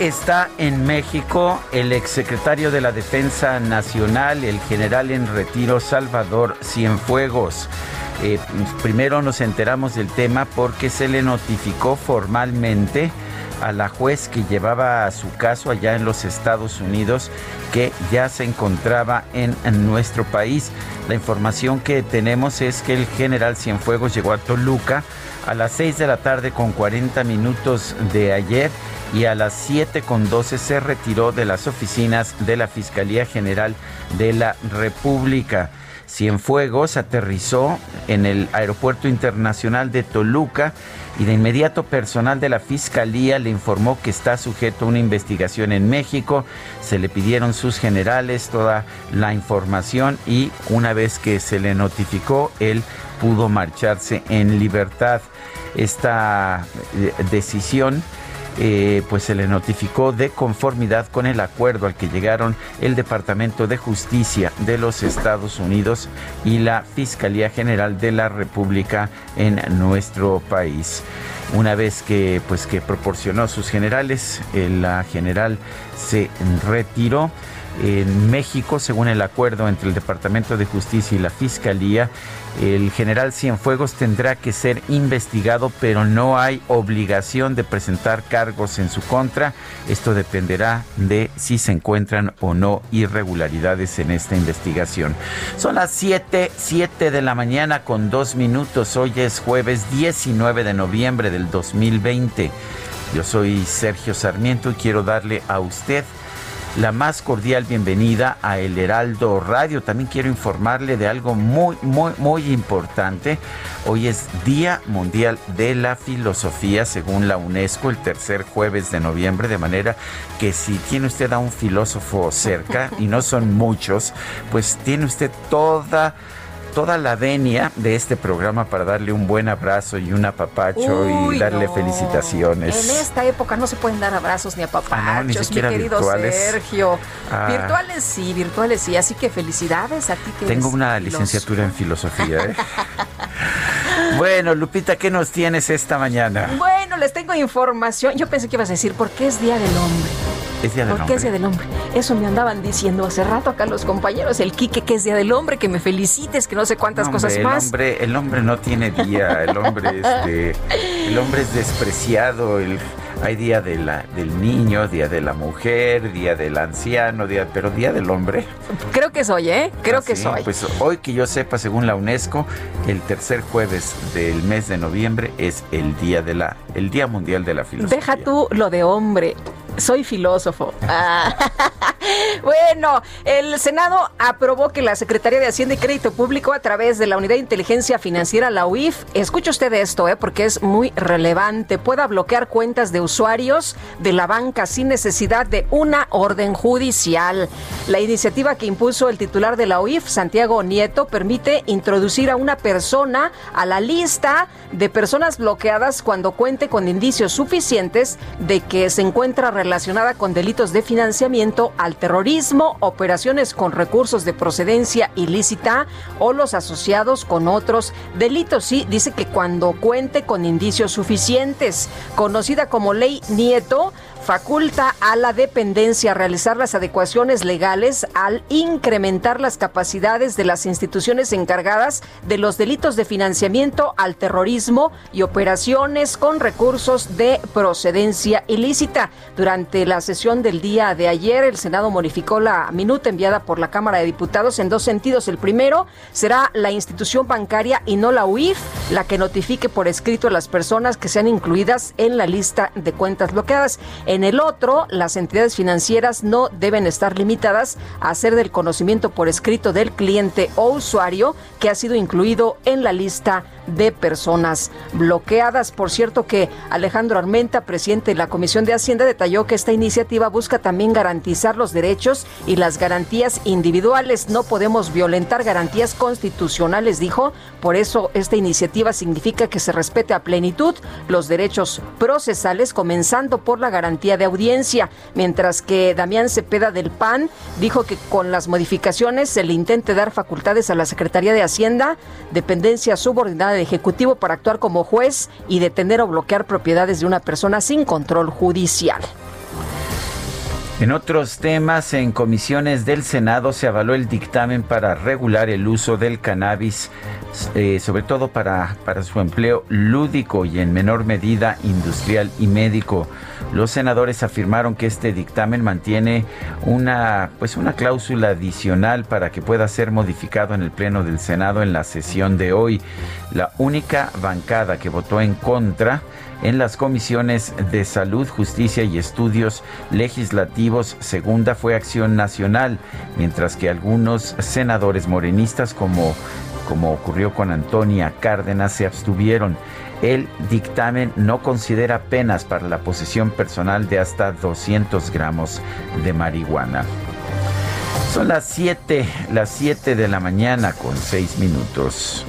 Está en México el exsecretario de la Defensa Nacional, el general en retiro Salvador Cienfuegos. Eh, primero nos enteramos del tema porque se le notificó formalmente a la juez que llevaba su caso allá en los Estados Unidos que ya se encontraba en, en nuestro país. La información que tenemos es que el general Cienfuegos llegó a Toluca a las 6 de la tarde con 40 minutos de ayer y a las 7 con 12 se retiró de las oficinas de la Fiscalía General de la República. Cienfuegos aterrizó en el Aeropuerto Internacional de Toluca y de inmediato personal de la Fiscalía le informó que está sujeto a una investigación en México. Se le pidieron sus generales toda la información y una vez que se le notificó, él pudo marcharse en libertad. Esta eh, decisión eh, pues se le notificó de conformidad con el acuerdo al que llegaron el Departamento de Justicia de los Estados Unidos y la Fiscalía General de la República en nuestro país. Una vez que pues que proporcionó sus generales, eh, la general se retiró en México, según el acuerdo entre el Departamento de Justicia y la Fiscalía, el general Cienfuegos tendrá que ser investigado, pero no hay obligación de presentar cargos en su contra. Esto dependerá de si se encuentran o no irregularidades en esta investigación. Son las 7, 7 de la mañana con dos minutos. Hoy es jueves 19 de noviembre del 2020. Yo soy Sergio Sarmiento y quiero darle a usted la más cordial bienvenida a El Heraldo Radio. También quiero informarle de algo muy, muy, muy importante. Hoy es Día Mundial de la Filosofía, según la UNESCO, el tercer jueves de noviembre, de manera que si tiene usted a un filósofo cerca, y no son muchos, pues tiene usted toda toda la venia de este programa para darle un buen abrazo y un apapacho y darle felicitaciones. En esta época no se pueden dar abrazos ni apapachos, Ah, no, ni siquiera mi querido virtuales. Sergio. Ah. Virtuales sí, virtuales sí, así que felicidades a ti que Tengo eres una licenciatura en filosofía. ¿eh? bueno, Lupita, ¿qué nos tienes esta mañana? Bueno, les tengo información. Yo pensé que ibas a decir, ¿por qué es Día del Hombre? Es Día del ¿Por qué Hombre. es Día del Hombre? Eso me andaban diciendo hace rato acá los compañeros, el Quique, que es Día del Hombre, que me felicites, que no sé cuántas No, cosas hombre, más. El hombre, el hombre no tiene día, el hombre es, de- el hombre es despreciado, el- hay día de la, del niño, día de la mujer, día del anciano, día, pero día del hombre. Creo que soy, ¿eh? Creo Ah, que sí, soy. Pues hoy que yo sepa, según la UNESCO, el tercer jueves del mes de noviembre es el día de la, el Día Mundial de la Filosofía. Deja tú lo de hombre. Soy filósofo. Ah. bueno, el Senado aprobó que la Secretaría de Hacienda y Crédito Público, a través de la Unidad de Inteligencia Financiera, la UIF, escuche usted esto, eh, porque es muy relevante, pueda bloquear cuentas de usuarios de la banca sin necesidad de una orden judicial. La iniciativa que impuso el titular de la UIF, Santiago Nieto, permite introducir a una persona a la lista de personas bloqueadas cuando cuente con indicios suficientes de que se encuentra relacionada con delitos de financiamiento al terrorismo, operaciones con recursos de procedencia ilícita o los asociados con otros delitos. Sí, dice que cuando cuente con indicios suficientes, conocida como ley Nieto, faculta a la dependencia realizar las adecuaciones legales al incrementar las capacidades de las instituciones encargadas de los delitos de financiamiento al terrorismo y operaciones con recursos de procedencia ilícita. Durante la sesión del día de ayer, el Senado modificó la minuta enviada por la Cámara de Diputados en dos sentidos. El primero será la institución bancaria y no la UIF la que notifique por escrito a las personas que sean incluidas en la lista de cuentas bloqueadas. El otro, las entidades financieras no deben estar limitadas a hacer del conocimiento por escrito del cliente o usuario que ha sido incluido en la lista de personas bloqueadas. Por cierto que Alejandro Armenta, presidente de la Comisión de Hacienda, detalló que esta iniciativa busca también garantizar los derechos y las garantías individuales. No podemos violentar garantías constitucionales, dijo. Por eso esta iniciativa significa que se respete a plenitud los derechos procesales, comenzando por la garantía de audiencia. Mientras que Damián Cepeda del PAN dijo que con las modificaciones se le intente dar facultades a la Secretaría de Hacienda, dependencia subordinada Ejecutivo para actuar como juez y detener o bloquear propiedades de una persona sin control judicial. En otros temas, en comisiones del Senado se avaló el dictamen para regular el uso del cannabis, eh, sobre todo para, para su empleo lúdico y en menor medida industrial y médico. Los senadores afirmaron que este dictamen mantiene una, pues una cláusula adicional para que pueda ser modificado en el Pleno del Senado en la sesión de hoy. La única bancada que votó en contra en las comisiones de Salud, Justicia y Estudios Legislativos. Segunda fue Acción Nacional, mientras que algunos senadores morenistas, como, como ocurrió con Antonia Cárdenas, se abstuvieron. El dictamen no considera penas para la posesión personal de hasta 200 gramos de marihuana. Son las 7, las 7 de la mañana con 6 minutos.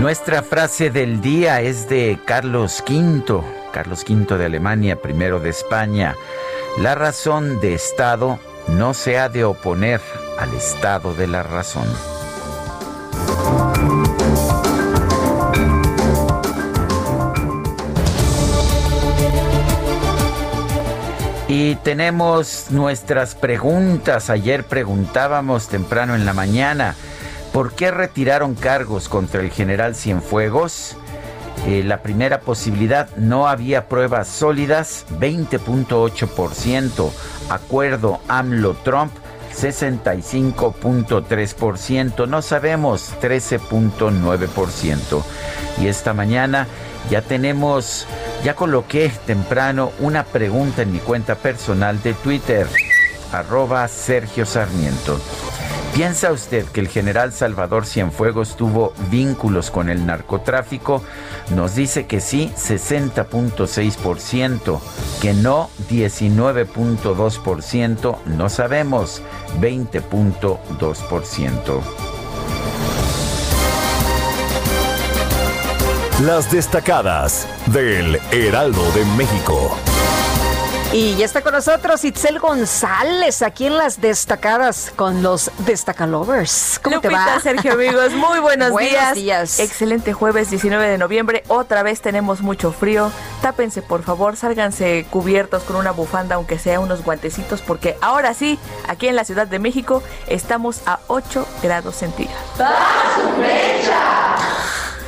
Nuestra frase del día es de Carlos V, Carlos V de Alemania, primero de España. La razón de Estado no se ha de oponer al estado de la razón. Y tenemos nuestras preguntas. Ayer preguntábamos temprano en la mañana. ¿Por qué retiraron cargos contra el general Cienfuegos? Eh, la primera posibilidad, no había pruebas sólidas, 20.8%. Acuerdo AMLO-Trump, 65.3%. No sabemos, 13.9%. Y esta mañana ya tenemos, ya coloqué temprano una pregunta en mi cuenta personal de Twitter, arroba Sergio Sarmiento. ¿Piensa usted que el general Salvador Cienfuegos tuvo vínculos con el narcotráfico? Nos dice que sí, 60.6%, que no, 19.2%, no sabemos, 20.2%. Las destacadas del Heraldo de México. Y ya está con nosotros Itzel González, aquí en las destacadas con los Destacalovers. ¿Cómo te va? Sergio, amigos, muy buenos, buenos días. Excelente jueves 19 de noviembre. Otra vez tenemos mucho frío. Tápense, por favor, sálganse cubiertos con una bufanda, aunque sea unos guantecitos, porque ahora sí, aquí en la Ciudad de México estamos a 8 grados centígrados.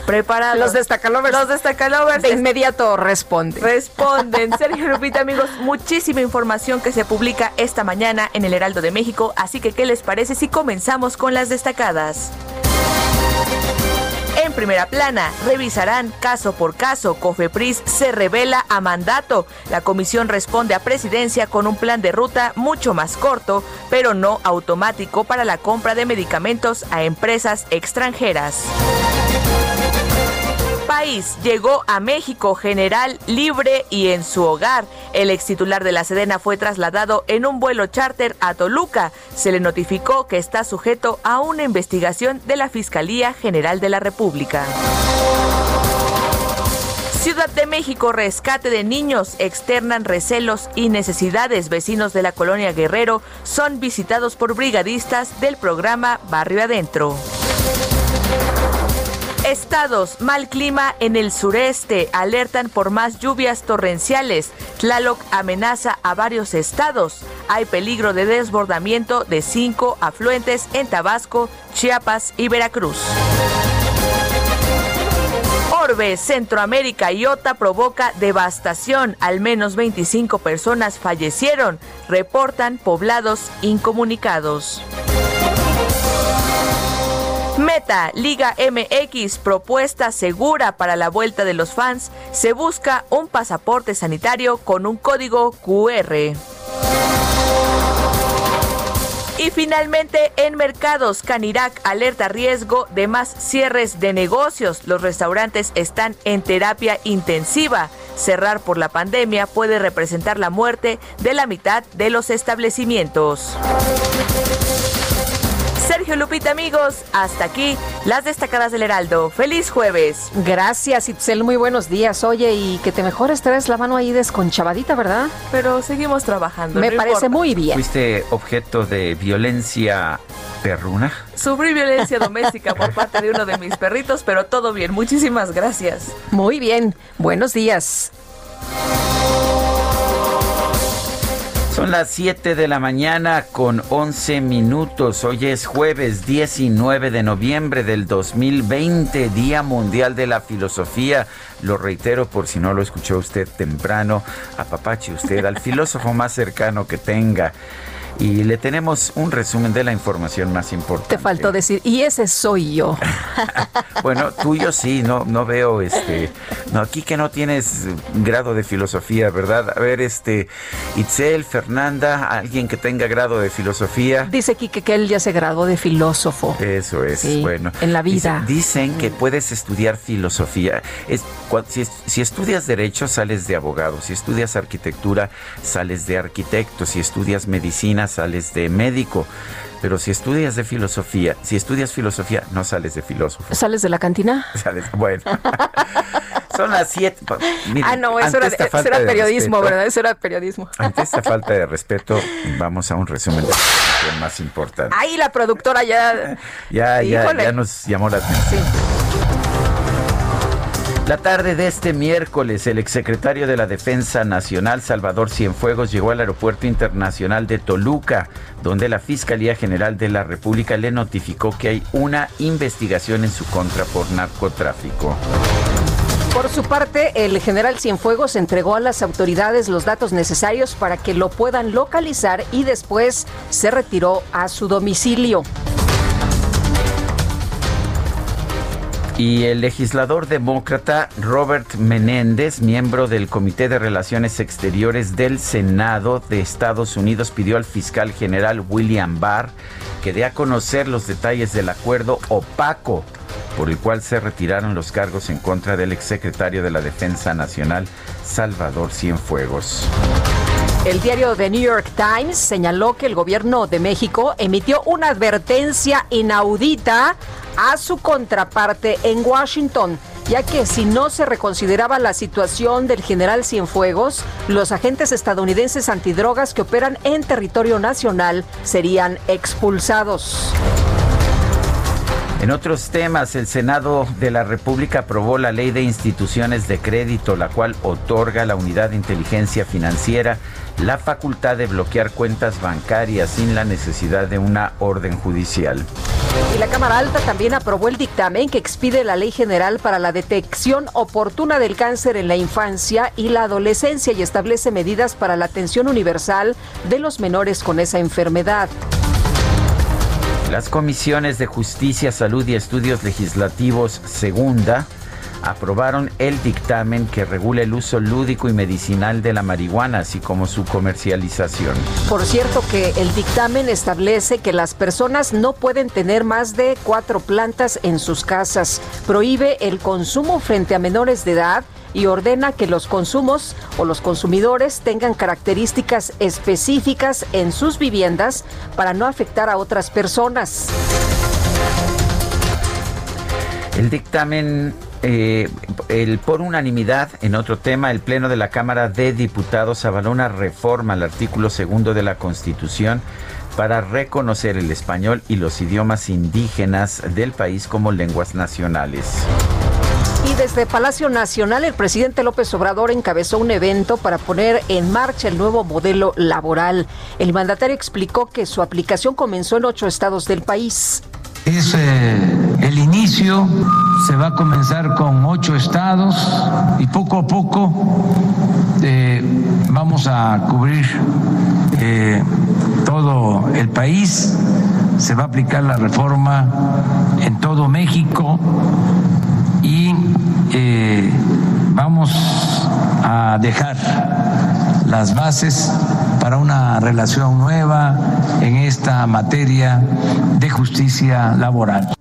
Preparados. Los destacalovers. Los destacalovers. De inmediato responden. Responden. Sergio Lupita, amigos, muchísima información que se publica esta mañana en el Heraldo de México. Así que, ¿qué les parece si comenzamos con las destacadas? En primera plana, revisarán caso por caso. Cofepris se revela a mandato. La comisión responde a presidencia con un plan de ruta mucho más corto, pero no automático para la compra de medicamentos a empresas extranjeras país llegó a México general libre y en su hogar. El ex titular de la Sedena fue trasladado en un vuelo charter a Toluca. Se le notificó que está sujeto a una investigación de la Fiscalía General de la República. Ciudad de México, rescate de niños, externan recelos y necesidades. Vecinos de la colonia Guerrero son visitados por brigadistas del programa Barrio Adentro. Estados, mal clima en el sureste, alertan por más lluvias torrenciales. Tlaloc amenaza a varios estados. Hay peligro de desbordamiento de cinco afluentes en Tabasco, Chiapas y Veracruz. Orbe, Centroamérica y OTA provoca devastación. Al menos 25 personas fallecieron. Reportan poblados incomunicados. Meta, Liga MX, propuesta segura para la vuelta de los fans. Se busca un pasaporte sanitario con un código QR. Y finalmente, en mercados, Canirac alerta riesgo de más cierres de negocios. Los restaurantes están en terapia intensiva. Cerrar por la pandemia puede representar la muerte de la mitad de los establecimientos. Sergio Lupita, amigos, hasta aquí las destacadas del Heraldo. Feliz jueves. Gracias, Itzel. Muy buenos días. Oye, y que te mejores, traes la mano ahí desconchavadita, ¿verdad? Pero seguimos trabajando. Me parece muy bien. ¿Fuiste objeto de violencia perruna? Sufrí violencia doméstica por parte de uno de mis perritos, pero todo bien. Muchísimas gracias. Muy bien. Buenos días. Son las 7 de la mañana con 11 minutos. Hoy es jueves 19 de noviembre del 2020, Día Mundial de la Filosofía. Lo reitero por si no lo escuchó usted temprano, apapache usted al filósofo más cercano que tenga y le tenemos un resumen de la información más importante. Te faltó decir, y ese soy yo. bueno, tuyo sí, no, no veo este, no, aquí que no tienes grado de filosofía, ¿verdad? A ver, este, Itzel, Fernanda, alguien que tenga grado de filosofía. Dice Kike que él ya se graduó de filósofo. Eso es, bueno. En la vida. dicen que puedes estudiar filosofía. Es, si, si estudias derecho, sales de abogado. Si estudias arquitectura, sales de arquitecto. Si estudias medicina, sales de médico. Pero si estudias de filosofía, si estudias filosofía, no sales de filósofo. ¿Sales de la cantina? Sales, bueno. Son las siete. ah, no, eso era, periodismo, ¿verdad? Eso era periodismo. Ante esta falta de respeto, vamos a un resumen de lo más importante. Ahí la productora ya. ya, ya, ya nos llamó la atención. La tarde de este miércoles, el exsecretario de la Defensa Nacional, Salvador Cienfuegos, llegó al Aeropuerto Internacional de Toluca, donde la Fiscalía General de la República le notificó que hay una investigación en su contra por narcotráfico. Por su parte, el general Cienfuegos entregó a las autoridades los datos necesarios para que lo puedan localizar y después se retiró a su domicilio. Y el legislador demócrata Robert Menéndez, miembro del Comité de Relaciones Exteriores del Senado de Estados Unidos, pidió al fiscal general William Barr que dé a conocer los detalles del acuerdo opaco por el cual se retiraron los cargos en contra del exsecretario de la Defensa Nacional, Salvador Cienfuegos. El diario The New York Times señaló que el gobierno de México emitió una advertencia inaudita a su contraparte en Washington, ya que si no se reconsideraba la situación del general Cienfuegos, los agentes estadounidenses antidrogas que operan en territorio nacional serían expulsados. En otros temas, el Senado de la República aprobó la Ley de Instituciones de Crédito, la cual otorga la Unidad de Inteligencia Financiera la facultad de bloquear cuentas bancarias sin la necesidad de una orden judicial. Y la Cámara Alta también aprobó el dictamen que expide la Ley General para la Detección Oportuna del Cáncer en la Infancia y la Adolescencia y establece medidas para la atención universal de los menores con esa enfermedad. Las comisiones de Justicia, Salud y Estudios Legislativos Segunda aprobaron el dictamen que regula el uso lúdico y medicinal de la marihuana, así como su comercialización. Por cierto que el dictamen establece que las personas no pueden tener más de cuatro plantas en sus casas, prohíbe el consumo frente a menores de edad y ordena que los consumos o los consumidores tengan características específicas en sus viviendas para no afectar a otras personas. El dictamen eh, el, por unanimidad, en otro tema, el Pleno de la Cámara de Diputados avaló una reforma al artículo segundo de la Constitución para reconocer el español y los idiomas indígenas del país como lenguas nacionales. Y desde Palacio Nacional, el presidente López Obrador encabezó un evento para poner en marcha el nuevo modelo laboral. El mandatario explicó que su aplicación comenzó en ocho estados del país. Es eh, se va a comenzar con ocho estados y poco a poco eh, vamos a cubrir eh, todo el país. Se va a aplicar la reforma en todo México y vamos a dejar las bases para una relación nueva en esta materia de justicia laboral.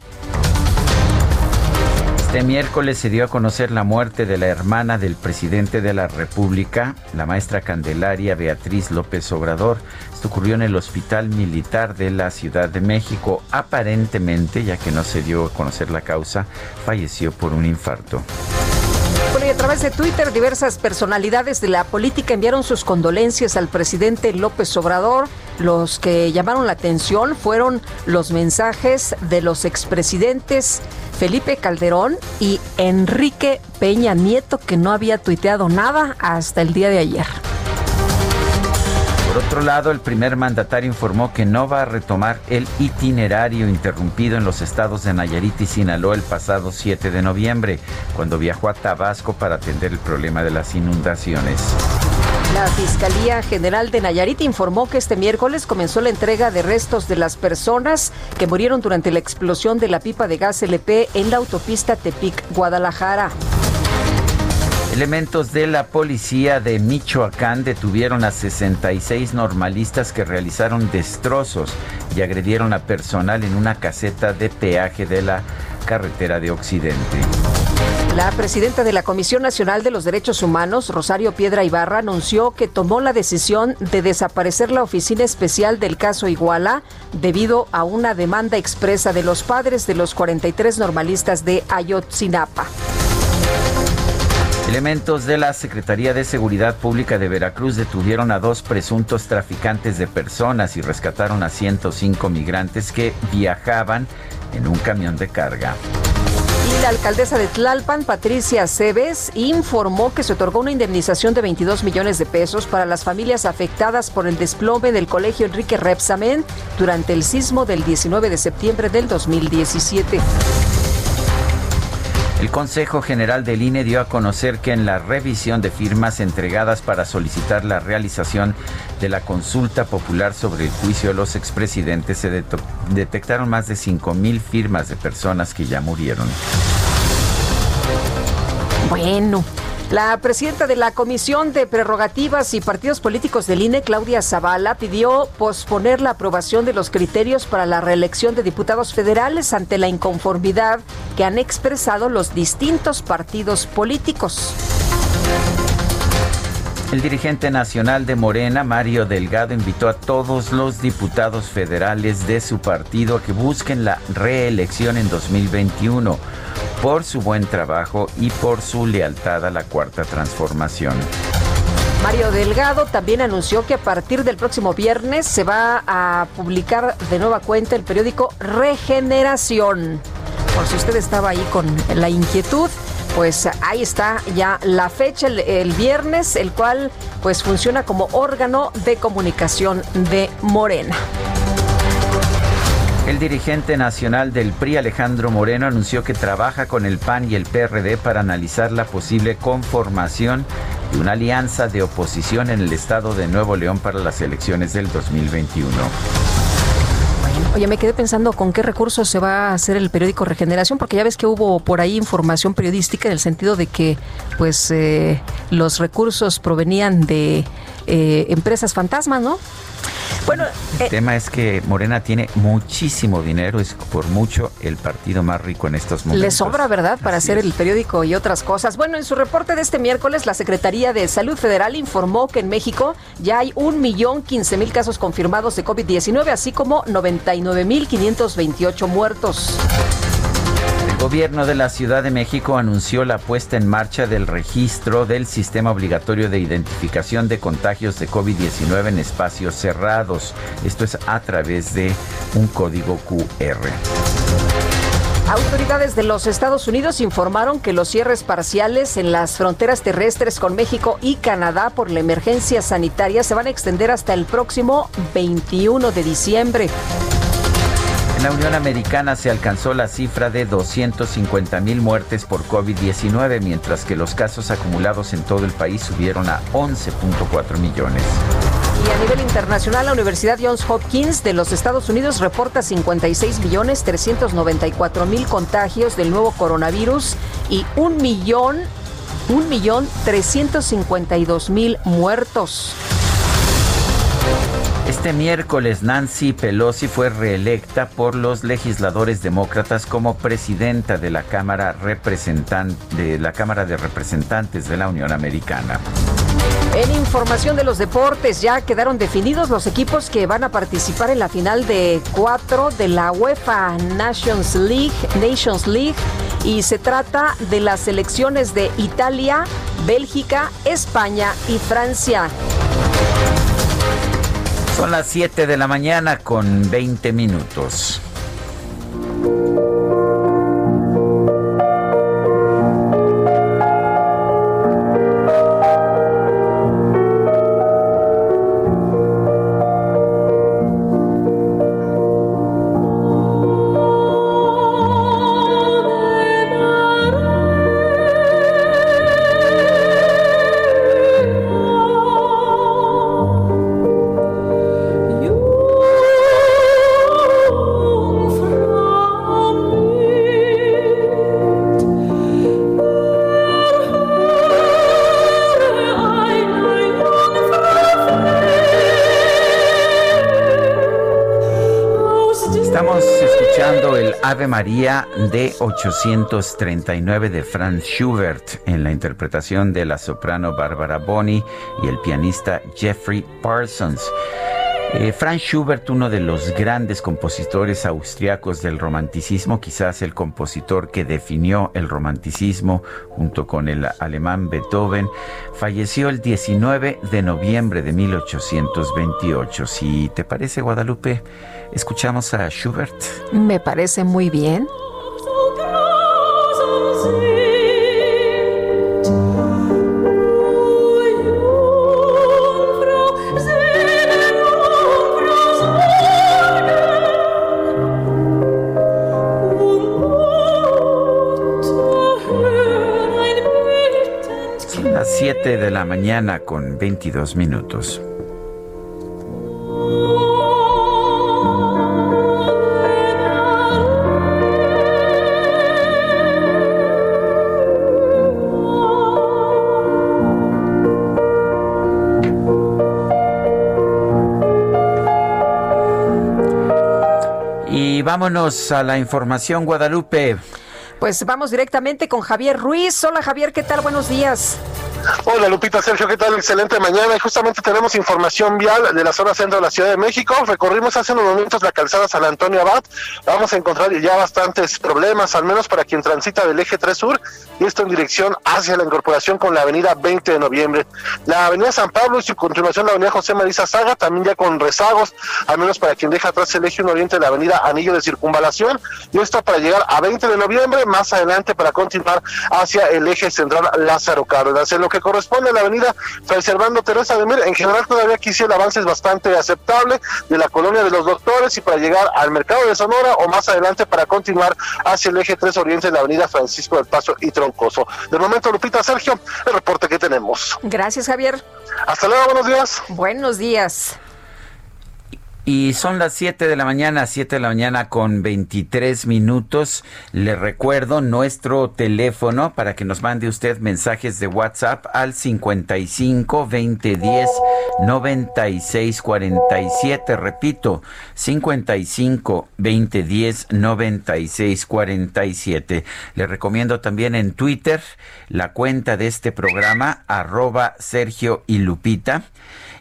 Este miércoles se dio a conocer la muerte de la hermana del presidente de la República, la maestra Candelaria Beatriz López Obrador. Esto ocurrió en el Hospital Militar de la Ciudad de México. Aparentemente, ya que no se dio a conocer la causa, falleció por un infarto. Bueno, y a través de Twitter, diversas personalidades de la política enviaron sus condolencias al presidente López Obrador. Los que llamaron la atención fueron los mensajes de los expresidentes Felipe Calderón y Enrique Peña Nieto, que no había tuiteado nada hasta el día de ayer. Por otro lado, el primer mandatario informó que no va a retomar el itinerario interrumpido en los estados de Nayarit y Sinaloa el pasado 7 de noviembre, cuando viajó a Tabasco para atender el problema de las inundaciones. La Fiscalía General de Nayarit informó que este miércoles comenzó la entrega de restos de las personas que murieron durante la explosión de la pipa de gas LP en la autopista Tepic-Guadalajara. Elementos de la policía de Michoacán detuvieron a 66 normalistas que realizaron destrozos y agredieron a personal en una caseta de peaje de la carretera de Occidente. La presidenta de la Comisión Nacional de los Derechos Humanos, Rosario Piedra Ibarra, anunció que tomó la decisión de desaparecer la oficina especial del caso Iguala debido a una demanda expresa de los padres de los 43 normalistas de Ayotzinapa. Elementos de la Secretaría de Seguridad Pública de Veracruz detuvieron a dos presuntos traficantes de personas y rescataron a 105 migrantes que viajaban en un camión de carga. Y la alcaldesa de Tlalpan, Patricia Cebes, informó que se otorgó una indemnización de 22 millones de pesos para las familias afectadas por el desplome del colegio Enrique Repsamen durante el sismo del 19 de septiembre del 2017. El Consejo General del INE dio a conocer que en la revisión de firmas entregadas para solicitar la realización de la consulta popular sobre el juicio de los expresidentes se detectaron más de 5.000 firmas de personas que ya murieron. Bueno, la presidenta de la Comisión de Prerrogativas y Partidos Políticos del INE, Claudia Zavala, pidió posponer la aprobación de los criterios para la reelección de diputados federales ante la inconformidad que han expresado los distintos partidos políticos. El dirigente nacional de Morena, Mario Delgado, invitó a todos los diputados federales de su partido a que busquen la reelección en 2021 por su buen trabajo y por su lealtad a la cuarta transformación. Mario Delgado también anunció que a partir del próximo viernes se va a publicar de nueva cuenta el periódico Regeneración. Por si usted estaba ahí con la inquietud, pues ahí está ya la fecha, el, viernes, el cual pues funciona como órgano de comunicación de Morena. El dirigente nacional del PRI, Alejandro Moreno, anunció que trabaja con el PAN y el PRD para analizar la posible conformación de una alianza de oposición en el estado de Nuevo León para las elecciones del 2021. Oye, me quedé pensando con qué recursos se va a hacer el periódico Regeneración, porque ya ves que hubo por ahí información periodística en el sentido de que pues eh, los recursos provenían de eh, empresas fantasmas, ¿no? Bueno, el eh, tema es que Morena tiene muchísimo dinero, es por mucho el partido más rico en estos momentos. Le sobra, ¿verdad?, para hacer el periódico y otras cosas. Bueno, en su reporte de este miércoles, la Secretaría de Salud Federal informó que en México ya hay un millón quince mil casos confirmados de COVID-19, así como 99 mil 528 muertos. Gobierno de la Ciudad de México anunció la puesta en marcha del registro del sistema obligatorio de identificación de contagios de COVID-19 en espacios cerrados. Esto es a través de un código QR. Autoridades de los Estados Unidos informaron que los cierres parciales en las fronteras terrestres con México y Canadá por la emergencia sanitaria se van a extender hasta el próximo 21 de diciembre. En la Unión Americana se alcanzó la cifra de 250 mil muertes por COVID-19, mientras que los casos acumulados en todo el país subieron a 11.4 millones. Y a nivel internacional, la Universidad Johns Hopkins de los Estados Unidos reporta 56 millones 394 mil contagios del nuevo coronavirus y un millón, un millón 352 mil muertos. Este miércoles Nancy Pelosi fue reelecta por los legisladores demócratas como presidenta de la Cámara de la Cámara de Representantes de la Unión Americana. En información de los deportes, ya quedaron definidos los equipos que van a participar en la final de cuatro de la UEFA Nations League, Nations League, y se trata de las selecciones de Italia, Bélgica, España y Francia. Son las 7 de la mañana con 20 minutos. Ave María de 839 de Franz Schubert en la interpretación de la soprano Barbara Boni y el pianista Jeffrey Parsons. Eh, Franz Schubert, uno de los grandes compositores austriacos del romanticismo, quizás el compositor que definió el romanticismo junto con el alemán Beethoven, falleció el 19 de noviembre de 1828. Si te parece, Guadalupe, Escuchamos a Schubert. Me parece muy bien. Son las 7 de la mañana con 22 minutos. Vámonos a la información, Guadalupe. Pues vamos directamente con Javier Ruiz. Hola Javier, ¿qué tal? Buenos días. Hola Lupita, Sergio, ¿qué tal? Excelente mañana y justamente tenemos información vial de la zona centro de la Ciudad de México. Recorrimos hace unos momentos la calzada San Antonio Abad. Vamos a encontrar ya bastantes problemas, al menos para quien transita del eje 3 Sur y esto en dirección hacia la incorporación con la avenida 20 de noviembre. La avenida San Pablo y su continuación la avenida José Marisa Saga, también ya con rezagos, al menos para quien deja atrás el eje 1 oriente de la avenida Anillo de Circunvalación y esto para llegar a 20 de noviembre, más adelante para continuar hacia el eje central Lázaro Cárdenas. En lo que corresponde a la avenida Fray Servando Teresa de Mir, en general todavía aquí sí el avance es bastante aceptable de la colonia de los doctores y para llegar al mercado de Sonora o más adelante para continuar hacia el eje 3 Oriente de la avenida Francisco del Paso y Troncoso. De momento, Lupita, Sergio, el reporte que tenemos. Gracias, Javier. Hasta luego, buenos días. Buenos días. Y son las 7 de la mañana, 7 de la mañana con 23 minutos. Le recuerdo nuestro teléfono para que nos mande usted mensajes de WhatsApp al 55 2010 96 47. Repito, 55 2010 96 47. Le recomiendo también en Twitter la cuenta de este programa, arroba Sergio y Lupita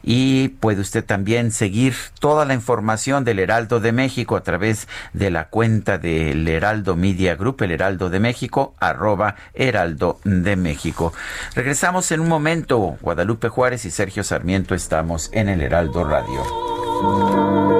y puede usted también seguir toda la información del Heraldo de México a través de la cuenta del Heraldo Media Group, el Heraldo de México, arroba Heraldo de México. Regresamos en un momento. Guadalupe Juárez y Sergio Sarmiento estamos en el Heraldo Radio.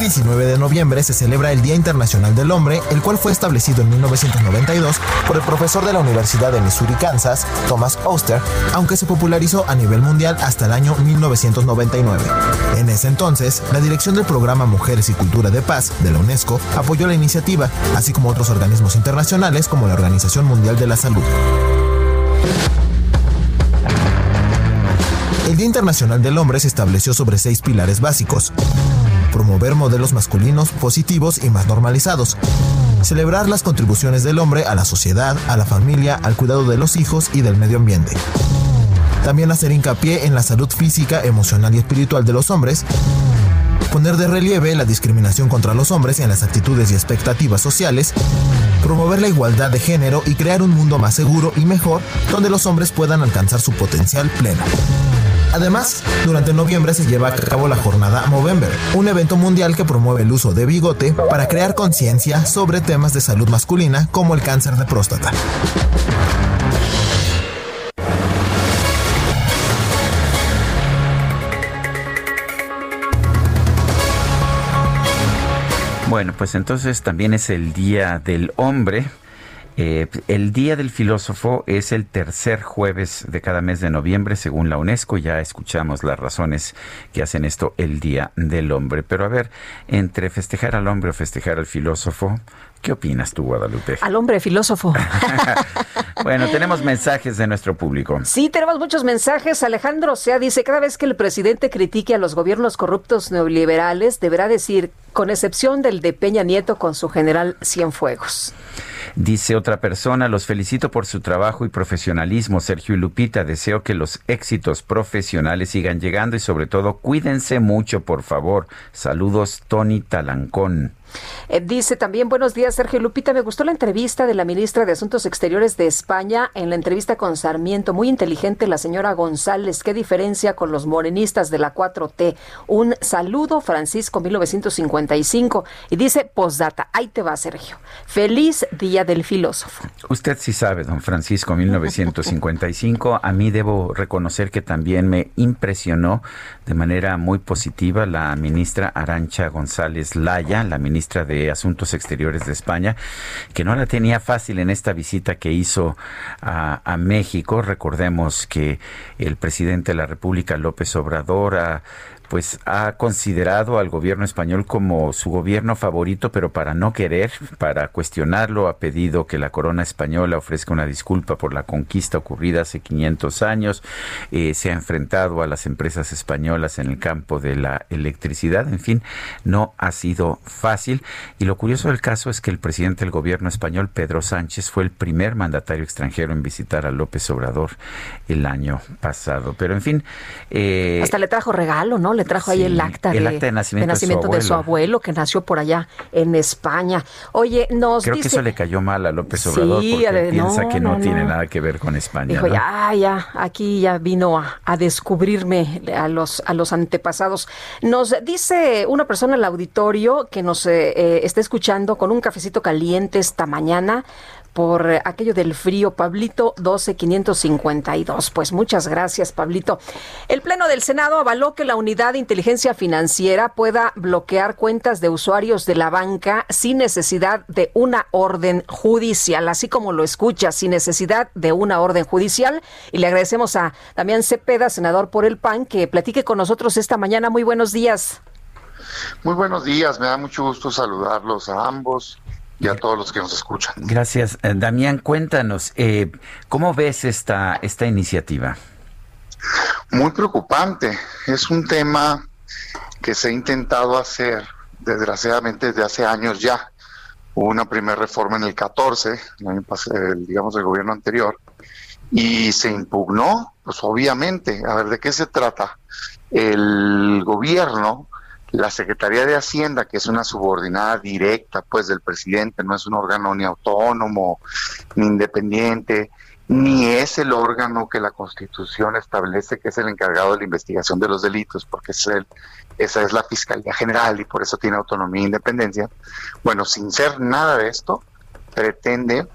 19 de noviembre se celebra el Día Internacional del Hombre, el cual fue establecido en 1992 por el profesor de la Universidad de Missouri, Kansas, Thomas Oster, aunque se popularizó a nivel mundial hasta el año 1999. En ese entonces, la dirección del programa Mujeres y Cultura de Paz de la UNESCO apoyó la iniciativa, así como otros organismos internacionales como la Organización Mundial de la Salud. El Día Internacional del Hombre se estableció sobre seis pilares básicos promover modelos masculinos positivos y más normalizados, celebrar las contribuciones del hombre a la sociedad, a la familia, al cuidado de los hijos y del medio ambiente. También hacer hincapié en la salud física, emocional y espiritual de los hombres, poner de relieve la discriminación contra los hombres en las actitudes y expectativas sociales, promover la igualdad de género y crear un mundo más seguro y mejor donde los hombres puedan alcanzar su potencial pleno. Además, durante noviembre se lleva a cabo la jornada Movember, un evento mundial que promueve el uso de bigote para crear conciencia sobre temas de salud masculina como el cáncer de próstata. Bueno, pues entonces también es el Día del Hombre. Eh, el Día del Filósofo es el tercer jueves de cada mes de noviembre, según la UNESCO. Ya escuchamos las razones que hacen esto el Día del Hombre. Pero a ver, entre festejar al hombre o festejar al filósofo, ¿Qué opinas tú, Guadalupe? Al hombre filósofo. bueno, tenemos mensajes de nuestro público. Sí, tenemos muchos mensajes. Alejandro Sea dice, cada vez que el presidente critique a los gobiernos corruptos neoliberales, deberá decir, con excepción del de Peña Nieto con su general Cienfuegos. Dice otra persona, los felicito por su trabajo y profesionalismo, Sergio y Lupita. Deseo que los éxitos profesionales sigan llegando y sobre todo cuídense mucho, por favor. Saludos, Tony Talancón. Eh, dice también, buenos días, Sergio Lupita. Me gustó la entrevista de la ministra de Asuntos Exteriores de España en la entrevista con Sarmiento. Muy inteligente la señora González. ¿Qué diferencia con los morenistas de la 4T? Un saludo, Francisco 1955. Y dice, postdata, ahí te va, Sergio. Feliz Día del Filósofo. Usted sí sabe, don Francisco 1955. A mí debo reconocer que también me impresionó de manera muy positiva la ministra Arancha González Laya, la ministra ministra de Asuntos Exteriores de España, que no la tenía fácil en esta visita que hizo a, México. Recordemos que el presidente de la República, López Obrador, pues ha considerado al gobierno español como su gobierno favorito, pero para no querer, para cuestionarlo, ha pedido que la corona española ofrezca una disculpa por la conquista ocurrida hace 500 años, eh, se ha enfrentado a las empresas españolas en el campo de la electricidad, en fin, no ha sido fácil. Y lo curioso del caso es que el presidente del gobierno español, Pedro Sánchez, fue el primer mandatario extranjero en visitar a López Obrador el año pasado. Pero en fin... Eh, Hasta le trajo regalo, ¿no? Le trajo ahí el acta, de, nacimiento, de, su abuelo, que nació por allá en España. Oye, nos Creo que eso le cayó mal a López Obrador porque piensa que no, tiene nada que ver con España. Dijo, ya, ya, aquí ya vino a, descubrirme a los, a los antepasados. Nos dice una persona al auditorio que nos eh, eh, está escuchando con un cafecito caliente esta mañana por aquello del frío. Pablito 12552. Pues muchas gracias, Pablito. El Pleno del Senado avaló que la Unidad de Inteligencia Financiera pueda bloquear cuentas de usuarios de la banca sin necesidad de una orden judicial, así como lo escucha, sin necesidad de una orden judicial. Y le agradecemos a Damián Cepeda, senador por el PAN, que platique con nosotros esta mañana. Muy buenos días. Muy buenos días, me da mucho gusto saludarlos a ambos y a todos los que nos escuchan. Gracias. Eh, Damián, cuéntanos, eh, ¿cómo ves esta, esta iniciativa? Muy preocupante. Es un tema que se ha intentado hacer, desgraciadamente, desde hace años ya. Hubo una primera reforma en el 14, el año pasado, digamos, el gobierno anterior, y se impugnó, pues obviamente. A ver, ¿de qué se trata? El gobierno la Secretaría de Hacienda, que es una subordinada directa pues del presidente, no es un órgano ni autónomo, ni independiente, ni es el órgano que la Constitución establece que es el encargado de la investigación de los delitos, porque es el, esa es la Fiscalía General y por eso tiene autonomía e independencia. Bueno, sin ser nada de esto, pretende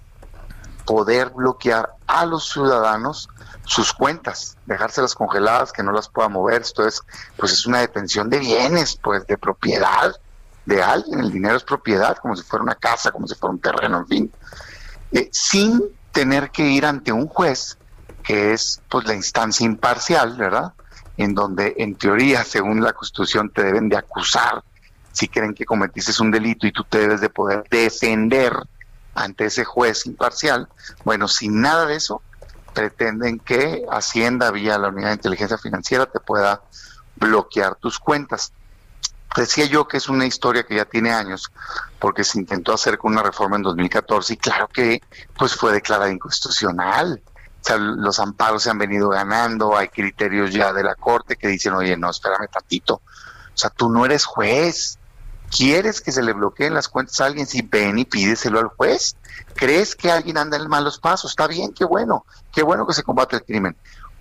poder bloquear a los ciudadanos sus cuentas, dejárselas congeladas, que no las pueda mover. Esto es, pues es una detención de bienes, pues de propiedad de alguien. El dinero es propiedad, como si fuera una casa, como si fuera un terreno, en fin. Eh, sin tener que ir ante un juez, que es pues la instancia imparcial, ¿verdad? En donde en teoría, según la Constitución, te deben de acusar si creen que cometiste un delito y tú te debes de poder defender ante ese juez imparcial. Bueno, sin nada de eso, pretenden que Hacienda, vía la unidad de inteligencia financiera, te pueda bloquear tus cuentas. Decía yo que es una historia que ya tiene años, porque se intentó hacer con una reforma en 2014 y claro que pues fue declarada inconstitucional. O sea, los amparos se han venido ganando, hay criterios ya de la Corte que dicen, oye, no, espérame tantito. O sea, tú no eres juez, ¿Quieres que se le bloqueen las cuentas a alguien? Si ven y pídeselo al juez. ¿Crees que alguien anda en malos pasos? Está bien, qué bueno. Qué bueno que se combate el crimen.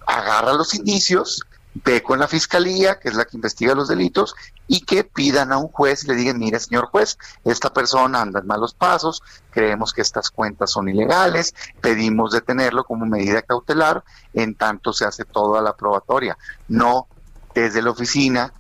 Agarra los indicios, ve con la fiscalía, que es la que investiga los delitos, y que pidan a un juez y le digan, mire, señor juez, esta persona anda en malos pasos, creemos que estas cuentas son ilegales, pedimos detenerlo como medida cautelar, en tanto se hace toda la probatoria. No desde la oficina,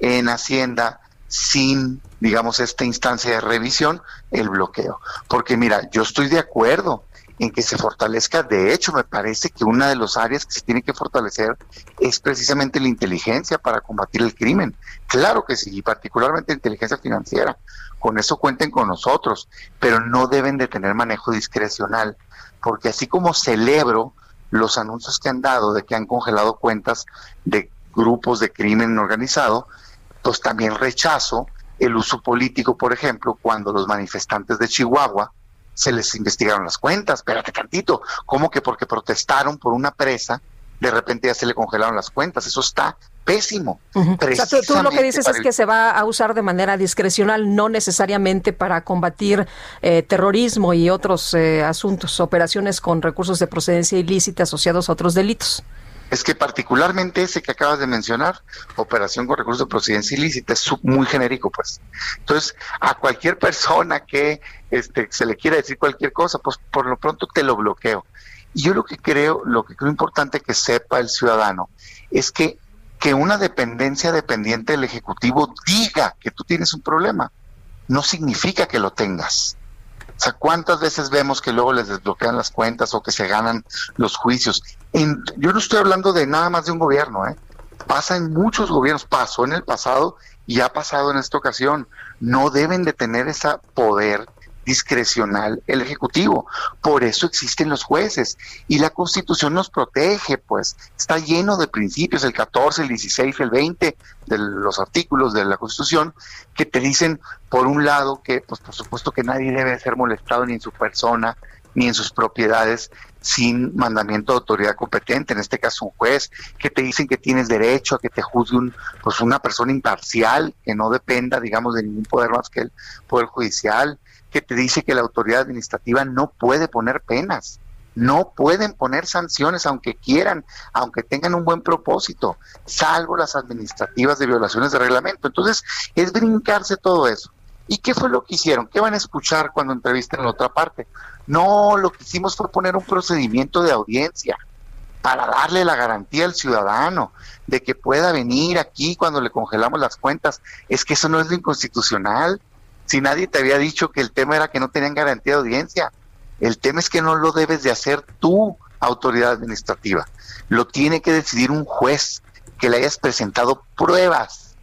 en Hacienda, sin, digamos, esta instancia de revisión, el bloqueo. Porque mira, yo estoy de acuerdo en que se fortalezca. De hecho, me parece que una de las áreas que se tiene que fortalecer es precisamente la inteligencia para combatir el crimen. Claro que sí, y particularmente la inteligencia financiera. Con eso cuenten con nosotros, pero no deben de tener manejo discrecional, porque así como celebro los anuncios que han dado de que han congelado cuentas de grupos de crimen organizado, pues también rechazo el uso político, por ejemplo, cuando los manifestantes de Chihuahua se les investigaron las cuentas. Espérate tantito, ¿cómo que porque protestaron por una presa, de repente ya se le congelaron las cuentas? Eso está pésimo. O sea, tú, lo que dices es que se va a usar de manera discrecional, no necesariamente para combatir eh, terrorismo y otros eh, asuntos, operaciones con recursos de procedencia ilícita asociados a otros delitos es que particularmente ese que acabas de mencionar, operación con recursos de procedencia ilícita, es muy genérico, pues. Entonces, a cualquier persona que este, se le quiera decir cualquier cosa, pues por lo pronto te lo bloqueo. Y yo lo que creo, lo que creo importante que sepa el ciudadano, es que, que una dependencia dependiente del Ejecutivo diga que tú tienes un problema, no significa que lo tengas. O sea, ¿cuántas veces vemos que luego les desbloquean las cuentas o que se ganan los juicios? yo no estoy hablando de nada más de un gobierno, ¿eh? Pasa en muchos gobiernos, pasó en el pasado y ha pasado en esta ocasión. No deben de tener ese poder discrecional el Ejecutivo. Por eso existen los jueces. Y la Constitución nos protege, pues está lleno de principios, el 14, el 16, el 20 de los artículos de la Constitución, que te dicen, por un lado, que pues por supuesto que nadie debe ser molestado ni en su persona, ni en sus propiedades sin mandamiento de autoridad competente, en este caso un juez, que te dicen que tienes derecho a que te juzgue un, pues una persona imparcial, que no dependa, digamos, de ningún poder más que el Poder Judicial, que te dice que la autoridad administrativa no puede poner penas, no pueden poner sanciones aunque quieran, aunque tengan un buen propósito, salvo las administrativas de violaciones de reglamento. Entonces, es brincarse todo eso. ¿Y qué fue lo que hicieron? ¿Qué van a escuchar cuando entrevisten a la otra parte? No, lo que hicimos fue poner un procedimiento de audiencia para darle la garantía al ciudadano de que pueda venir aquí cuando le congelamos las cuentas. Es que eso no es lo inconstitucional. Si nadie te había dicho que el tema era que no tenían garantía de audiencia, el tema es que no lo debes de hacer tú, autoridad administrativa. Lo tiene que decidir un juez que le hayas presentado pruebas,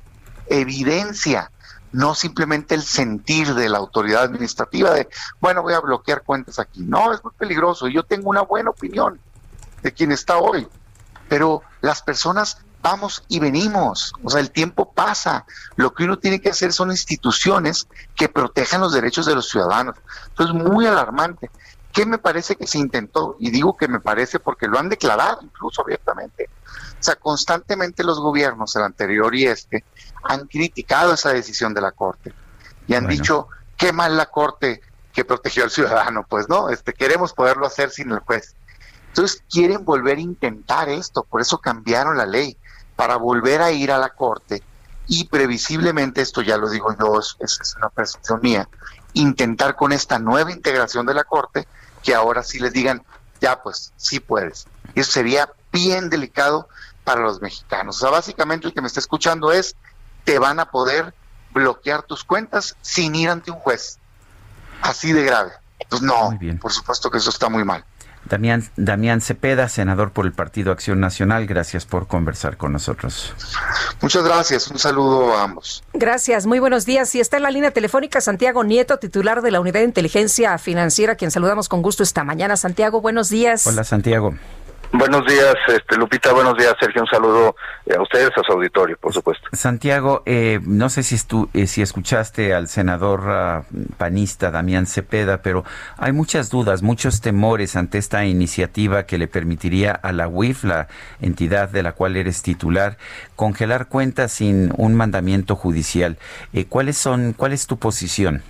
evidencia, no simplemente el sentir de la autoridad administrativa de, bueno, voy a bloquear cuentas aquí. No, es muy peligroso. Yo tengo una buena opinión de quien está hoy, pero las personas vamos y venimos, o sea, el tiempo pasa. Lo que uno tiene que hacer son instituciones que protejan los derechos de los ciudadanos. Entonces, muy alarmante. ¿Qué me parece que se intentó? Y digo que me parece porque lo han declarado incluso abiertamente. O sea, constantemente los gobiernos, el anterior y este, han criticado esa decisión de la Corte y han dicho, qué mal la Corte que protegió al ciudadano, pues no, este queremos poderlo hacer sin el juez. Entonces quieren volver a intentar esto, por eso cambiaron la ley, para volver a ir a la Corte y previsiblemente, esto ya lo digo yo, es, es una percepción mía, intentar con esta nueva integración de la Corte que ahora sí les digan, ya pues, sí puedes. Y eso sería bien delicado para los mexicanos. O sea, básicamente el que me está escuchando es, te van a poder bloquear tus cuentas sin ir ante un juez. Así de grave. Pues no, por supuesto que eso está muy mal. Damián, Damián Cepeda, senador por el Partido Acción Nacional, gracias por conversar con nosotros. Muchas gracias, un saludo a ambos. Gracias, muy buenos días. Y está en la línea telefónica Santiago Nieto, titular de la Unidad de Inteligencia Financiera, quien saludamos con gusto esta mañana. Santiago, buenos días. Hola, Santiago. Buenos días, este, Lupita. Buenos días, Sergio. Un saludo eh, a ustedes, a su auditorio, por supuesto. Santiago, eh, no sé si, eh, si escuchaste al senador ah, panista Damián Cepeda, pero hay muchas dudas, muchos temores ante esta iniciativa que le permitiría a la UIF, la entidad de la cual eres titular, congelar cuentas sin un mandamiento judicial. ¿Cuáles son, cuál es tu posición?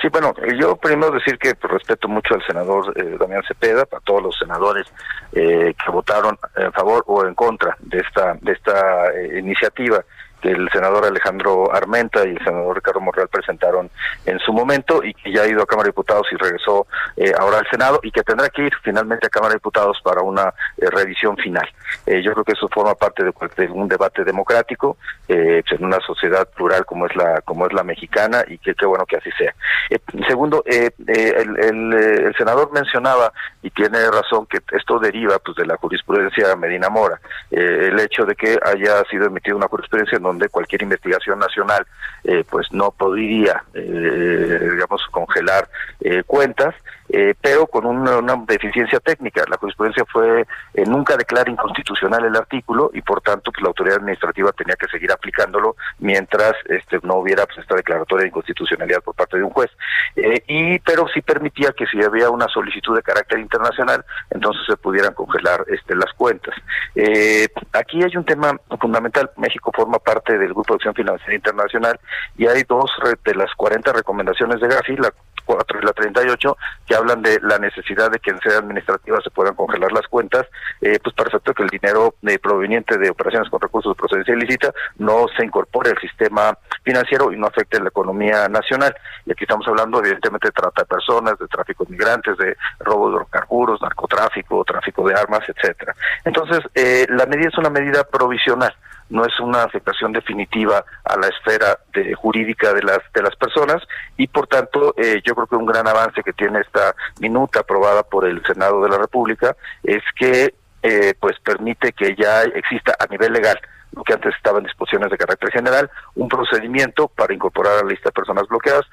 Sí, bueno, yo primero decir que respeto mucho al senador eh, Damián Cepeda, para todos los senadores eh, que votaron en favor o en contra de esta de esta eh, iniciativa el senador Alejandro Armenta y el senador Ricardo Morreal presentaron en su momento y que ya ha ido a Cámara de Diputados y regresó eh, ahora al Senado y que tendrá que ir finalmente a Cámara de Diputados para una eh, revisión final. Eh, yo creo que eso forma parte de, un debate democrático pues, en una sociedad plural como es la como es la mexicana y que qué bueno que así sea. segundo, el, el, senador mencionaba y tiene razón que esto deriva pues de la jurisprudencia Medina Mora, el hecho de que haya sido emitida una jurisprudencia en donde cualquier investigación nacional eh, pues no podría, eh, digamos, congelar eh, cuentas eh, pero con una, deficiencia técnica. La jurisprudencia fue, eh, nunca declara inconstitucional el artículo y por tanto pues, la autoridad administrativa tenía que seguir aplicándolo mientras este, no hubiera pues, esta declaratoria de inconstitucionalidad por parte de un juez. Eh, y Pero sí permitía que si había una solicitud de carácter internacional, entonces se pudieran congelar este, las cuentas. aquí hay un tema fundamental. México forma parte del Grupo de Acción Financiera Internacional y hay dos de las 40 recomendaciones de Gafi, la 4 y la 38, que hablan de la necesidad de que en sede administrativa se puedan congelar las cuentas, eh, pues para efecto que el dinero eh, proveniente de operaciones con recursos de procedencia ilícita no se incorpore al sistema financiero y no afecte la economía nacional. Y aquí estamos hablando evidentemente de trata de personas, de tráfico de migrantes, de robo de hidrocarburos, narcotráfico, tráfico de armas, etcétera. Entonces, eh, la medida es una medida provisional no es una afectación definitiva a la esfera de, jurídica de las de las personas y por tanto eh, yo creo que un gran avance que tiene esta minuta aprobada por el Senado de la República es que eh, pues permite que ya exista a nivel legal lo que antes estaba en disposiciones de carácter general, un procedimiento para incorporar a la lista de personas bloqueadas,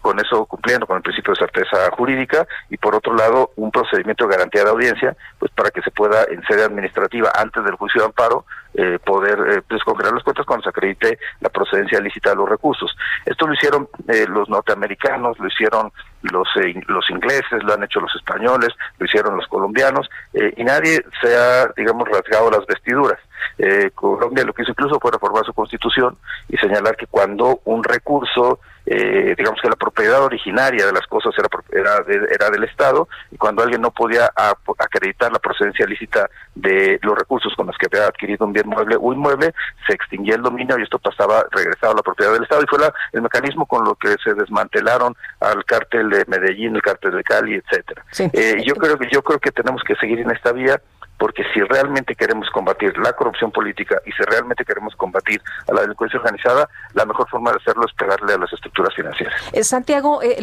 con eso cumpliendo con el principio de certeza jurídica y por otro lado un procedimiento de garantía de audiencia pues para que se pueda en sede administrativa antes del juicio de amparo eh, poder eh, descongelar las cuentas cuando se acredite la procedencia lícita de los recursos. Esto lo hicieron eh, los norteamericanos, lo hicieron los eh, los ingleses, lo han hecho los españoles, lo hicieron los colombianos y nadie se ha digamos rasgado las vestiduras. Eh, Colombia lo que hizo incluso fue reformar su constitución y señalar que cuando un recurso eh, digamos que la propiedad originaria de las cosas era, era, era del Estado y cuando alguien no podía acreditar la procedencia lícita de los recursos con los que había adquirido un bien mueble o inmueble, se extinguía el dominio y esto pasaba, regresaba a la propiedad del Estado y fue el mecanismo con lo que se desmantelaron al cártel de Medellín, el cártel de Cali, etcétera. Eh, yo creo que yo creo que tenemos que seguir en esta vía porque si realmente queremos combatir la corrupción política y si realmente queremos combatir a la delincuencia organizada, la mejor forma de hacerlo es pegarle a las estructuras financieras. Eh, Santiago, eh,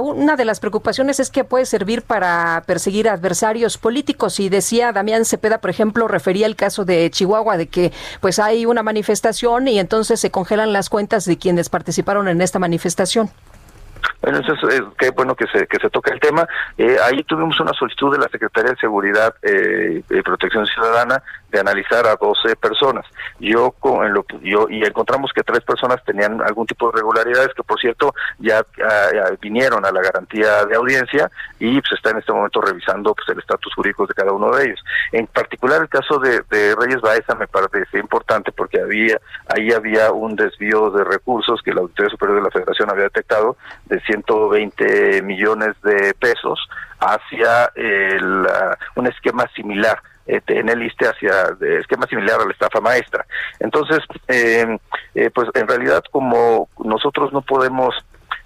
una de las preocupaciones es que puede servir para perseguir adversarios políticos y decía Damián Cepeda, por ejemplo, refería el caso de Chihuahua de que pues hay una manifestación y entonces se congelan las cuentas de quienes participaron en esta manifestación. Bueno, eso es, qué bueno que se, que se toque el tema. Eh, ahí tuvimos una solicitud de la Secretaría de Seguridad eh, y Protección Ciudadana de analizar a 12 personas. Yo, con, lo, yo y encontramos que tres personas tenían algún tipo de irregularidades que, por cierto, ya, vinieron a la garantía de audiencia y pues está en este momento revisando pues el estatus jurídico de cada uno de ellos. En particular el caso de, Reyes Baeza me parece importante porque había ahí había un desvío de recursos que la Auditoría Superior de la Federación había detectado de 120 millones de pesos hacia el, uh, un esquema similar en el ISTE hacia esquema similar a la estafa maestra. Entonces, eh, eh, pues en realidad como nosotros no podemos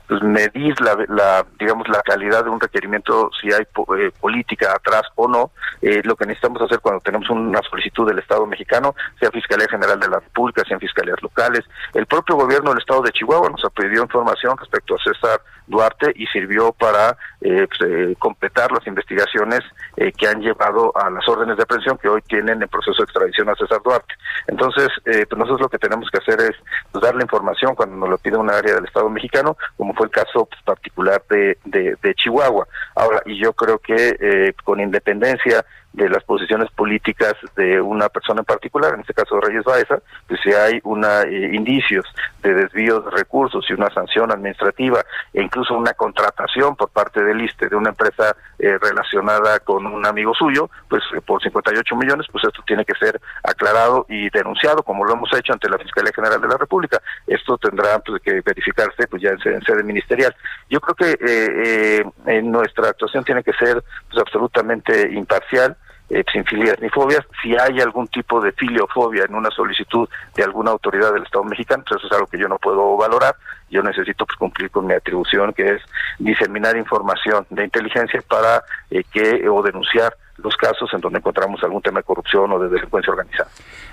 pues medir la, la, digamos la calidad de un requerimiento si hay eh, política atrás o no eh, lo que necesitamos hacer cuando tenemos una solicitud del Estado mexicano sea Fiscalía General de la República sean fiscalías locales. El propio gobierno del Estado de Chihuahua nos pedido información respecto a César Duarte y sirvió para eh, pues, completar las investigaciones que han llevado a las órdenes de aprehensión que hoy tienen en proceso de extradición a César Duarte. Entonces pues nosotros lo que tenemos que hacer es pues, dar la información cuando nos lo pide una área del Estado mexicano como fue el caso pues, particular de, de, Chihuahua. Ahora, y yo creo que eh, con independencia de las posiciones políticas de una persona en particular, en este caso Reyes Baeza, pues si hay una eh, indicios de desvío de recursos y una sanción administrativa e incluso una contratación por parte del ISTE de una empresa eh, relacionada con un amigo suyo, pues eh, por 58 millones, pues esto tiene que ser aclarado y denunciado como lo hemos hecho ante la Fiscalía General de la República. Esto tendrá pues, que verificarse pues ya en, sede ministerial. Yo creo que en nuestra actuación tiene que ser pues absolutamente imparcial eh, sin filias ni fobias. Si hay algún tipo de filiofobia en una solicitud de alguna autoridad del Estado mexicano, pues eso es algo que yo no puedo valorar. Yo necesito pues, cumplir con mi atribución, que es diseminar información de inteligencia para eh, que o denunciar los casos en donde encontramos algún tema de corrupción o de delincuencia organizada.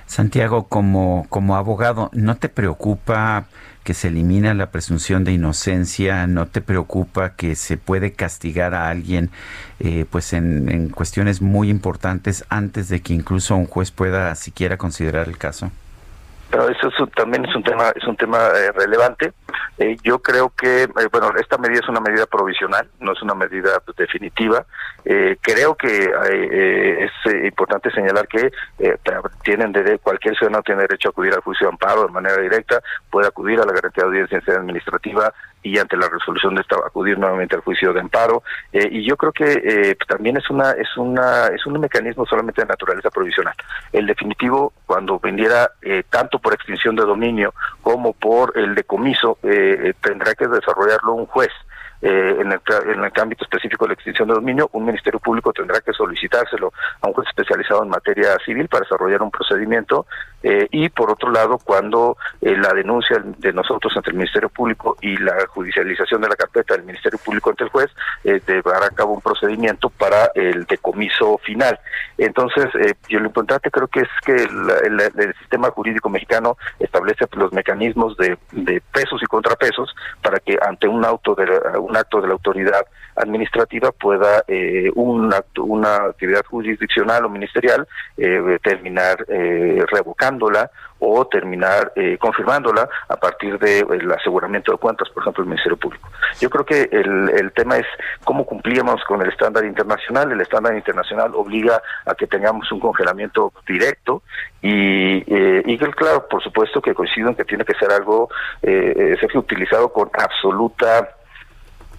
Santiago, como, como abogado, ¿no te preocupa que se elimina la presunción de inocencia? ¿No te preocupa que se puede castigar a alguien eh, pues en, en cuestiones muy importantes antes de que incluso un juez pueda siquiera considerar el caso? pero eso también es un tema es un tema eh, relevante eh, yo creo que eh, bueno esta medida es una medida provisional no es una medida definitiva. Creo que es importante señalar que tienen de, cualquier ciudadano tiene derecho a acudir al juicio de amparo de manera directa puede acudir a la garantía de audiencia administrativa y ante la resolución de esta acudir nuevamente al juicio de amparo. Eh, y yo creo que eh, también es una es una es un mecanismo solamente de naturaleza provisional. El definitivo cuando vendiera eh, tanto por extinción de dominio como por el decomiso tendrá que desarrollarlo un juez. Eh, en, el, en el ámbito específico de la extinción de dominio, un Ministerio Público tendrá que solicitárselo a un juez especializado en materia civil para desarrollar un procedimiento eh, y por otro lado, cuando eh, la denuncia de nosotros ante el Ministerio Público y la judicialización de la carpeta del Ministerio Público ante el juez, eh, llevará a cabo un procedimiento para el decomiso final. Entonces, yo lo importante creo que es que el, sistema jurídico mexicano establece los mecanismos de, pesos y contrapesos para que ante un auto de un acto de la autoridad administrativa pueda un acto, una actividad jurisdiccional o ministerial terminar revocando o terminar eh, confirmándola a partir del el aseguramiento de cuentas, por ejemplo, el Ministerio Público. Yo creo que el, el tema es cómo cumplíamos con el estándar internacional. El estándar internacional obliga a que tengamos un congelamiento directo y, eh, claro, por supuesto que coincido en que tiene que ser algo, eh, ser utilizado con absoluta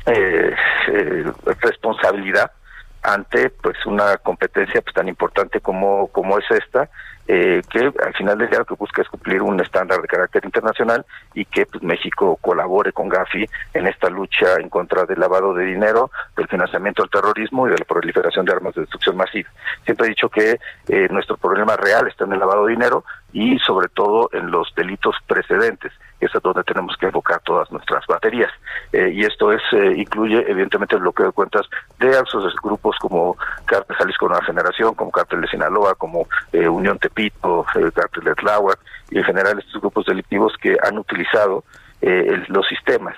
eh, responsabilidad ante pues una competencia pues tan importante como como es esta eh, que al final del día lo que busca es cumplir un estándar de carácter internacional y que pues, México colabore con Gafi en esta lucha en contra del lavado de dinero, del financiamiento del terrorismo y de la proliferación de armas de destrucción masiva. Siempre he dicho que eh, nuestro problema real está en el lavado de dinero y sobre todo en los delitos precedentes es a donde tenemos que enfocar todas nuestras baterías. Eh, y esto es eh, incluye evidentemente el bloqueo de cuentas de esos grupos como Cártel Jalisco Nueva Generación, como Cártel de Sinaloa, como eh, Unión Tepito, Cártel de Tláhuac, y en general estos grupos delictivos que han utilizado los sistemas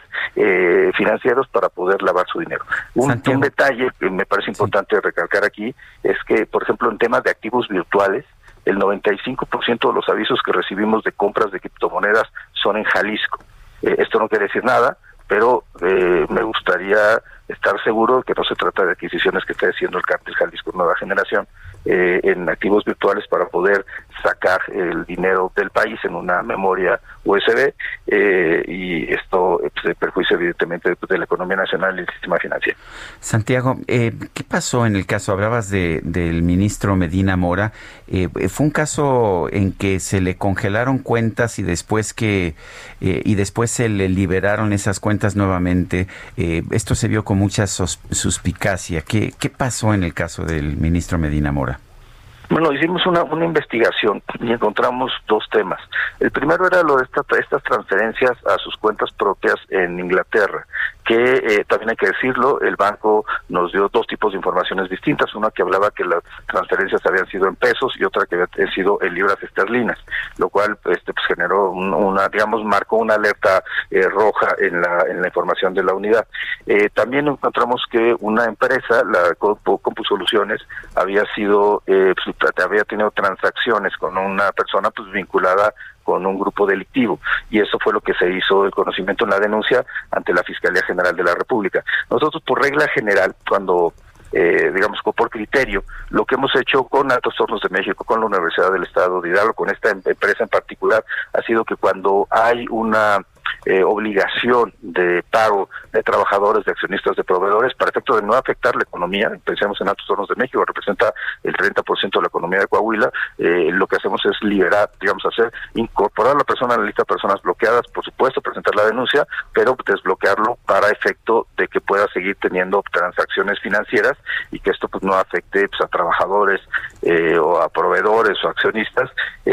financieros para poder lavar su dinero. Un, detalle que me parece importante recalcar aquí es que, por ejemplo, en temas de activos virtuales, el 95% de los avisos que recibimos de compras de criptomonedas son en Jalisco. Eh, esto no quiere decir nada, pero eh, me gustaría estar seguro de que no se trata de adquisiciones que está haciendo el cártel Jalisco Nueva Generación eh, en activos virtuales para poder sacar el dinero del país en una memoria USB eh, y esto pues, perjuicia evidentemente de la economía nacional y el sistema financiero. Santiago, eh, ¿qué pasó en el caso? Hablabas de, del ministro Medina Mora. Eh, ¿Fue un caso en que se le congelaron cuentas y después que y después se le liberaron esas cuentas nuevamente? esto se vio con mucha suspicacia. ¿Qué, ¿Qué pasó en el caso del ministro Medina Mora? Bueno, hicimos una, una investigación y encontramos dos temas. El primero era lo de estas transferencias a sus cuentas propias en Inglaterra que eh, también hay que decirlo, el banco nos dio dos tipos de informaciones distintas, una que hablaba que las transferencias habían sido en pesos y otra que habían sido en libras esterlinas, lo cual este pues generó una digamos marcó una alerta eh, roja en la en la información de la unidad. Eh, también encontramos que una empresa, la Compusoluciones, había sido pues, había tenido transacciones con una persona pues vinculada con un grupo delictivo y eso fue lo que se hizo el conocimiento en la denuncia ante la Fiscalía General de la República. Nosotros por regla general cuando eh, digamos, por criterio, lo que hemos hecho con Altos Hornos de México, con la Universidad del Estado de Hidalgo, con esta em-, empresa en particular, ha sido que cuando hay una eh, obligación de pago de trabajadores, de accionistas, de proveedores, para efecto de no afectar la economía. Pensemos en Altos Hornos de México, representa el 30% de la economía de Coahuila. Eh, lo que hacemos es liberar, digamos, hacer, incorporar a la persona a la lista de personas bloqueadas, por supuesto, presentar la denuncia, pero desbloquearlo para efecto de que pueda seguir teniendo transacciones financieras y que esto pues no afecte pues, a trabajadores eh, o a proveedores o accionistas,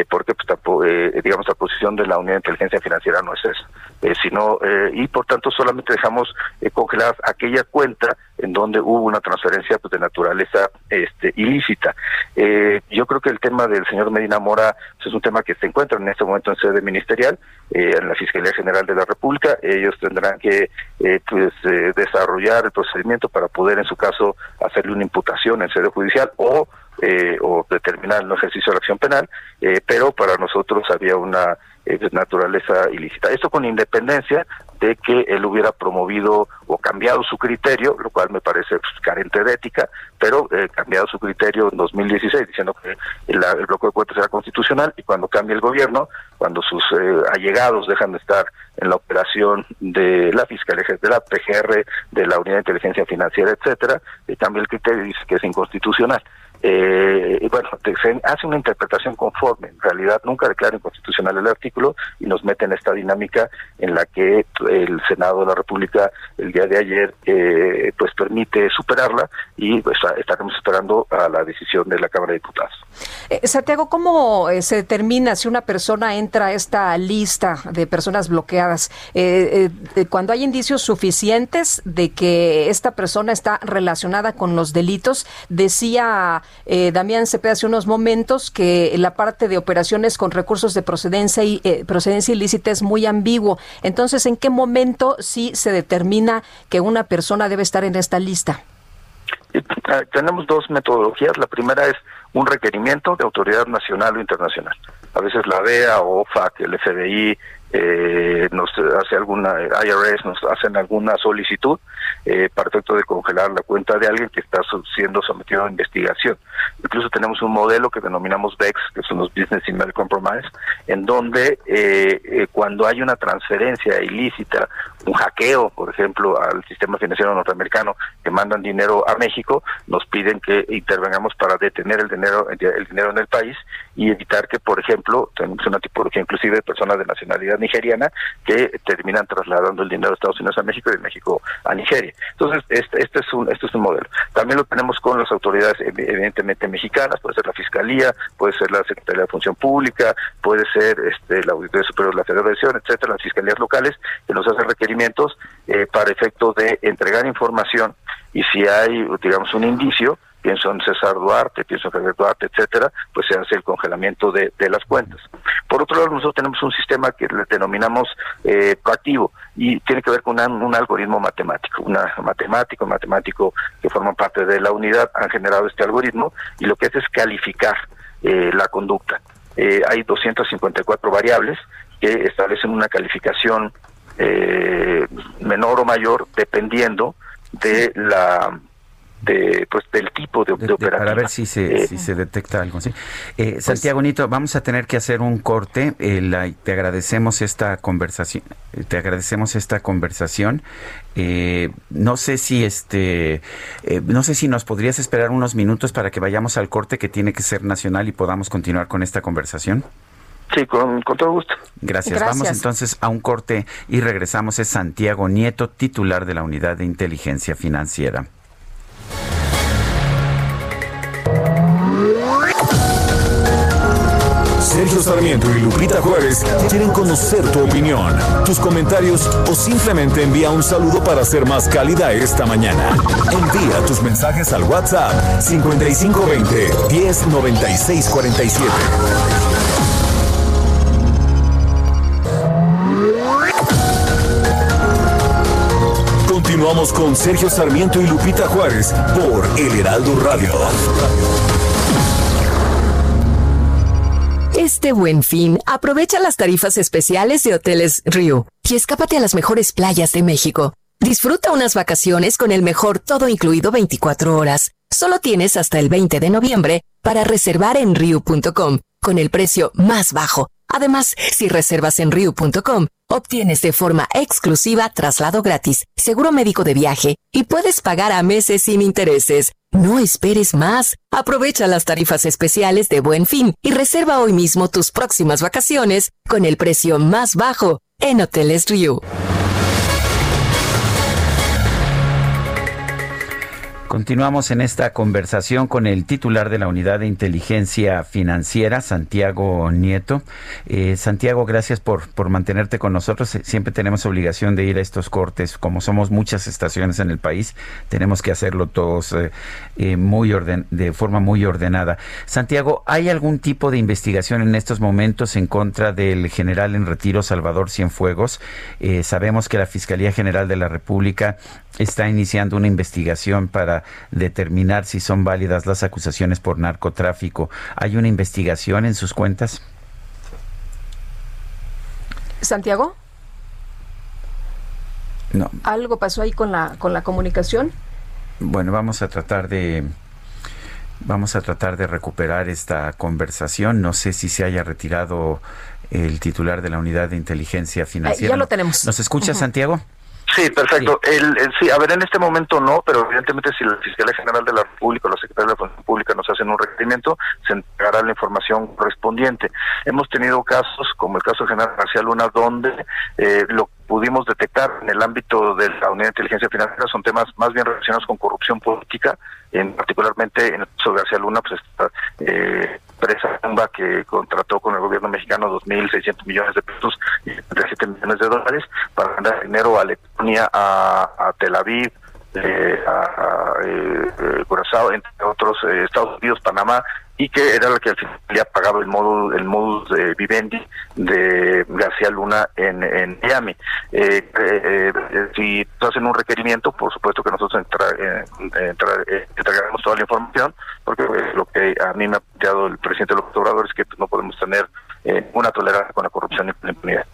porque pues, digamos la posición de la Unidad de Inteligencia Financiera no es esa. Eh, sino eh, y por tanto solamente dejamos eh, congeladas aquella cuenta en donde hubo una transferencia pues, de naturaleza este, ilícita. yo creo que el tema del señor Medina Mora pues, es un tema que se encuentra en este momento en sede ministerial, en la Fiscalía General de la República. Ellos tendrán que pues, desarrollar el procedimiento para poder, en su caso, hacerle una imputación en sede judicial o o determinar el ejercicio de la acción penal, pero para nosotros había una de naturaleza ilícita. Esto con independencia de que él hubiera promovido o cambiado su criterio, lo cual me parece pues, carente de ética, pero eh, cambiado su criterio en 2016 diciendo que el, el, bloqueo de cuentas era constitucional y cuando cambia el gobierno, cuando sus eh, allegados dejan de estar en la operación de la Fiscalía de la PGR, de la Unidad de Inteligencia Financiera, etcétera, y cambia el criterio y dice que es inconstitucional eh, bueno, se hace una interpretación conforme, en realidad nunca declara inconstitucional el artículo y nos mete en esta dinámica en la que el Senado de la República el día de ayer eh, pues permite superarla y pues, estaremos esperando a la decisión de la Cámara de Diputados. Eh, Santiago, ¿cómo eh, se determina si una persona entra a esta lista de personas bloqueadas? Eh, cuando hay indicios suficientes de que esta persona está relacionada con los delitos, decía eh, Damián Cepeda hace unos momentos que la parte de operaciones con recursos de procedencia y eh, procedencia ilícita es muy ambiguo. Entonces, ¿en qué momento sí se determina que una persona debe estar en esta lista? Tenemos dos metodologías. La primera es un requerimiento de autoridad nacional o internacional. a veces la DEA o el FBI, eh, nos hace alguna IRS nos hacen alguna solicitud eh, para efecto de congelar la cuenta de alguien que está siendo sometido a investigación. Incluso tenemos un modelo que denominamos BEX, que son los Business Email Compromise, en donde eh, eh, cuando hay una transferencia ilícita, un hackeo, por ejemplo, al sistema financiero norteamericano, que mandan dinero a México, nos piden que intervengamos para detener el dinero, el dinero en el país y evitar que, por ejemplo, tenemos una tipología inclusive de personas de nacionalidad nigeriana que terminan trasladando el dinero de Estados Unidos a México y de México a Nigeria. Entonces, este, este, es un este es un modelo. También lo tenemos con las autoridades evidentemente mexicanas, puede ser la Fiscalía, puede ser la Secretaría de Función Pública, puede ser este la Auditoría Superior de la Federación, etcétera, las fiscalías locales que nos hacen eh, para efecto de entregar información y si hay, digamos, un indicio, pienso en César Duarte, pienso en Javier Duarte, etcétera, pues se hace el congelamiento de, las cuentas. Por otro lado, nosotros tenemos un sistema que le denominamos eh, proactivo y tiene que ver con un algoritmo matemático. Una matemático, matemático que forman parte de la unidad han generado este algoritmo y lo que hace es calificar eh, la conducta. Eh, hay 254 variables que establecen una calificación eh, menor o mayor dependiendo de la de, pues, del tipo de, de, Para ver si se, eh, si se detecta algo. ¿sí? Eh, pues Santiago Nito, vamos a tener que hacer un corte. Eh, te agradecemos esta conversación. Te agradecemos esta conversación. no sé si este, no sé si nos podrías esperar unos minutos para que vayamos al corte que tiene que ser nacional y podamos continuar con esta conversación. Sí, con, con, todo gusto. Gracias. Gracias. Vamos entonces a un corte y regresamos. Es Santiago Nieto, titular de la Unidad de Inteligencia Financiera. Sergio Sarmiento y Lupita Juárez quieren conocer tu opinión, tus comentarios o simplemente envía un saludo para ser más cálida esta mañana. Envía tus mensajes al WhatsApp 5520 109647. Continuamos con Sergio Sarmiento y Lupita Juárez por El Heraldo Radio. Este buen fin, aprovecha las tarifas especiales de Hoteles Rio y escápate a las mejores playas de México. Disfruta unas vacaciones con el mejor todo incluido 24 horas. Solo tienes hasta el 20 de noviembre para reservar en Riu.com con el precio más bajo. Además, si reservas en Riu.com, obtienes de forma exclusiva traslado gratis, seguro médico de viaje y puedes pagar a meses sin intereses. No esperes más. Aprovecha las tarifas especiales de Buen Fin y reserva hoy mismo tus próximas vacaciones con el precio más bajo en Hoteles Rio. Continuamos en esta conversación con el titular de la Unidad de Inteligencia Financiera, Santiago Nieto. Eh, Santiago, gracias por, por mantenerte con nosotros. Siempre tenemos obligación de ir a estos cortes. Como somos muchas estaciones en el país, tenemos que hacerlo todos eh, eh, muy de forma muy ordenada. Santiago, ¿hay algún tipo de investigación en estos momentos en contra del general en retiro Salvador Cienfuegos? sabemos que la Fiscalía General de la República está iniciando una investigación para determinar si son válidas las acusaciones por narcotráfico. ¿Hay una investigación en sus cuentas? Santiago. No. ¿Algo pasó ahí con la con la comunicación? Bueno, vamos a tratar de vamos a tratar de recuperar esta conversación. No sé si se haya retirado el titular de la unidad de inteligencia financiera. ya lo tenemos. ¿Nos escucha, Santiago? Sí, perfecto. El, sí, a ver, en este momento no, pero evidentemente si la Fiscalía General de la República o la Secretaría de la Función Pública nos hacen un requerimiento, se entregará la información correspondiente. Hemos tenido casos, como el caso General García Luna, donde eh, lo pudimos detectar en el ámbito de la Unidad de Inteligencia Financiera son temas más bien relacionados con corrupción política, en particularmente en el caso de García Luna, pues esta eh, empresa que contrató con el gobierno mexicano 2.600 millones de pesos y 37 millones de dólares para mandar dinero a Letonia, a, Tel Aviv, eh, a, eh, eh entre otros eh, Estados Unidos, Panamá y que era la que al final había pagado el módulo el modus de vivendi de García Luna en, en Miami. Eh, eh, eh si hacen un requerimiento, por supuesto que nosotros eh, entregaremos toda la información, porque lo que a mí me ha planteado el presidente López Obrador es que pues, no podemos tener una tolerancia con la corrupción y la impunidad.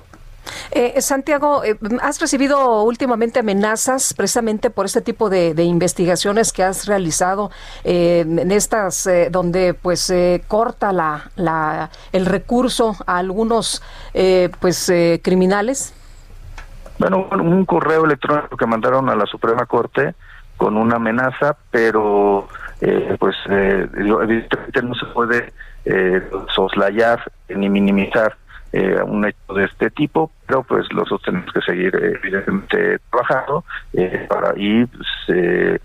Eh, Santiago, eh, ¿has recibido últimamente amenazas precisamente por este tipo de, investigaciones que has realizado eh, en estas donde pues corta la, el recurso a algunos pues criminales? Bueno, un correo electrónico que mandaron a la Suprema Corte con una amenaza, pero pues evidentemente no se puede soslayar ni minimizar eh, un hecho de este tipo, pero pues los tenemos que seguir eh, evidentemente trabajando eh, para y pues, eh,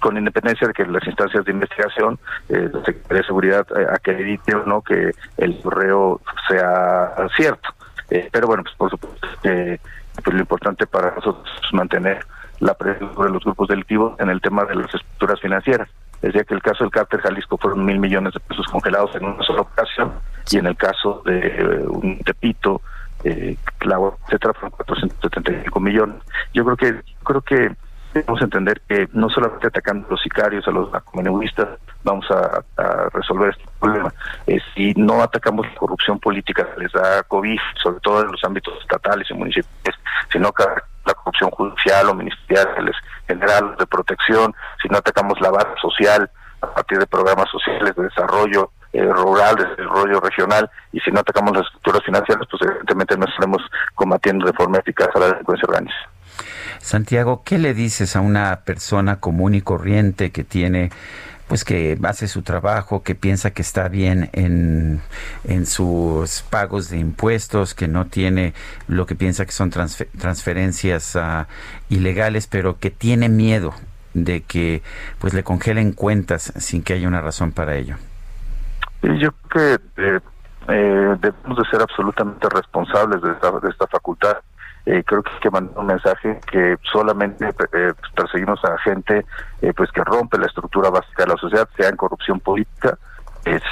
con independencia de que las instancias de investigación, eh, de Seguridad acredite o no que el correo sea cierto. pero bueno, pues por supuesto pues, lo importante para nosotros es mantener la presión sobre los grupos delictivos en el tema de las estructuras financieras. Decía que el caso del cártel Jalisco fueron mil millones de pesos congelados en una sola ocasión y en el caso de eh, un Tepito, eh, etcétera, fueron 475 millones. Yo creo que creo que debemos entender que no solamente atacando a los sicarios, a los narcomenudistas, vamos a, resolver este problema. Eh, si no atacamos la corrupción política que les da COVID, sobre todo en los ámbitos estatales y municipales, sino que la corrupción judicial o ministerial, general de protección, si no atacamos la base social a partir de programas sociales de desarrollo eh, rural, de desarrollo regional, y si no atacamos las estructuras financieras, pues evidentemente no estaremos combatiendo de forma eficaz a la delincuencia organizada. Santiago, ¿qué le dices a una persona común y corriente que tiene pues que hace su trabajo, que piensa que está bien en, en sus pagos de impuestos, que no tiene lo que piensa que son transferencias uh, ilegales, pero que tiene miedo de que pues le congelen cuentas sin que haya una razón para ello. Yo creo que eh, eh, debemos de ser absolutamente responsables de esta, de esta facultad. Eh, creo que hay que mandar un mensaje que solamente eh, perseguimos a gente pues que rompe la estructura básica de la sociedad, sea en corrupción política,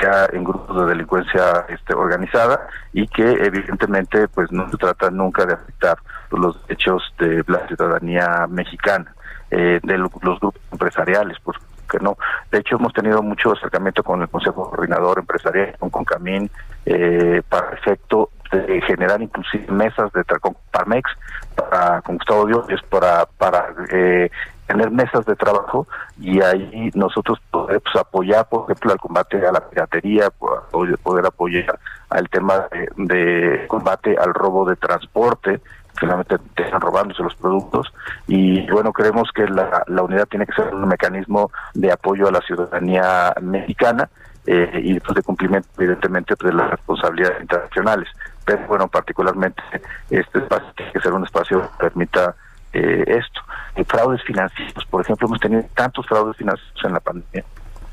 sea en grupos de delincuencia este, organizada y que evidentemente pues no se trata nunca de afectar los derechos de la ciudadanía mexicana, de los grupos empresariales, por que no. De hecho, hemos tenido mucho acercamiento con el Consejo Coordinador Empresarial, con Concamín, eh, para efecto de generar inclusive mesas de con Parmex, para, con Gustavo es para, para eh, tener mesas de trabajo y ahí nosotros podemos apoyar, por ejemplo, al combate a la piratería, poder apoyar al tema de combate al robo de transporte, finalmente están robándose los productos. Y bueno creemos que la, la unidad tiene que ser un mecanismo de apoyo a la ciudadanía mexicana eh, y pues, de cumplimiento evidentemente de las responsabilidades internacionales. Pero bueno particularmente este espacio tiene que ser un espacio que permita eh, esto. Eh, fraudes financieros por ejemplo hemos tenido tantos fraudes financieros en la pandemia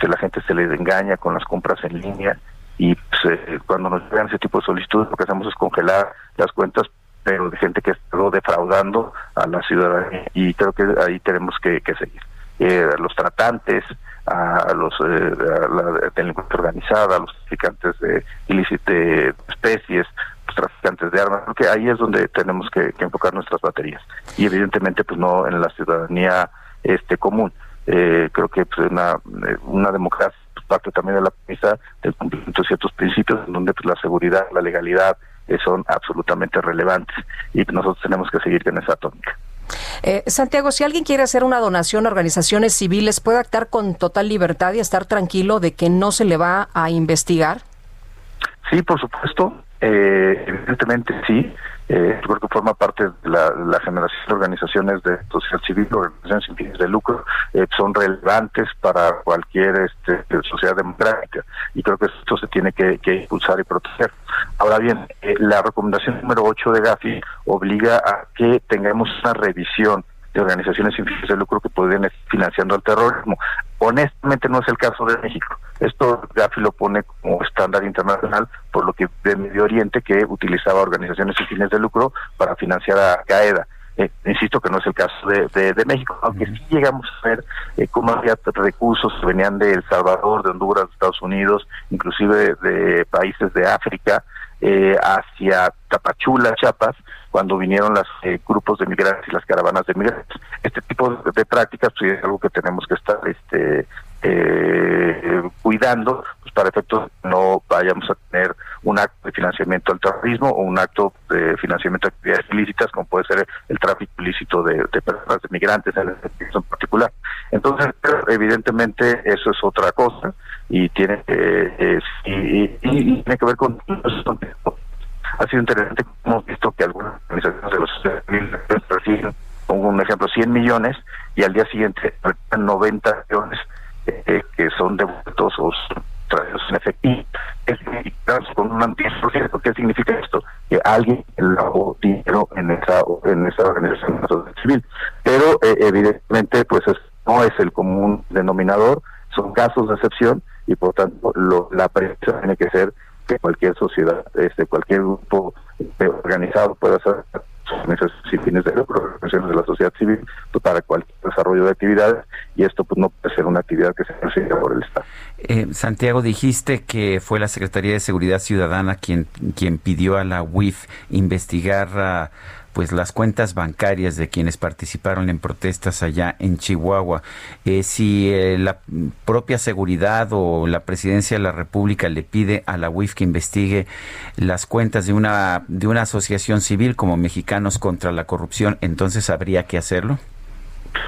que la gente se les engaña con las compras en línea y pues, eh, cuando nos llegan ese tipo de solicitudes lo que hacemos es congelar las cuentas pero de gente que está defraudando a la ciudadanía y creo que ahí tenemos que, seguir. Eh, los tratantes, a los eh, la delincuencia organizada, a los traficantes de ilícitas especies, los traficantes de armas, creo que ahí es donde tenemos que, enfocar nuestras baterías y evidentemente pues no en la ciudadanía este común. Eh, creo que pues, una, una democracia parte también de la premisa del cumplimiento de ciertos principios en donde pues, la seguridad, la legalidad, son absolutamente relevantes y nosotros tenemos que seguir en esa tónica. Eh, Santiago, si alguien quiere hacer una donación a organizaciones civiles, ¿puede actuar con total libertad y estar tranquilo de que no se le va a investigar? Sí, por supuesto. Eh, evidentemente sí. Eh, creo que forma parte de la, generación de organizaciones de sociedad civil, organizaciones sin fines de lucro, eh, son relevantes para cualquier este, sociedad democrática y creo que esto se tiene que, impulsar y proteger. Ahora bien, eh, la recomendación número 8 de Gafi obliga a que tengamos una revisión de organizaciones sin fines de lucro que podrían estar financiando el terrorismo. Honestamente no es el caso de México. Esto Gafi lo pone como estándar internacional, por lo que de Medio Oriente que utilizaba organizaciones sin fines de lucro para financiar a Qaeda. Eh, insisto que no es el caso de, de, México, aunque sí llegamos a ver eh, cómo había recursos que venían de El Salvador, de Honduras, de Estados Unidos, inclusive de países de África, eh, hacia Tapachula, Chiapas, cuando vinieron los eh, grupos de migrantes y las caravanas de migrantes. Este tipo de, prácticas pues, es algo que tenemos que estar este, eh, cuidando pues, para efectos no vayamos a tener terrorismo o un acto de financiamiento de actividades ilícitas, como puede ser el tráfico ilícito de, personas, de migrantes en, en particular. Entonces, evidentemente, eso es otra cosa y tiene, eh, y, tiene que ver con ha sido interesante hemos visto que algunas organizaciones de los reciben un ejemplo 100 millones y al día siguiente 90 millones eh, que son devueltos o traídos en efectivo con un ¿Qué significa esto? Que alguien lavó dinero en esa en esa organización civil. Pero eh, evidentemente pues no es el común denominador, son casos de excepción y por tanto lo, la premisa tiene que ser que cualquier sociedad, este cualquier grupo organizado pueda hacer y fines de organizaciones de la sociedad civil pues, para cualquier desarrollo de actividades y esto pues no puede ser una actividad que se persiga por el Estado. Eh, Santiago, dijiste que fue la Secretaría de Seguridad Ciudadana quien, quien pidió a la UIF investigar pues las cuentas bancarias de quienes participaron en protestas allá en Chihuahua. Eh, si eh, la propia seguridad o la presidencia de la República le pide a la UIF que investigue las cuentas de una de una asociación civil como Mexicanos contra la Corrupción, entonces habría que hacerlo.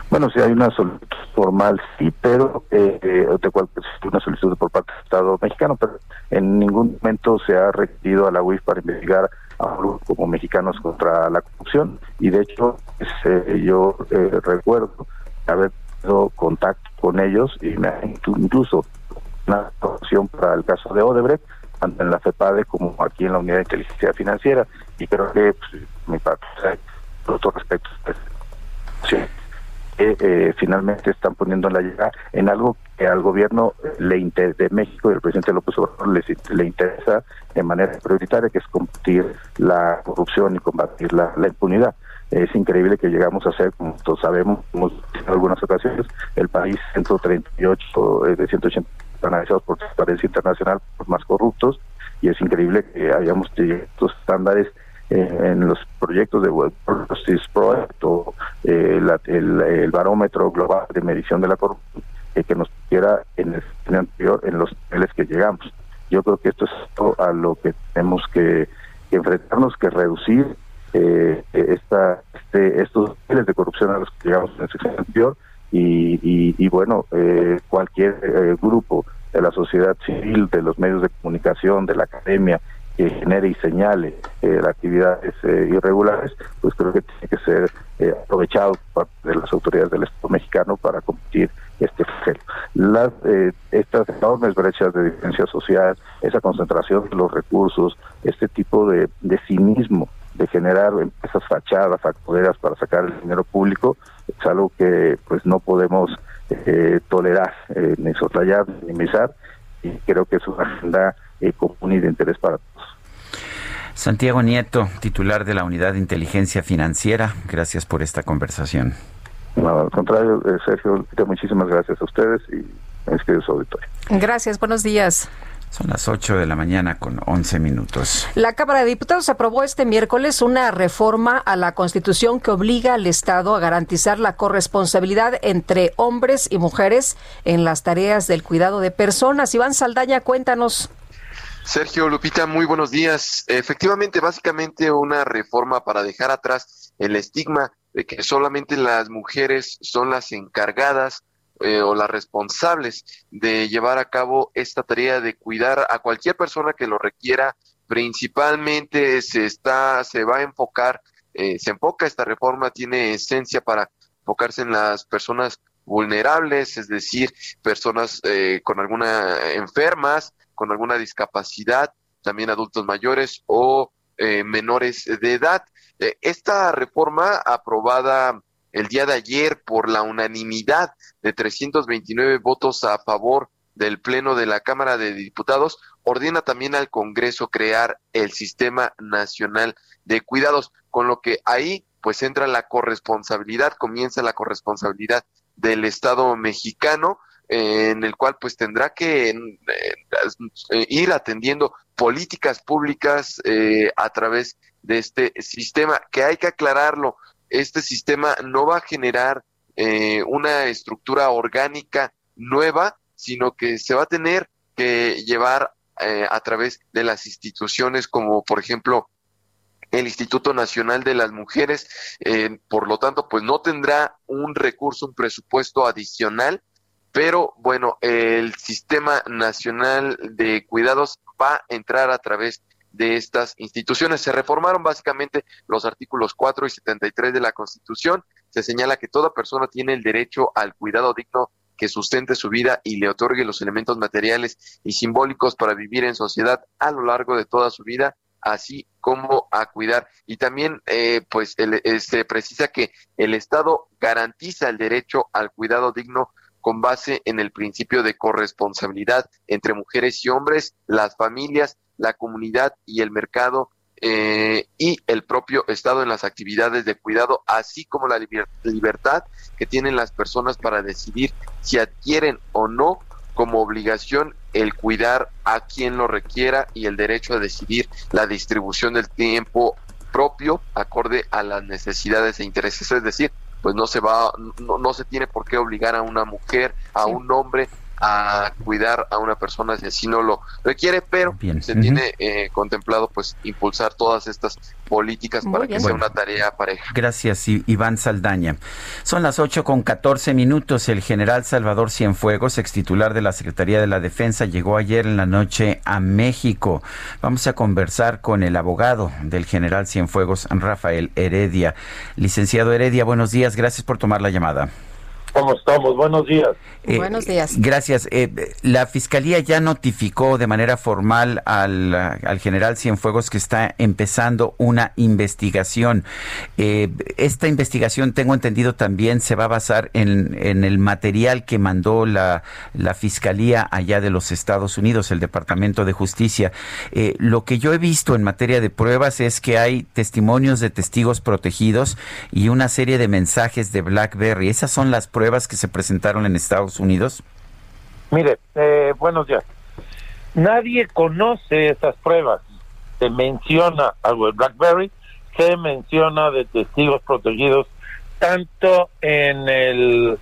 Bueno, si hay una solicitud formal, sí, pero eh, de cual, una solicitud por parte del Estado mexicano, pero en ningún momento se ha requerido a la UIF para investigar a un grupo como Mexicanos contra la Corrupción. Y de hecho este, yo eh, recuerdo haber tenido contacto con ellos y me incluso una opción para el caso de Odebrecht tanto en la FEPADE como aquí en la Unidad de Inteligencia Financiera. Y creo que pues, mi parte por otro respecto pues, sí eh, finalmente están poniendo la llegada en algo que al gobierno le de México y al presidente López Obrador le interesa de manera prioritaria, que es combatir la corrupción y combatir la, impunidad. Es increíble que llegamos a ser, como todos sabemos, en algunas ocasiones, el país 138 eh, de 180 analizados por Transparencia Internacional por más corruptos, y es increíble que hayamos a estos estándares en los proyectos de World Justice Project o eh, el, barómetro global de medición de la corrupción eh, que nos quiera en el anterior en los niveles que llegamos. Yo creo que esto es a lo que tenemos que, enfrentarnos, que reducir eh, esta, este, estos niveles de corrupción a los que llegamos en el sexenio anterior y, y, y bueno, eh, cualquier grupo de la sociedad civil, de los medios de comunicación, de la academia, que genere y señale eh, actividades eh, irregulares, pues creo que tiene que ser eh, aprovechado por de las autoridades del Estado mexicano para combatir este flagelo. Las, eh, estas enormes brechas de diferencia social, esa concentración de los recursos, este tipo de, de cinismo de generar empresas fachadas, factureras para sacar el dinero público, es algo que pues no podemos tolerar, ni soslayar, ni minimizar, y creo que es una agenda común y de interés para todos. Santiago Nieto, titular de la Unidad de Inteligencia Financiera, gracias por esta conversación. No, al contrario, eh, Sergio, muchísimas gracias a ustedes y su auditorio. Gracias, buenos días. Son las 8 de la mañana con 11 minutos. La Cámara de Diputados aprobó este miércoles una reforma a la Constitución que obliga al Estado a garantizar la corresponsabilidad entre hombres y mujeres en las tareas del cuidado de personas. Iván Saldaña, cuéntanos. Sergio Lupita, muy buenos días. Efectivamente, básicamente una reforma para dejar atrás el estigma de que solamente las mujeres son las encargadas eh, o las responsables de llevar a cabo esta tarea de cuidar a cualquier persona que lo requiera. Principalmente se está, se va a enfocar, eh, se enfoca esta reforma, tiene esencia para enfocarse en las personas vulnerables, es decir, personas eh, con alguna enfermas, con alguna discapacidad, también adultos mayores o eh, menores de edad. Eh, esta reforma aprobada el día de ayer por la unanimidad de 329 votos a favor del Pleno de la Cámara de Diputados, ordena también al Congreso crear el Sistema Nacional de Cuidados, con lo que ahí pues entra la corresponsabilidad, comienza la corresponsabilidad del Estado mexicano en el cual pues tendrá que eh, ir atendiendo políticas públicas eh, a través de este sistema, que hay que aclararlo, este sistema no va a generar eh, una estructura orgánica nueva, sino que se va a tener que llevar eh, a través de las instituciones como por ejemplo el Instituto Nacional de las Mujeres, eh, por lo tanto, pues no tendrá un recurso, un presupuesto adicional, pero bueno, el Sistema Nacional de Cuidados va a entrar a través de estas instituciones. Se reformaron básicamente los artículos 4 y 73 de la Constitución. Se señala que toda persona tiene el derecho al cuidado digno que sustente su vida y le otorgue los elementos materiales y simbólicos para vivir en sociedad a lo largo de toda su vida así como a cuidar. Y también, eh, pues, eh, se precisa que el Estado garantiza el derecho al cuidado digno con base en el principio de corresponsabilidad entre mujeres y hombres, las familias, la comunidad y el mercado eh, y el propio Estado en las actividades de cuidado, así como la libertad que tienen las personas para decidir si adquieren o no como obligación el cuidar a quien lo requiera y el derecho a decidir la distribución del tiempo propio acorde a las necesidades e intereses, es decir, pues no se va, no, no se tiene por qué obligar a una mujer, a un hombre a cuidar a una persona si así no lo requiere, pero se tiene eh, contemplado pues impulsar todas estas políticas para que sea una tarea pareja. Gracias, Iván Saldaña. Son las 8 con 14 minutos. El general Salvador Cienfuegos, ex titular de la Secretaría de la Defensa, llegó ayer en la noche a México. Vamos a conversar con el abogado del general Cienfuegos, Rafael Heredia. Licenciado Heredia, buenos días. Gracias por tomar la llamada. ¿Cómo estamos? Buenos días. Eh, Buenos días. Gracias. Eh, la Fiscalía ya notificó de manera formal al, al, general Cienfuegos que está empezando una investigación. Eh, esta investigación, tengo entendido, también se va a basar en, en el material que mandó la, la, Fiscalía allá de los Estados Unidos, el Departamento de Justicia. lo que yo he visto en materia de pruebas es que hay testimonios de testigos protegidos y una serie de mensajes de BlackBerry. Esas son las pruebas pruebas que se presentaron en Estados Unidos? Mire, eh, buenos días. Nadie conoce esas pruebas. Se menciona algo de BlackBerry, se menciona de testigos protegidos tanto en el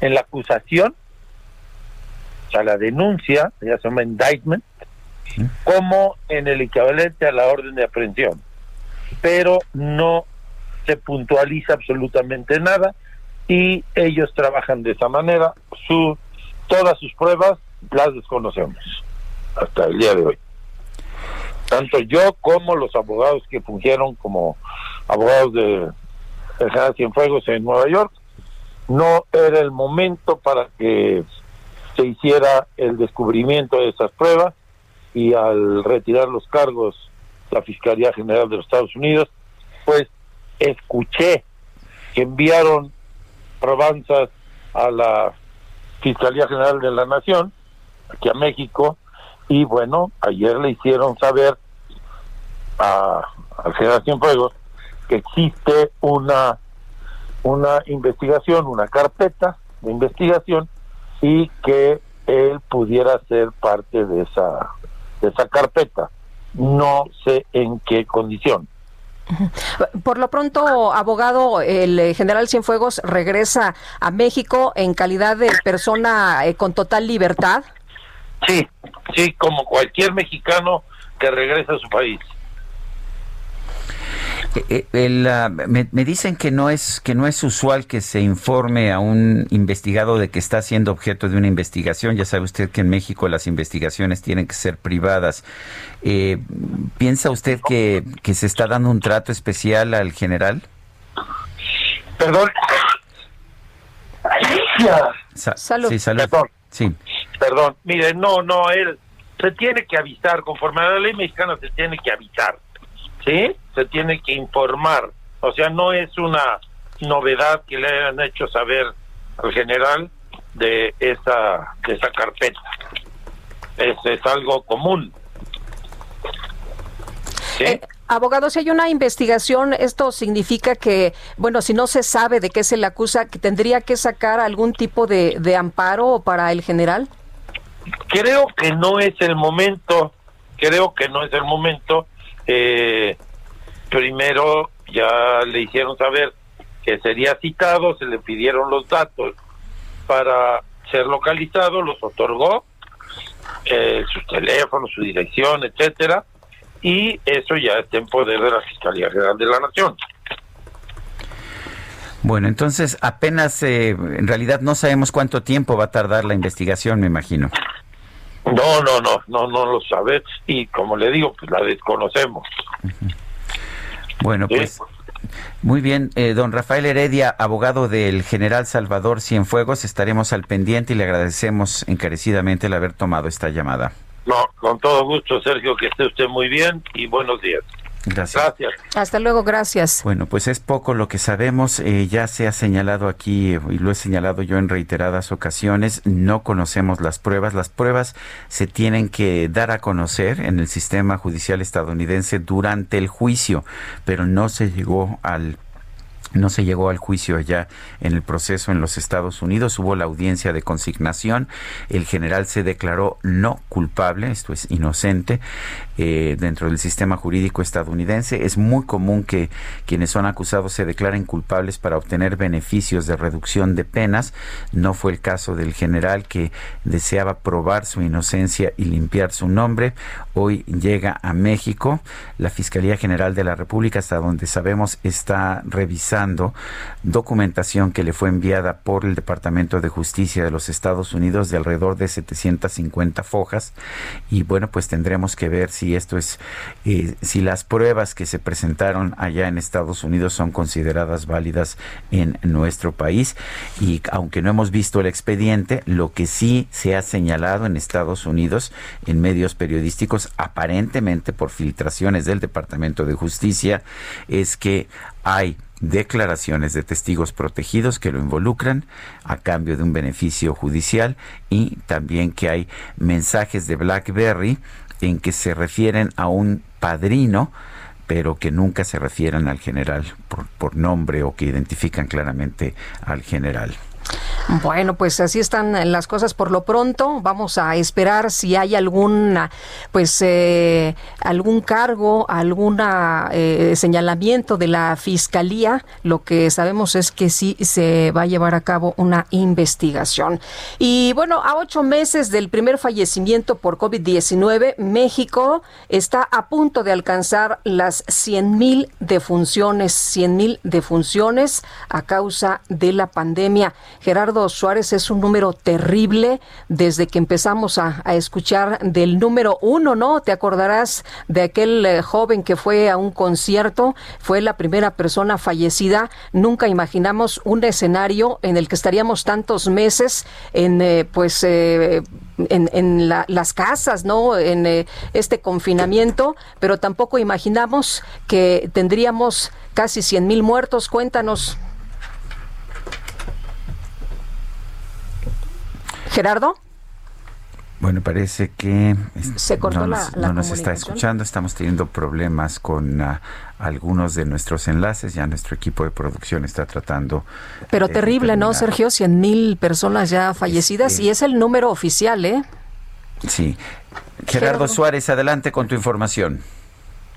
en la acusación, o sea, la denuncia, ya se llama indictment, como en el equivalente a la orden de aprehensión. Pero no se puntualiza absolutamente nada y ellos trabajan de esa manera. Su, todas sus pruebas las desconocemos hasta el día de hoy. Tanto yo como los abogados que fungieron como abogados de general Cienfuegos en Nueva York, no era el momento para que se hiciera el descubrimiento de esas pruebas y al retirar los cargos la Fiscalía General de los Estados Unidos, pues escuché que enviaron probanzas a la Fiscalía General de la Nación, aquí a México, y bueno, ayer le hicieron saber a, al general Cienfuegos que existe una, una investigación, una carpeta de investigación, y que él pudiera ser parte de esa, de esa carpeta. No sé en qué condición. Por lo pronto, abogado, el general Cienfuegos regresa a México en calidad de persona eh, con total libertad. Sí, sí, como cualquier mexicano que regresa a su país. Eh, eh, ah, me, dicen que no es que no es usual que se informe a un investigado de que está siendo objeto de una investigación. Ya sabe usted que en México las investigaciones tienen que ser privadas. Eh, ¿Piensa usted que, que se está dando un trato especial al general? Perdón. salud. Sí, salud. Perdón. Sí. Perdón. Mire, no, no, él se tiene que avisar. Conforme a la ley mexicana se tiene que avisar. ¿Sí? Se tiene que informar. O sea, no es una novedad que le hayan hecho saber al general de esa, de esa carpeta. Es, es algo común. ¿Sí? Eh, abogado, si hay una investigación, esto significa que, bueno, si no se sabe de qué se le acusa, que tendría que sacar algún tipo de, de amparo para el general. Creo que no es el momento, creo que no es el momento eh, primero ya le hicieron saber que sería citado, se le pidieron los datos para ser localizado, los otorgó eh, sus teléfonos, su dirección, etcétera, y eso ya está en poder de la Fiscalía General de la Nación. Bueno, entonces apenas, eh, en realidad no sabemos cuánto tiempo va a tardar la investigación, me imagino. No, no, no, no, no lo sabes y como le digo, pues la desconocemos. Bueno, pues muy bien, eh, don Rafael Heredia, abogado del general Salvador Cienfuegos, estaremos al pendiente y le agradecemos encarecidamente el haber tomado esta llamada. No, con todo gusto, Sergio, que esté usted muy bien y buenos días. Gracias. Hasta luego, gracias. Bueno, pues es poco lo que sabemos. Eh, ya se ha señalado aquí, y lo he señalado yo en reiteradas ocasiones, no conocemos las pruebas. Las pruebas se tienen que dar a conocer en el sistema judicial estadounidense durante el juicio, pero no se llegó al no se llegó al juicio allá en el proceso en los Estados Unidos. Hubo la audiencia de consignación. El general se declaró no culpable, esto es inocente, eh, dentro del sistema jurídico estadounidense. Es muy común que quienes son acusados se declaren culpables para obtener beneficios de reducción de penas. No fue el caso del general que deseaba probar su inocencia y limpiar su nombre. Hoy llega a México. La Fiscalía General de la República, hasta donde sabemos, está revisando documentación que le fue enviada por el Departamento de Justicia de los Estados Unidos de alrededor de 750 fojas. Y bueno pues tendremos que ver si esto es eh, si las pruebas que se presentaron allá en Estados Unidos son consideradas válidas en nuestro país. Y aunque no hemos visto el expediente lo que sí se ha señalado en Estados Unidos en medios periodísticos aparentemente por filtraciones del Departamento de Justicia es que hay declaraciones de testigos protegidos que lo involucran a cambio de un beneficio judicial y también que hay mensajes de BlackBerry en que se refieren a un padrino pero que nunca se refieren al general por, por nombre o que identifican claramente al general. Bueno, pues así están las cosas por lo pronto. Vamos a esperar si hay alguna, pues, eh, algún cargo, algún eh, señalamiento de la fiscalía. Lo que sabemos es que sí se va a llevar a cabo una investigación. Y bueno, a ocho meses del primer fallecimiento por COVID-19, México está a punto de alcanzar las 100 mil defunciones, 100 mil defunciones a causa de la pandemia. Gerardo Suárez es un número terrible desde que empezamos a, escuchar del número uno, ¿no? Te acordarás de aquel eh, joven que fue a un concierto, fue la primera persona fallecida. Nunca imaginamos un escenario en el que estaríamos tantos meses en, eh, pues, eh, en, las casas, ¿no? En este confinamiento, pero tampoco imaginamos que tendríamos casi 100 mil muertos. Cuéntanos. Gerardo. Bueno, parece que Se no, nos, está escuchando. Estamos teniendo problemas con ah, algunos de nuestros enlaces. Ya nuestro equipo de producción está tratando. Pero terrible, ¿no, Sergio? Cien mil personas ya fallecidas este y es el número oficial, ¿eh? Sí. Gerardo Suárez, adelante con tu información.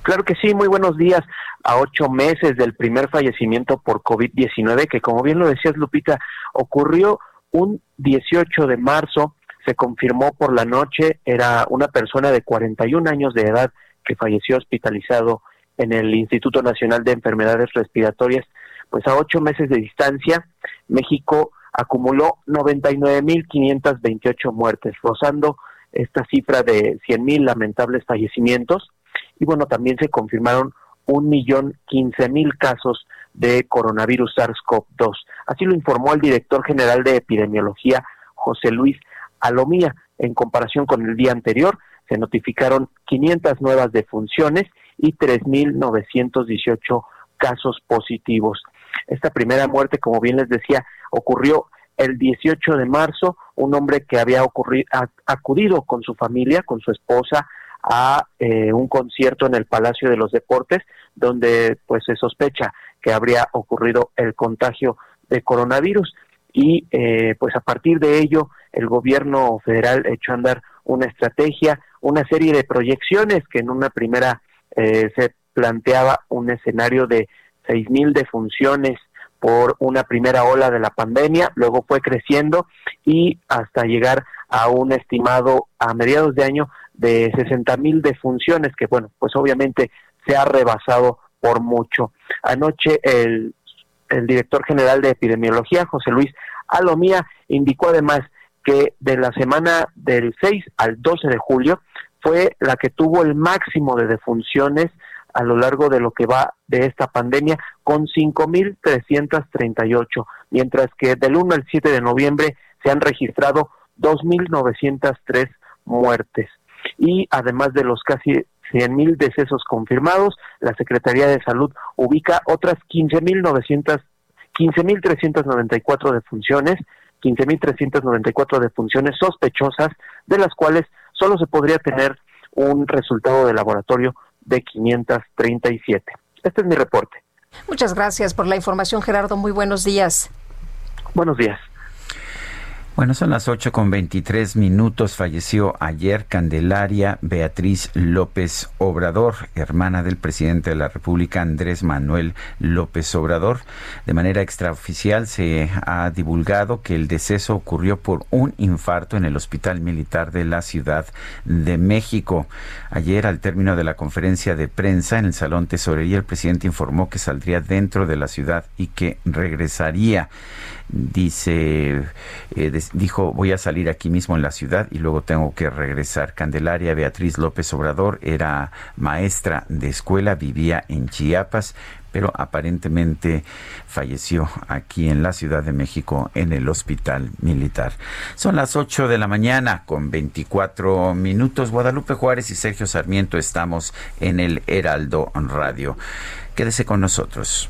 Claro que sí, muy buenos días. A ocho meses del primer fallecimiento por COVID-19, que como bien lo decías, Lupita, ocurrió un 18 de marzo se confirmó por la noche, era una persona de 41 años de edad que falleció hospitalizado en el Instituto Nacional de Enfermedades Respiratorias. Pues a ocho meses de distancia, México acumuló 99.528 muertes, rozando esta cifra de 100.000 lamentables fallecimientos. Y bueno, también se confirmaron un millón quince mil casos de coronavirus SARS-CoV-2. Así lo informó el director general de epidemiología, José Luis Alomía. En comparación con el día anterior, se notificaron 500 nuevas defunciones y 3.918 casos positivos. Esta primera muerte, como bien les decía, ocurrió el 18 de marzo, un hombre que había acudido con su familia, con su esposa, a eh, un concierto en el Palacio de los Deportes, donde pues se sospecha que habría ocurrido el contagio de coronavirus y eh, pues a partir de ello el gobierno federal echó a andar una estrategia, una serie de proyecciones que en una primera eh, se planteaba un escenario de seis mil defunciones por una primera ola de la pandemia, luego fue creciendo y hasta llegar a un estimado a mediados de año de 60 mil defunciones, que bueno, pues obviamente se ha rebasado por mucho. Anoche el, el director general de epidemiología, José Luis Alomía, indicó además que de la semana del 6 al 12 de julio fue la que tuvo el máximo de defunciones a lo largo de lo que va de esta pandemia con 5.338, mientras que del 1 al 7 de noviembre se han registrado 2.903 muertes. Y además de los casi 100.000 decesos confirmados, la Secretaría de Salud ubica otras 15.900 15.394 defunciones, 15.394 defunciones sospechosas, de las cuales solo se podría tener un resultado de laboratorio de 537. Este es mi reporte. Muchas gracias por la información, Gerardo. Muy buenos días. Buenos días. Bueno, son las 8 con 23 minutos. Falleció ayer Candelaria Beatriz López Obrador, hermana del presidente de la República, Andrés Manuel López Obrador. De manera extraoficial se ha divulgado que el deceso ocurrió por un infarto en el Hospital Militar de la Ciudad de México. Ayer, al término de la conferencia de prensa en el Salón Tesorería, el presidente informó que saldría dentro de la ciudad y que regresaría dice, eh, dijo, voy a salir aquí mismo en la ciudad y luego tengo que regresar. Candelaria Beatriz López Obrador era maestra de escuela, vivía en Chiapas, pero aparentemente falleció aquí en la Ciudad de México en el hospital militar. Son las 8 de la mañana con 24 minutos. Guadalupe Juárez y Sergio Sarmiento estamos en el Heraldo Radio. Quédese con nosotros.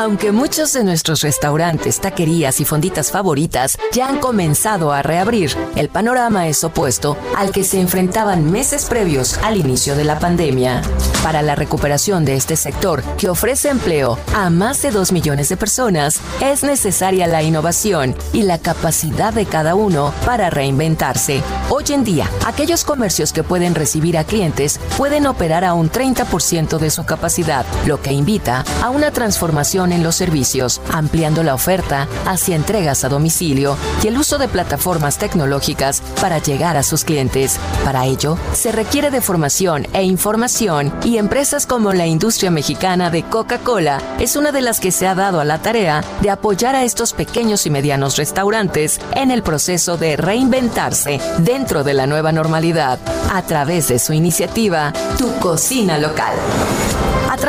Aunque muchos de nuestros restaurantes, taquerías y fonditas favoritas ya han comenzado a reabrir, el panorama es opuesto al que se enfrentaban meses previos al inicio de la pandemia. Para la recuperación de este sector, que ofrece empleo a más de 2 millones de personas, es necesaria la innovación y la capacidad de cada uno para reinventarse. Hoy en día, aquellos comercios que pueden recibir a clientes pueden operar a un 30% de su capacidad, lo que invita a una transformación en los servicios, ampliando la oferta hacia entregas a domicilio y el uso de plataformas tecnológicas para llegar a sus clientes. Para ello, se requiere de formación e información y empresas como la industria mexicana de Coca-Cola es una de las que se ha dado a la tarea de apoyar a estos pequeños y medianos restaurantes en el proceso de reinventarse dentro de la nueva normalidad a través de su iniciativa Tu Cocina Local.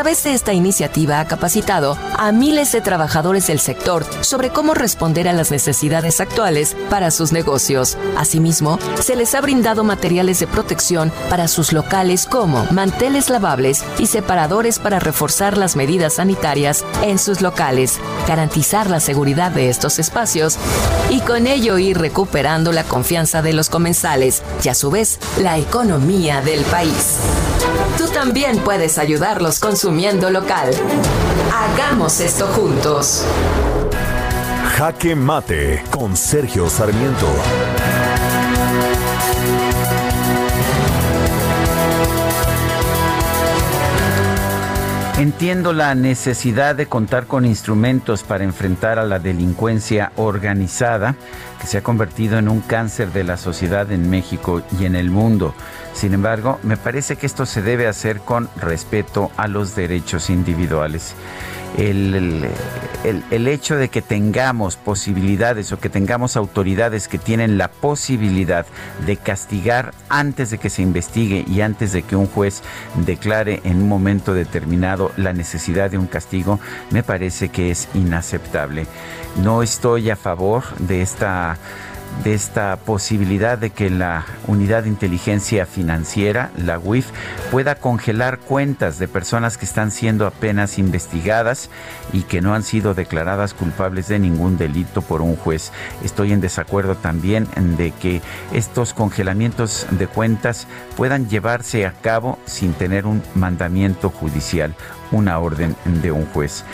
Través de esta iniciativa ha capacitado a miles de trabajadores del sector sobre cómo responder a las necesidades actuales para sus negocios. Asimismo, se les ha brindado materiales de protección para sus locales como manteles lavables y separadores para reforzar las medidas sanitarias en sus locales, garantizar la seguridad de estos espacios y con ello ir recuperando la confianza de los comensales y a su vez la economía del país. Tú también puedes ayudarlos consumiendo local. Hagamos esto juntos. Jaque Mate con Sergio Sarmiento. Entiendo la necesidad de contar con instrumentos para enfrentar a la delincuencia organizada que se ha convertido en un cáncer de la sociedad en México y en el mundo. Sin embargo, me parece que esto se debe hacer con respeto a los derechos individuales. El, el, hecho de que tengamos posibilidades o que tengamos autoridades que tienen la posibilidad de castigar antes de que se investigue y antes de que un juez declare en un momento determinado la necesidad de un castigo, me parece que es inaceptable. No estoy a favor de esta de esta posibilidad de que la Unidad de Inteligencia Financiera, la UIF, pueda congelar cuentas de personas que están siendo apenas investigadas y que no han sido declaradas culpables de ningún delito por un juez. Estoy en desacuerdo también de que estos congelamientos de cuentas puedan llevarse a cabo sin tener un mandamiento judicial, una orden de un juez.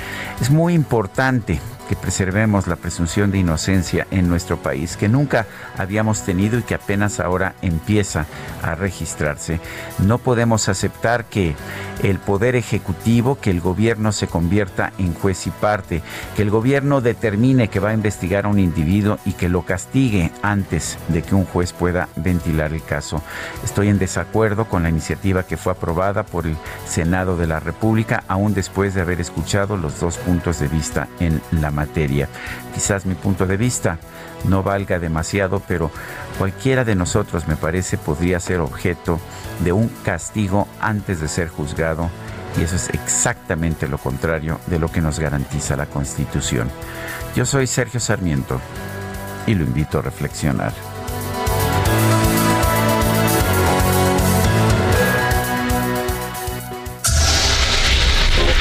Es muy importante que preservemos la presunción de inocencia en nuestro país, que nunca habíamos tenido y que apenas ahora empieza a registrarse. No podemos aceptar que el poder ejecutivo, que el gobierno se convierta en juez y parte, que el gobierno determine que va a investigar a un individuo y que lo castigue antes de que un juez pueda ventilar el caso. Estoy en desacuerdo con la iniciativa que fue aprobada por el Senado de la República, aún después de haber escuchado los dos puntos de vista en la materia. Quizás mi punto de vista no valga demasiado, pero cualquiera de nosotros, me parece, podría ser objeto de un castigo antes de ser juzgado y eso es exactamente lo contrario de lo que nos garantiza la Constitución. Yo soy Sergio Sarmiento y lo invito a reflexionar.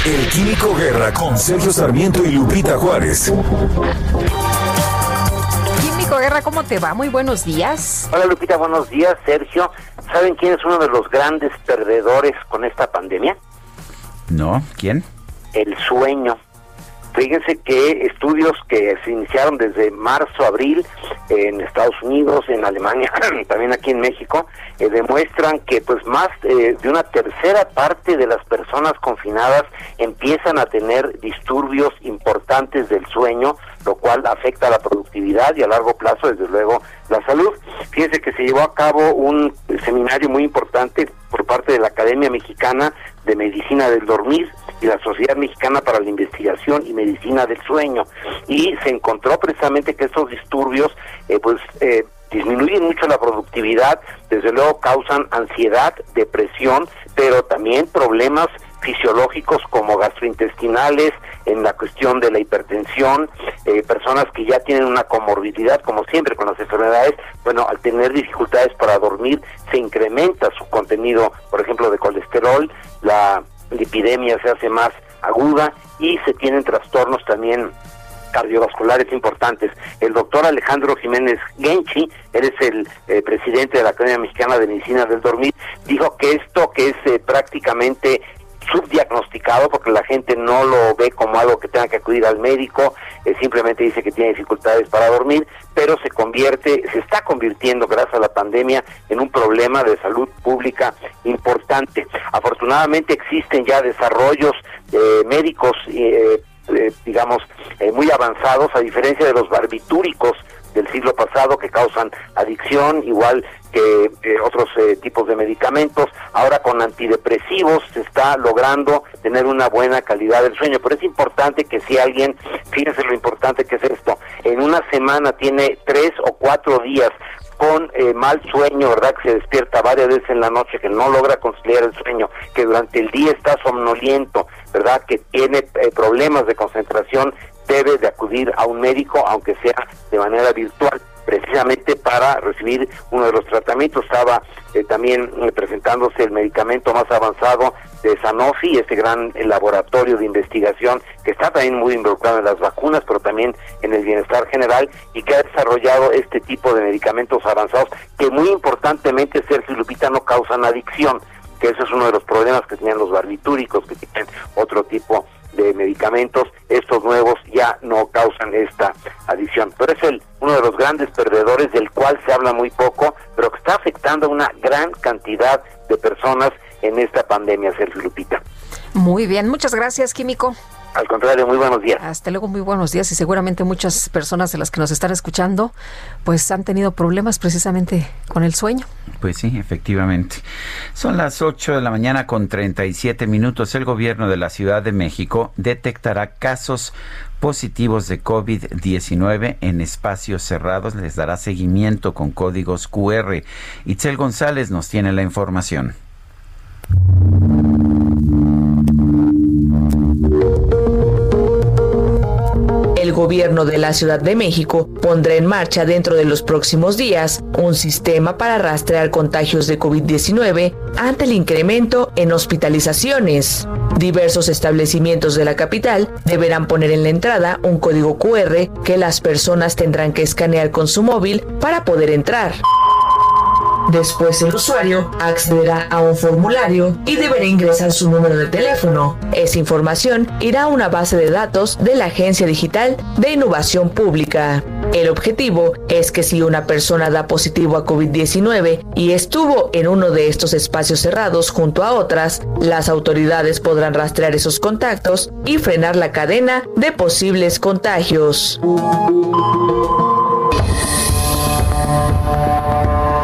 El Químico Guerra con Sergio Sarmiento y Lupita Juárez. Químico Guerra, ¿cómo te va? Muy buenos días. Hola Lupita, buenos días, Sergio. ¿Saben quién es uno de los grandes perdedores con esta pandemia? No, ¿quién? El sueño. Fíjense que estudios que se iniciaron desde marzo, abril en Estados Unidos, en Alemania, también aquí en México, eh, demuestran que pues más eh, de una tercera parte de las personas confinadas empiezan a tener disturbios importantes del sueño, lo cual afecta a la productividad y a largo plazo, desde luego, la salud. Fíjense que se llevó a cabo un seminario muy importante por parte de la Academia Mexicana de Medicina del Dormir y la Sociedad Mexicana para la Investigación y Medicina del Sueño. Y se encontró precisamente que estos disturbios, eh, pues, eh, disminuyen mucho la productividad, desde luego causan ansiedad, depresión, pero también problemas fisiológicos como gastrointestinales, en la cuestión de la hipertensión, eh, personas que ya tienen una comorbilidad, como siempre con las enfermedades, bueno, al tener dificultades para dormir, se incrementa su contenido, por ejemplo, de colesterol, la epidemia se hace más aguda y se tienen trastornos también cardiovasculares importantes. El doctor Alejandro Jiménez Genchi, él es el eh, presidente de la Academia Mexicana de Medicina del Dormir, dijo que esto que es eh, prácticamente subdiagnosticado porque la gente no lo ve como algo que tenga que acudir al médico, eh, simplemente dice que tiene dificultades para dormir, pero se convierte, se está convirtiendo gracias a la pandemia en un problema de salud pública importante. Afortunadamente existen ya desarrollos eh, médicos, eh, digamos, muy avanzados, a diferencia de los barbitúricos del siglo pasado que causan adicción, igual que eh, otros eh, tipos de medicamentos. Ahora con antidepresivos se está logrando tener una buena calidad del sueño, pero es importante que si alguien, fíjense lo importante que es esto, en una semana tiene tres o cuatro días con eh, mal sueño, ¿verdad? Que se despierta varias veces en la noche, que no logra conciliar el sueño, que durante el día está somnoliento, ¿verdad? Que tiene problemas de concentración debe de acudir a un médico, aunque sea de manera virtual precisamente para recibir uno de los tratamientos. Estaba eh, también eh, presentándose el medicamento más avanzado de Sanofi, este gran eh, laboratorio de investigación que está también muy involucrado en las vacunas, pero también en el bienestar general y que ha desarrollado este tipo de medicamentos avanzados que muy importantemente, Sergio Lupita, no causan adicción, que ese es uno de los problemas que tenían los barbitúricos, que tienen otro tipo de medicamentos, estos nuevos ya no causan esta adicción. Pero es el, uno de los grandes perdedores del cual se habla muy poco, pero que está afectando a una gran cantidad de personas en esta pandemia, Sergio Lupita. Muy bien, muchas gracias, Químico. Al contrario, muy buenos días. Hasta luego, muy buenos días. Y seguramente muchas personas de las que nos están escuchando, pues han tenido problemas precisamente con el sueño. Pues sí, efectivamente. Son las 8 de la mañana con 37 minutos. El gobierno de la Ciudad de México detectará casos positivos de COVID-19 en espacios cerrados. Les dará seguimiento con códigos QR. Itzel González nos tiene la información. El gobierno de la Ciudad de México pondrá en marcha dentro de los próximos días un sistema para rastrear contagios de COVID-19 ante el incremento en hospitalizaciones. Diversos establecimientos de la capital deberán poner en la entrada un código QR que las personas tendrán que escanear con su móvil para poder entrar. Después el usuario accederá a un formulario y deberá ingresar su número de teléfono. Esa información irá a una base de datos de la Agencia Digital de Innovación Pública. El objetivo es que si una persona da positivo a COVID-19 y estuvo en uno de estos espacios cerrados junto a otras, las autoridades podrán rastrear esos contactos y frenar la cadena de posibles contagios.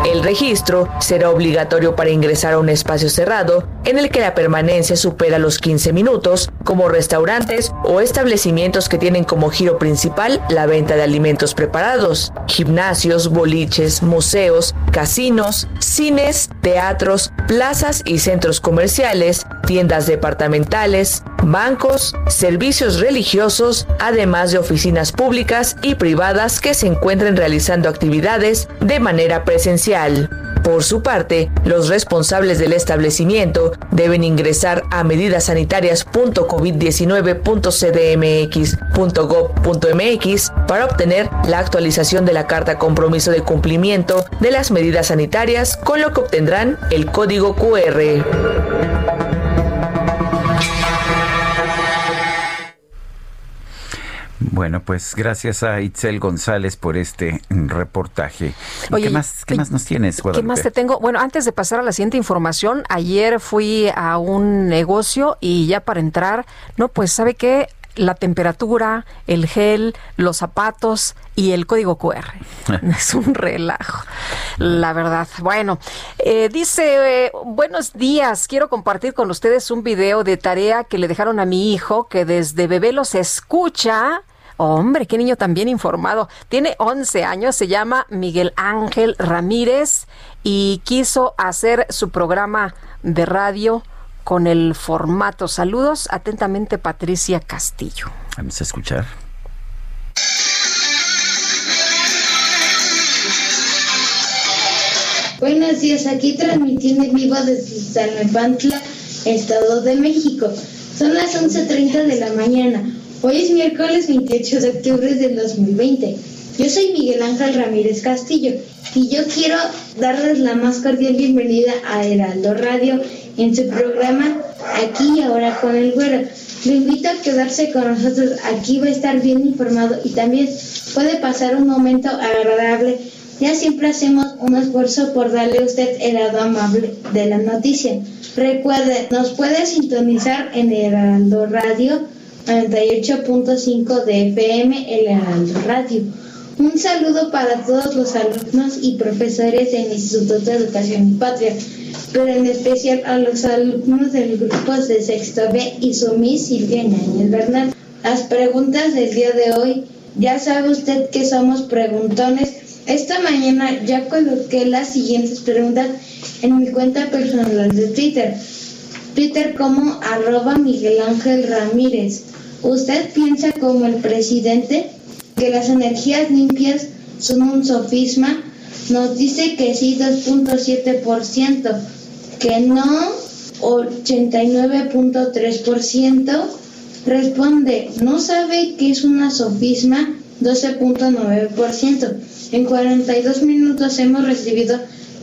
El registro será obligatorio para ingresar a un espacio cerrado en el que la permanencia supera los 15 minutos, como restaurantes o establecimientos que tienen como giro principal la venta de alimentos preparados, gimnasios, boliches, museos, casinos, cines, teatros, plazas y centros comerciales, tiendas departamentales, bancos, servicios religiosos, además de oficinas públicas y privadas que se encuentren realizando actividades de manera presencial. Por su parte, los responsables del establecimiento deben ingresar a medidasanitarias.covid19.cdmx.gov.mx para obtener la actualización de la carta compromiso de cumplimiento de las medidas sanitarias, con lo que obtendrán el código QR. Bueno, pues gracias a Itzel González por este reportaje. ¿Qué, más, ¿Qué más nos tienes, Guadalupe? ¿Qué más te tengo? Bueno, antes de pasar a la siguiente información, ayer fui a un negocio y ya para entrar, no, pues sabe qué, la temperatura, el gel, los zapatos y el código QR. es un relajo, la verdad. Bueno, eh, dice, eh, buenos días, quiero compartir con ustedes un video de tarea que le dejaron a mi hijo que desde bebé los escucha Hombre, qué niño tan bien informado. Tiene 11 años, se llama Miguel Ángel Ramírez y quiso hacer su programa de radio con el formato. Saludos, atentamente Patricia Castillo. Vamos a escuchar. Buenos días, aquí transmitiendo en vivo desde Salmepantla, Estado de México. Son las 11.30 de la mañana. Hoy es miércoles 28 de octubre del 2020. Yo soy Miguel Ángel Ramírez Castillo y yo quiero darles la más cordial bienvenida a Heraldo Radio en su programa Aquí y Ahora con el Güero. Lo invito a quedarse con nosotros, aquí va a estar bien informado y también puede pasar un momento agradable. Ya siempre hacemos un esfuerzo por darle a usted el lado amable de la noticia. Recuerde, nos puede sintonizar en Heraldo Radio 98.5 de FM El Radio. Un saludo para todos los alumnos y profesores del Instituto de Educación y Patria, pero en especial a los alumnos del grupo de Sexto B y su Miss Silvia Ñañez Bernal. Las preguntas del día de hoy, ya sabe usted que somos preguntones. Esta mañana ya coloqué las siguientes preguntas en mi cuenta personal de Twitter. Twitter como arroba Miguel Ángel Ramírez. ¿Usted piensa como el presidente que las energías limpias son un sofisma? Nos dice que sí 2.7%, que no 89.3%. Responde, ¿no sabe qué es una sofisma? 12.9%. En 42 minutos hemos recibido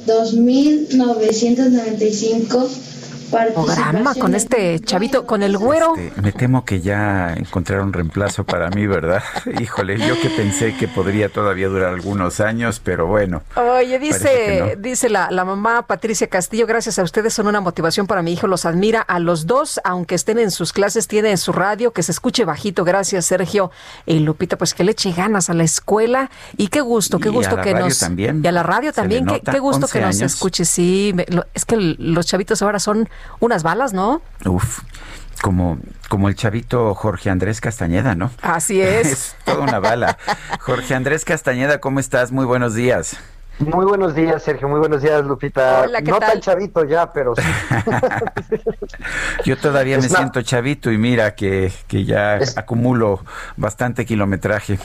2.995 Programa con este chavito, con el güero. Este, me temo que ya encontraron reemplazo para mí, ¿verdad? Híjole, yo que pensé que podría todavía durar algunos años, pero bueno. Oye, dice, dice la, la mamá Patricia Castillo, gracias a ustedes son una motivación para mi hijo, los admira a los dos, aunque estén en sus clases, tiene en su radio, que se escuche bajito, gracias Sergio. Y Lupita, pues que le eche ganas a la escuela y qué gusto, qué gusto que nos... También. Y a la radio también, qué, qué, gusto que nos escuche, sí, es que los chavitos ahora son unas balas, ¿no? Uf como, como el chavito Jorge Andrés Castañeda, ¿no? Así es. es toda una bala. Jorge Andrés Castañeda, ¿cómo estás? Muy buenos días. Muy buenos días, Sergio. Muy buenos días, Lupita. Hola, ¿qué no tal? tan chavito ya, pero sí. Yo todavía me siento chavito y mira que, que ya acumulo bastante kilometraje.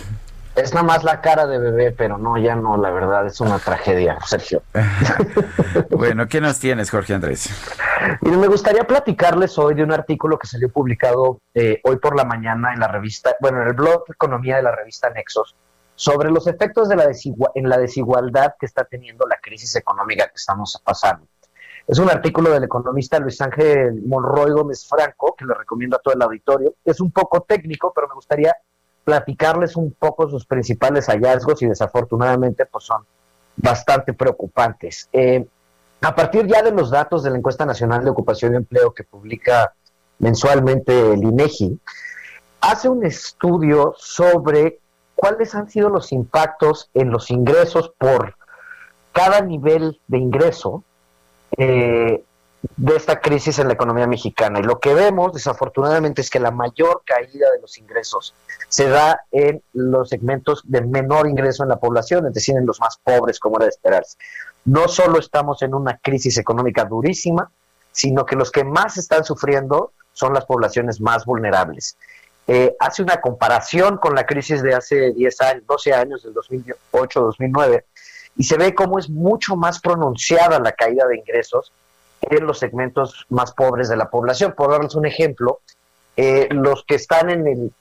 Es nada más la cara de bebé, pero no, ya no, la verdad, es una tragedia, Sergio. bueno, ¿qué nos tienes, Jorge Andrés? Y me gustaría platicarles hoy de un artículo que salió publicado eh, hoy por la mañana en la revista, bueno, en el blog Economía de la revista Nexos, sobre los efectos de la en la desigualdad que está teniendo la crisis económica que estamos pasando. Es un artículo del economista Luis Ángel Monroy Gómez Franco, que le recomiendo a todo el auditorio. Es un poco técnico, pero me gustaría platicarles un poco sus principales hallazgos y desafortunadamente pues son bastante preocupantes. Eh, a partir ya de los datos de la encuesta nacional de ocupación y empleo que publica mensualmente el INEGI, hace un estudio sobre cuáles han sido los impactos en los ingresos por cada nivel de ingreso eh, de esta crisis en la economía mexicana. Y lo que vemos, desafortunadamente, es que la mayor caída de los ingresos se da en los segmentos de menor ingreso en la población, es decir, en los más pobres, como era de esperarse. No solo estamos en una crisis económica durísima, sino que los que más están sufriendo son las poblaciones más vulnerables. Eh, hace una comparación con la crisis de hace 10 años, 12 años, del 2008-2009, y se ve cómo es mucho más pronunciada la caída de ingresos en los segmentos más pobres de la población. Por darles un ejemplo, eh, los que están en el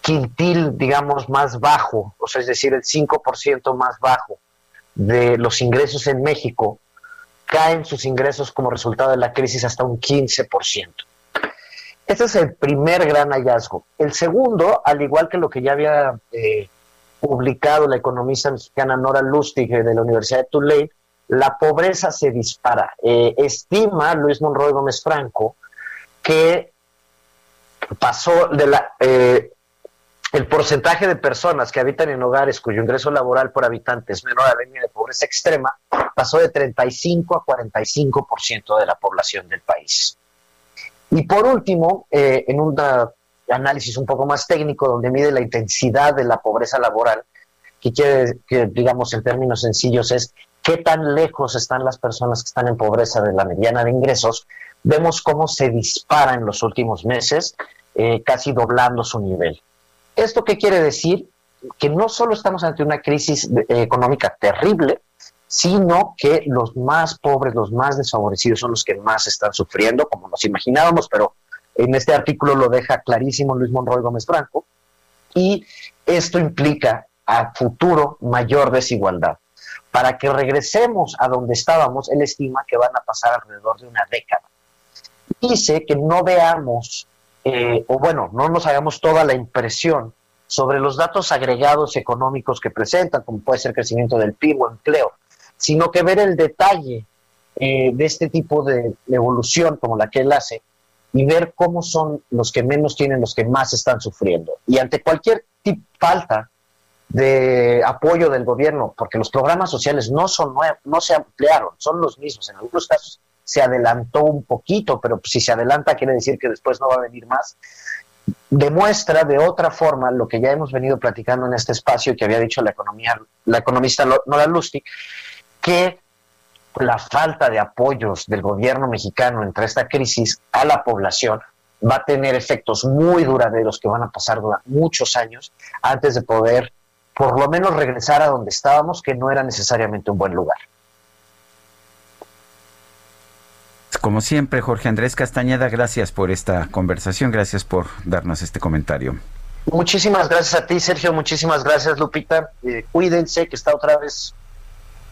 quintil, digamos, más bajo, o sea, es decir, el 5% más bajo de los ingresos en México, caen sus ingresos como resultado de la crisis hasta un 15%. Ese es el primer gran hallazgo. El segundo, al igual que lo que ya había eh, publicado la economista mexicana Nora Lustig de la Universidad de Tulane, la pobreza se dispara. Eh, estima Luis Monroy Gómez Franco que pasó de la eh, el porcentaje de personas que habitan en hogares cuyo ingreso laboral por habitante es menor a la línea de pobreza extrema pasó de 35 a 45% de la población del país. Y por último, eh, en un análisis un poco más técnico donde mide la intensidad de la pobreza laboral, que quiere que digamos en términos sencillos es qué tan lejos están las personas que están en pobreza de la mediana de ingresos, vemos cómo se dispara en los últimos meses, eh, casi doblando su nivel. ¿Esto qué quiere decir? Que no solo estamos ante una crisis eh, económica terrible, sino que los más pobres, los más desfavorecidos son los que más están sufriendo, como nos imaginábamos, pero en este artículo lo deja clarísimo Luis Monroy Gómez Franco, y esto implica a futuro mayor desigualdad. Para que regresemos a donde estábamos, él estima que van a pasar alrededor de una década. Dice que no veamos, eh, o bueno, no nos hagamos toda la impresión sobre los datos agregados económicos que presentan, como puede ser crecimiento del PIB o empleo, sino que ver el detalle eh, de este tipo de evolución como la que él hace y ver cómo son los que menos tienen, los que más están sufriendo. Y ante cualquier falta de apoyo del gobierno, porque los programas sociales no son no se ampliaron, son los mismos. En algunos casos se adelantó un poquito, pero si se adelanta quiere decir que después no va a venir más. Demuestra de otra forma lo que ya hemos venido platicando en este espacio que había dicho la economía, la economista Nora Lustig, que la falta de apoyos del gobierno mexicano entre esta crisis a la población va a tener efectos muy duraderos que van a pasar durante muchos años antes de poder por lo menos regresar a donde estábamos, que no era necesariamente un buen lugar. Como siempre, Jorge Andrés Castañeda, gracias por esta conversación, gracias por darnos este comentario. Muchísimas gracias a ti, Sergio, muchísimas gracias, Lupita. Eh, cuídense, que está otra vez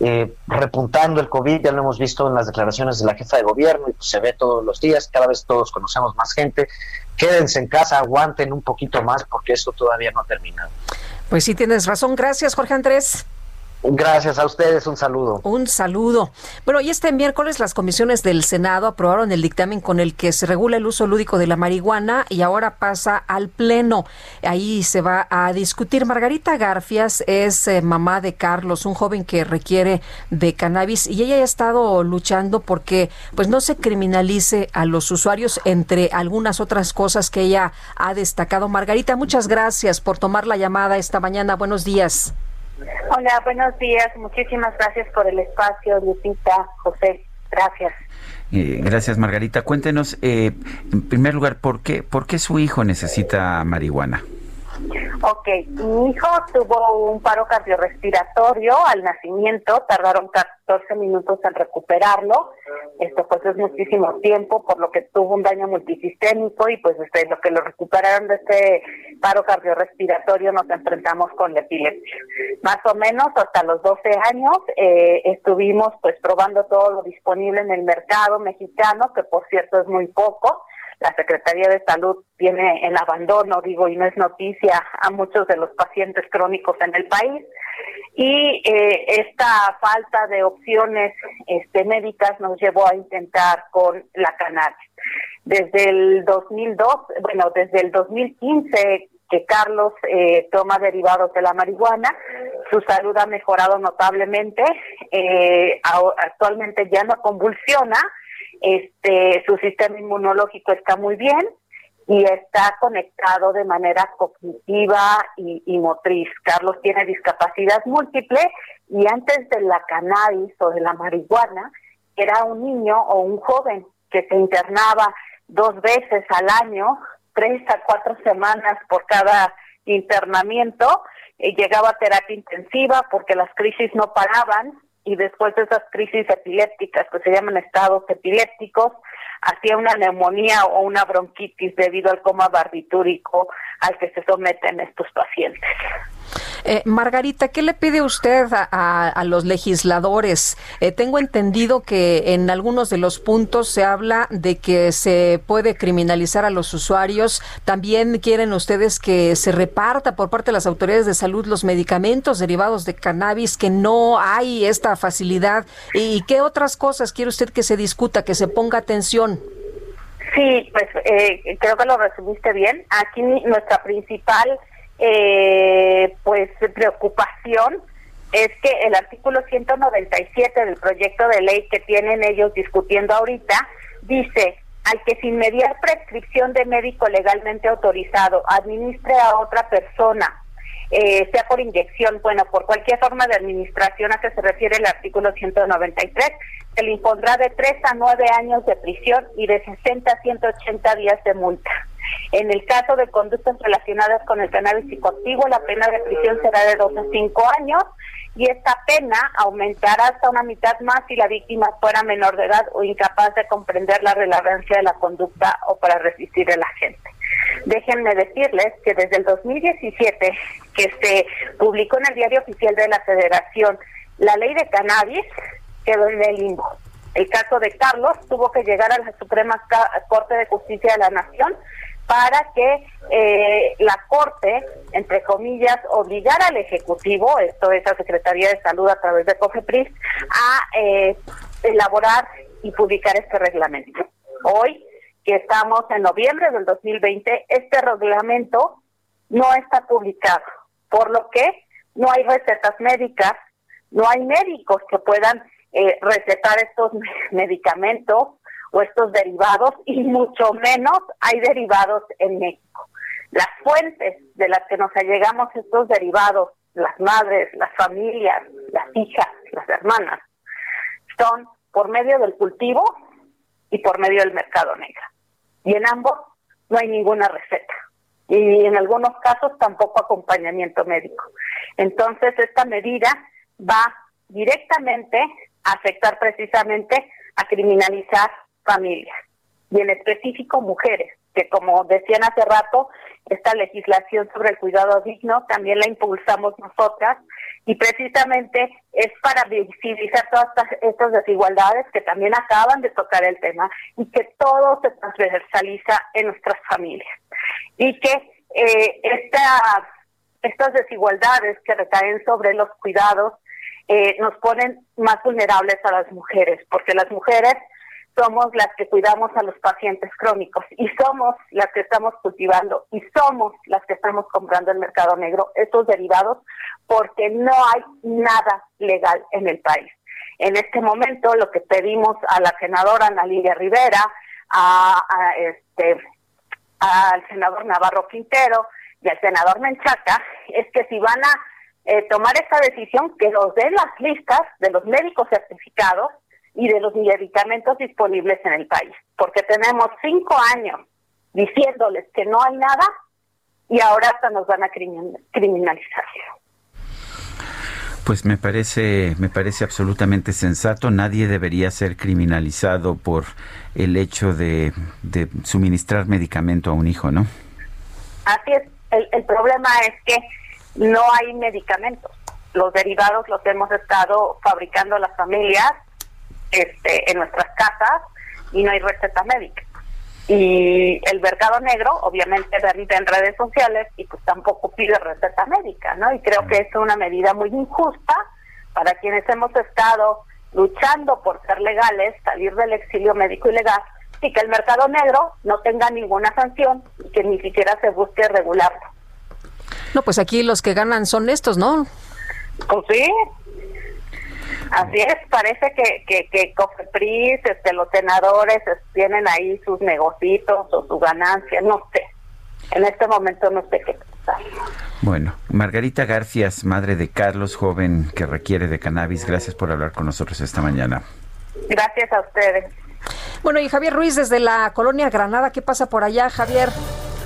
eh, repuntando el COVID, ya lo hemos visto en las declaraciones de la jefa de gobierno y pues se ve todos los días, cada vez todos conocemos más gente. Quédense en casa, aguanten un poquito más porque esto todavía no ha terminado. Pues sí, tienes razón. Gracias, Jorge Andrés. Gracias a ustedes, un saludo. Un saludo. Bueno, y este miércoles las comisiones del Senado aprobaron el dictamen con el que se regula el uso lúdico de la marihuana y ahora pasa al Pleno. Ahí se va a discutir. Margarita Garfias es eh, mamá de Carlos, un joven que requiere de cannabis y ella ha estado luchando porque pues no se criminalice a los usuarios entre algunas otras cosas que ella ha destacado. Margarita, muchas gracias por tomar la llamada esta mañana. Buenos días. Hola, buenos días. Muchísimas gracias por el espacio, Lupita, José. Gracias. Eh, gracias, Margarita. Cuéntenos, eh, en primer lugar, ¿por qué, ¿por qué su hijo necesita marihuana? Ok, mi hijo tuvo un paro cardiorrespiratorio al nacimiento, tardaron 14 minutos en recuperarlo, esto pues es muchísimo tiempo, por lo que tuvo un daño multisistémico y pues este, lo que lo recuperaron de este paro cardiorrespiratorio nos enfrentamos con la epilepsia. Más o menos hasta los 12 años eh, estuvimos pues probando todo lo disponible en el mercado mexicano, que por cierto es muy poco, la Secretaría de Salud tiene en abandono, digo, y no es noticia a muchos de los pacientes crónicos en el país. Y eh, esta falta de opciones este, médicas nos llevó a intentar con la cannabis. Desde el 2002, bueno, desde el 2015 que Carlos eh, toma derivados de la marihuana, su salud ha mejorado notablemente, eh, actualmente ya no convulsiona, este, su sistema inmunológico está muy bien y está conectado de manera cognitiva y, motriz. Carlos tiene discapacidad múltiple y antes de la cannabis o de la marihuana era un niño o un joven que se internaba dos veces al año, tres a cuatro semanas por cada internamiento, eh, llegaba a terapia intensiva porque las crisis no paraban, y después de esas crisis epilépticas que se llaman estados epilépticos, hacía una neumonía o una bronquitis debido al coma barbitúrico al que se someten estos pacientes. Eh, Margarita, ¿qué le pide usted a, los legisladores? Eh, tengo entendido que en algunos de los puntos se habla de que se puede criminalizar a los usuarios. También quieren ustedes que se reparta por parte de las autoridades de salud los medicamentos derivados de cannabis, que no hay esta facilidad. ¿Y qué otras cosas quiere usted que se discuta, que se ponga atención? Sí, pues eh, creo que lo resumiste bien. Aquí nuestra principal eh, pues preocupación es que el artículo 197 del proyecto de ley que tienen ellos discutiendo ahorita dice al que sin mediar prescripción de médico legalmente autorizado administre a otra persona eh, sea por inyección, bueno, por cualquier forma de administración a que se refiere el artículo 193, se le impondrá de 3 a 9 años de prisión y de 60 a 180 días de multa. En el caso de conductas relacionadas con el cannabis psicoactivo, la pena de prisión será de 2 a 5 años y esta pena aumentará hasta una mitad más si la víctima fuera menor de edad o incapaz de comprender la relevancia de la conducta o para resistir el agente. Déjenme decirles que desde el 2017, que se publicó en el Diario Oficial de la Federación la ley de cannabis, quedó en el limbo. El caso de Carlos tuvo que llegar a la Suprema Corte de Justicia de la Nación para que eh, la Corte, entre comillas, obligara al Ejecutivo, esto es la Secretaría de Salud a través de COFEPRIS, a eh, elaborar y publicar este reglamento. Hoy, que estamos en noviembre del 2020, este reglamento no está publicado, por lo que no hay recetas médicas, no hay médicos que puedan eh, recetar estos medicamentos o estos derivados y mucho menos hay derivados en México. Las fuentes de las que nos allegamos estos derivados, las madres, las familias, las hijas, las hermanas, son por medio del cultivo y por medio del mercado negro. Y en ambos no hay ninguna receta. Y en algunos casos tampoco acompañamiento médico. Entonces esta medida va directamente a afectar precisamente a criminalizar familias y en específico mujeres, que como decían hace rato, esta legislación sobre el cuidado digno también la impulsamos nosotras y precisamente es para visibilizar todas estas, desigualdades que también acaban de tocar el tema y que todo se transversaliza en nuestras familias. Y que eh, estas desigualdades que recaen sobre los cuidados eh, nos ponen más vulnerables a las mujeres porque las mujeres somos las que cuidamos a los pacientes crónicos y somos las que estamos cultivando y somos las que estamos comprando el mercado negro estos derivados porque no hay nada legal en el país. En este momento lo que pedimos a la senadora Ana Lidia Rivera, a, este al senador Navarro Quintero y al senador Menchaca es que si van a eh, tomar esta decisión, que nos den las listas de los médicos certificados y de los medicamentos disponibles en el país, porque tenemos cinco años diciéndoles que no hay nada y ahora hasta nos van a criminalizar. Pues me parece, me parece absolutamente sensato. Nadie debería ser criminalizado por el hecho de, suministrar medicamento a un hijo, ¿no? Así es. El, el problema es que no hay medicamentos. Los derivados los hemos estado fabricando las familias este, en nuestras casas y no hay receta médica. Y el mercado negro, obviamente, vende en redes sociales y pues tampoco pide receta médica, ¿no? Y creo que es una medida muy injusta para quienes hemos estado luchando por ser legales, salir del exilio médico ilegal y que el mercado negro no tenga ninguna sanción y que ni siquiera se busque regularlo. No, pues aquí los que ganan son estos, ¿no? Pues sí, Así es, parece que, que, que Cofepris, este, los senadores tienen ahí sus negocios o su ganancia, no sé. En este momento no sé qué pensar. Bueno, Margarita Garcias, madre de Carlos, joven que requiere de cannabis, gracias por hablar con nosotros esta mañana. Gracias a ustedes. Bueno, y Javier Ruiz desde la colonia Granada, ¿qué pasa por allá, Javier?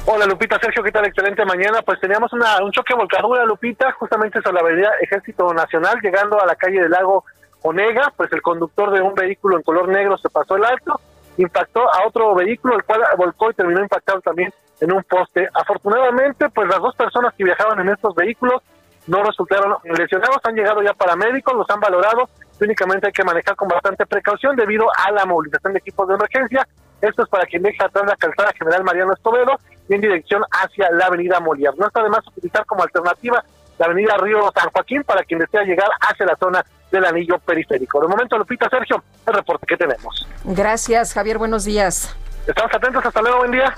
Hola Lupita, Sergio, ¿qué tal? Excelente mañana. Pues teníamos una, un choque volcadura, Lupita, justamente sobre la avenida Ejército Nacional, llegando a la calle del lago Onega, pues el conductor de un vehículo en color negro se pasó el alto, impactó a otro vehículo, el cual volcó y terminó impactado también en un poste. Afortunadamente, pues las dos personas que viajaban en estos vehículos no resultaron lesionados, han llegado ya paramédicos, los han valorado, únicamente hay que manejar con bastante precaución debido a la movilización de equipos de emergencia. Esto es para quien deja atrás la calzada General Mariano Escobedo y en dirección hacia la avenida Molière. No está de más utilizar como alternativa la avenida Río San Joaquín para quien desea llegar hacia la zona del anillo periférico. De momento, Lupita, Sergio, el reporte que tenemos. Gracias, Javier, buenos días. Estamos atentos, hasta luego, buen día.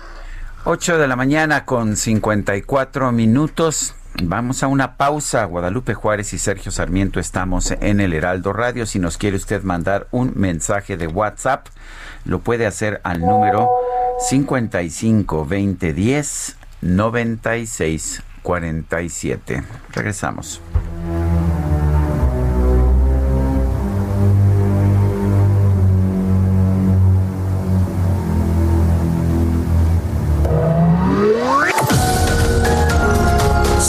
8 de la mañana con 54 minutos. Vamos a una pausa. Guadalupe Juárez y Sergio Sarmiento estamos en el Heraldo Radio. Si nos quiere usted mandar un mensaje de WhatsApp, lo puede hacer al número 55 20 10 96 47. Regresamos.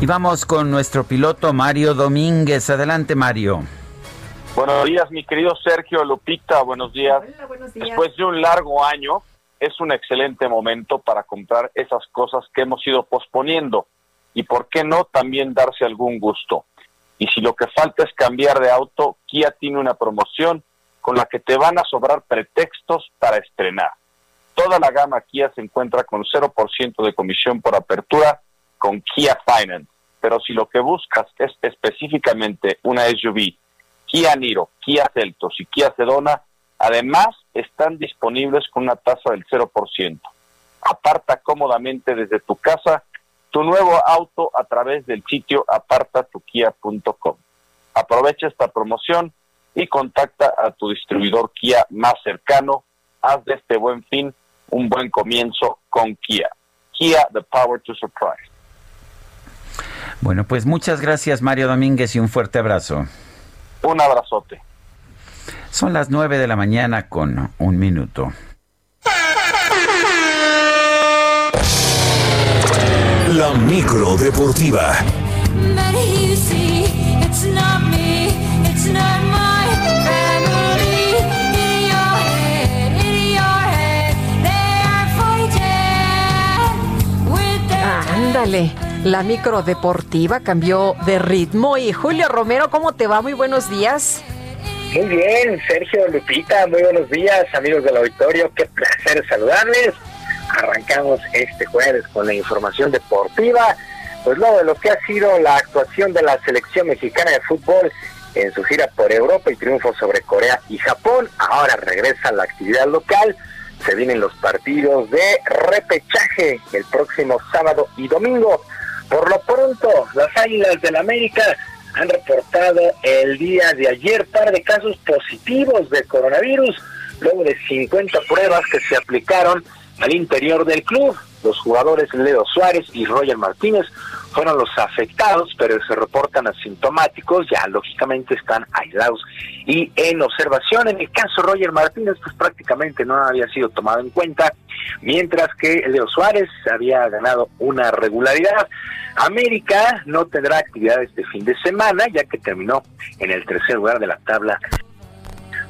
Y vamos con nuestro piloto Mario Domínguez. Adelante, Mario. Buenos días, mi querido Sergio Lupita. Buenos días. buenos días. Después de un largo año, es un excelente momento para comprar esas cosas que hemos ido posponiendo. Y por qué no también darse algún gusto. Y si lo que falta es cambiar de auto, Kia tiene una promoción con la que te van a sobrar pretextos para estrenar. Toda la gama Kia se encuentra con 0% de comisión por apertura con Kia Finance. Pero si lo que buscas es específicamente una SUV, Kia Niro, Kia Celtos y Kia Sedona, además están disponibles con una tasa del 0%. Aparta cómodamente desde tu casa tu nuevo auto a través del sitio apartatukia.com. Aprovecha esta promoción y y contacta a tu distribuidor Kia más cercano. Haz de este buen fin un buen comienzo con Kia. Kia, the power to surprise. Bueno, pues muchas gracias Mario Domínguez y un fuerte abrazo. Un abrazote. Son las nueve de la mañana con un minuto. La micro deportiva. Ándale, la micro deportiva cambió de ritmo y Julio Romero, ¿cómo te va? Muy buenos días. Muy bien, Sergio Lupita, muy buenos días, amigos del auditorio, qué placer saludarles. Arrancamos este jueves con la información deportiva, pues luego de lo que ha sido la actuación de la selección mexicana de fútbol en su gira por Europa y triunfo sobre Corea y Japón, ahora regresa la actividad local, se vienen los partidos de repechaje el próximo sábado y domingo. Por lo pronto, las Águilas del América han reportado el día de ayer par de casos positivos de coronavirus, luego de 50 pruebas que se aplicaron al interior del club. Los jugadores Leo Suárez y Roger Martínez fueron los afectados, pero se reportan asintomáticos, ya lógicamente están aislados y en observación. En el caso Roger Martínez, pues prácticamente no había sido tomado en cuenta, mientras que Leo Suárez había ganado una regularidad. América no tendrá actividad este fin de semana, ya que terminó en el tercer lugar de la tabla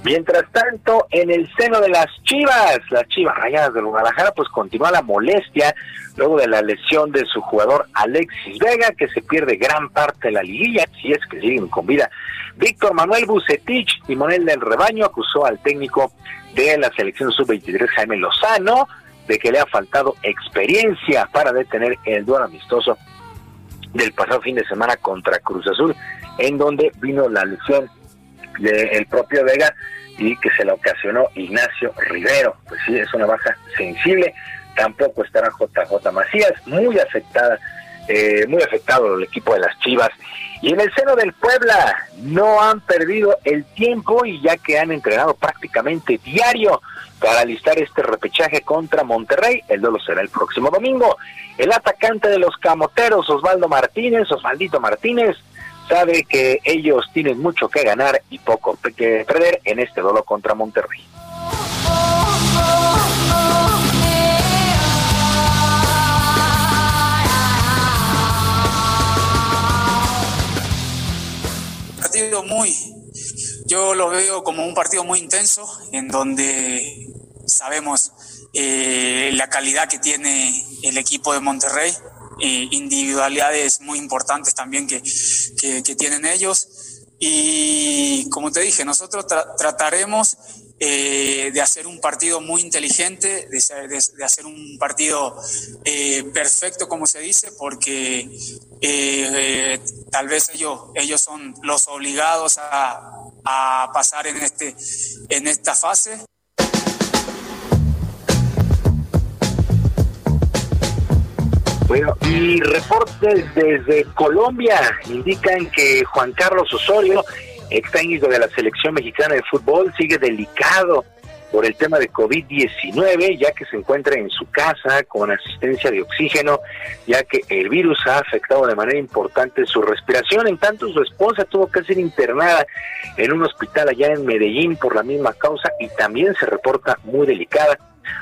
Mientras tanto, en el seno de las Chivas, las Chivas Rayadas de Guadalajara, pues continúa la molestia luego de la lesión de su jugador Alexis Vega, que se pierde gran parte de la liguilla, si es que siguen con vida. Víctor Manuel Bucetich, timonel del rebaño, acusó al técnico de la selección sub-23, Jaime Lozano, de que le ha faltado experiencia para detener el duelo amistoso del pasado fin de semana contra Cruz Azul, en donde vino la lesión del propio Vega y que se la ocasionó Ignacio Rivero. Pues sí, es una baja sensible. Tampoco estará JJ Macías, muy afectada, eh, muy afectado el equipo de las Chivas. Y en el seno del Puebla no han perdido el tiempo y ya que han entrenado prácticamente diario para alistar este repechaje contra Monterrey, el duelo será el próximo domingo. El atacante de los Camoteros, Osvaldo Martínez, Osvaldito Martínez, sabe que ellos tienen mucho que ganar y poco que perder en este duelo contra Monterrey. Partido muy, yo lo veo como un partido muy intenso en donde sabemos eh, la calidad que tiene el equipo de Monterrey eh, individualidades muy importantes también que, que, tienen ellos. Y como te dije, nosotros trataremos eh, de hacer un partido muy inteligente, de, hacer un partido eh, perfecto, como se dice, porque tal vez ellos, ellos son los obligados a, a pasar en, este, en esta fase. Bueno, y reportes desde Colombia indican que Juan Carlos Osorio, ex técnico de la selección mexicana de fútbol, sigue delicado por el tema de COVID-19, ya que se encuentra en su casa con asistencia de oxígeno, ya que el virus ha afectado de manera importante su respiración. En tanto, su esposa tuvo que ser internada en un hospital allá en Medellín por la misma causa y también se reporta muy delicada.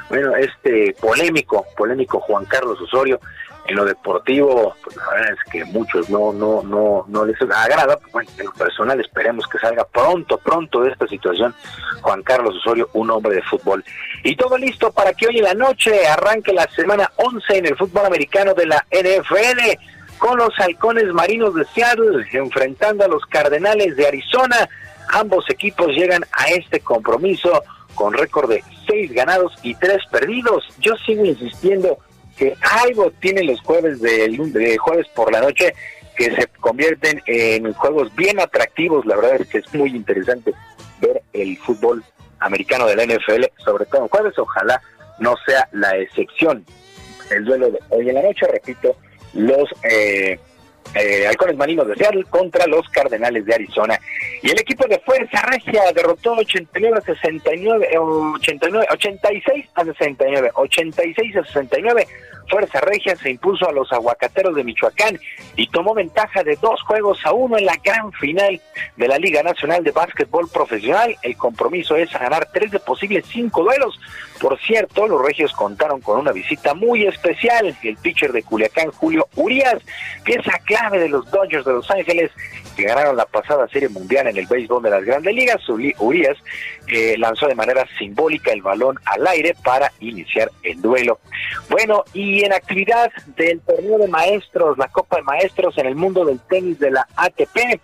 Bueno, este polémico, polémico Juan Carlos Osorio en lo deportivo, pues la verdad es que muchos no, no, no, no les agrada. Pues, bueno, en lo personal esperemos que salga pronto, pronto de esta situación Juan Carlos Osorio, un hombre de fútbol. Y todo listo para que hoy en la noche arranque la semana 11 en el fútbol americano de la NFL con los halcones marinos de Seattle enfrentando a los cardenales de Arizona. Ambos equipos llegan a este compromiso con récord de seis ganados y tres perdidos. Yo sigo insistiendo que algo tiene los jueves de jueves por la noche que se convierten en juegos bien atractivos. La verdad es que es muy interesante ver el fútbol americano de la NFL, sobre todo en jueves. Ojalá no sea la excepción. El duelo de hoy en la noche, repito, los eh, eh, Halcones Marinos de Seattle contra los Cardenales de Arizona. Y el equipo de Fuerza Regia derrotó 89 a 69, 89, 86 a 69, 86 a 69 Fuerza Regia se impuso a los aguacateros de Michoacán y tomó ventaja de dos juegos a uno en la gran final de la Liga Nacional de Básquetbol Profesional. El compromiso es ganar tres de posibles cinco duelos. Por cierto, los regios contaron con una visita muy especial. El pitcher de Culiacán, Julio Urias, pieza clave de los Dodgers de Los Ángeles, que ganaron la pasada Serie Mundial en el béisbol de las Grandes Ligas. Urias eh, lanzó de manera simbólica el balón al aire para iniciar el duelo. Bueno, y en actividad del torneo de maestros, la Copa de Maestros en el mundo del tenis de la ATP,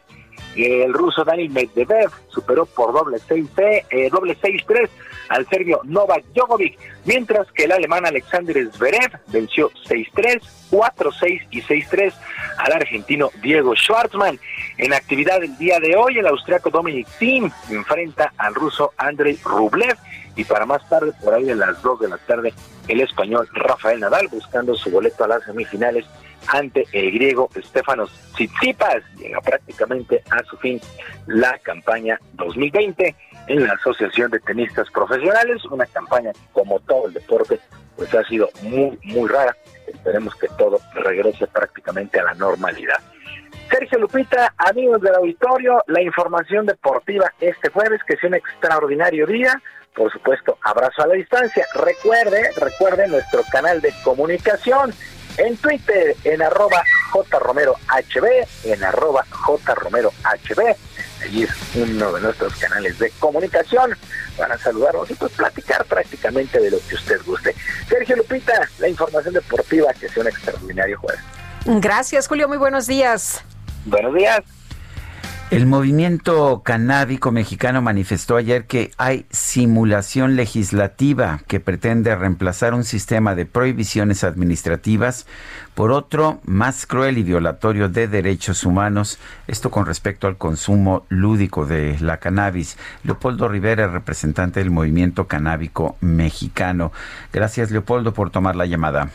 el ruso Daniel Medvedev superó por doble 6 eh, doble 6-3 al serbio Novak Djokovic, mientras que el alemán Alexander Zverev venció 6-3, 4-6 y 6-3 al argentino Diego Schwartzman. En actividad el día de hoy, el austriaco Dominic Thiem enfrenta al ruso Andrei Rublev y para más tarde, por ahí de las 2 de la tarde, el español Rafael Nadal buscando su boleto a las semifinales ante el griego Stefanos Tsitsipas. Llega prácticamente a su fin la campaña 2020 en la Asociación de Tenistas Profesionales, una campaña como todo el deporte pues ha sido muy muy rara. Esperemos que todo regrese prácticamente a la normalidad. Sergio Lupita, amigos del auditorio, la información deportiva este jueves, que es un extraordinario día. Por supuesto, abrazo a la distancia. Recuerde, recuerde nuestro canal de comunicación en Twitter, en arroba jromerohb, en arroba jromerohb. Allí es uno de nuestros canales de comunicación. Van a saludarnos y pues platicar prácticamente de lo que usted guste. Sergio Lupita, la información deportiva que sea un extraordinario jueves. Gracias, Julio. Muy buenos días. Buenos días. El movimiento canábico mexicano manifestó ayer que hay simulación legislativa que pretende reemplazar un sistema de prohibiciones administrativas por otro más cruel y violatorio de derechos humanos, esto con respecto al consumo lúdico de la cannabis. Leopoldo Rivera, representante del movimiento canábico mexicano. Gracias, Leopoldo, por tomar la llamada.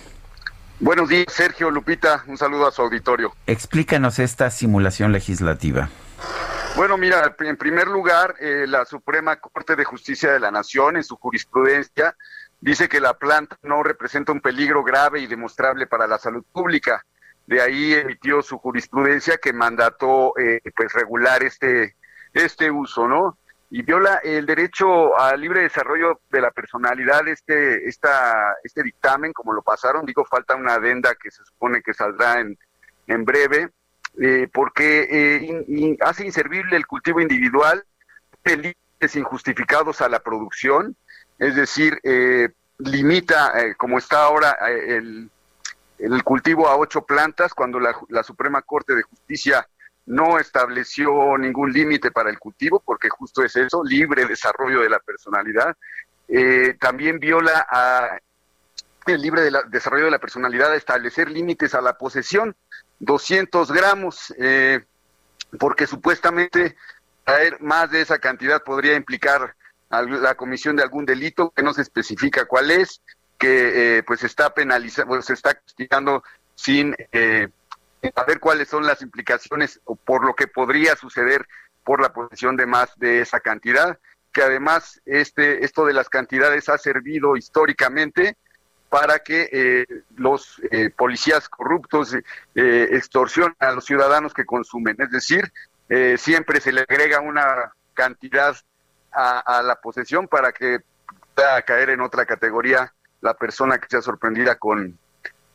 Buenos días, Sergio Lupita. Un saludo a su auditorio. Explícanos esta simulación legislativa. Bueno, mira, en primer lugar, eh, la Suprema Corte de Justicia de la Nación, en su jurisprudencia, dice que la planta no representa un peligro grave y demostrable para la salud pública. De ahí emitió su jurisprudencia que mandató eh, pues regular este este uso, ¿no? Y viola el derecho al libre desarrollo de la personalidad este esta este dictamen, como lo pasaron, digo, falta una adenda que se supone que saldrá en en breve eh, porque eh, hace inservible el cultivo individual, límites injustificados a la producción, es decir, eh, limita, como está ahora, el, el, cultivo a ocho plantas, cuando la, la Suprema Corte de Justicia no estableció ningún límite para el cultivo, porque justo es eso, libre desarrollo de la personalidad. también viola a el libre desarrollo de la personalidad a establecer límites a la posesión 200 gramos, eh, porque supuestamente traer más de esa cantidad podría implicar la comisión de algún delito que no se especifica cuál es, que eh, pues está penalizando, se está castigando sin eh, saber cuáles son las implicaciones o por lo que podría suceder por la posesión de más de esa cantidad, que además este esto de las cantidades ha servido históricamente para que eh, los eh, policías corruptos eh, extorsionen a los ciudadanos que consumen. Es decir, siempre se le agrega una cantidad a, la posesión para que pueda caer en otra categoría la persona que sea sorprendida con,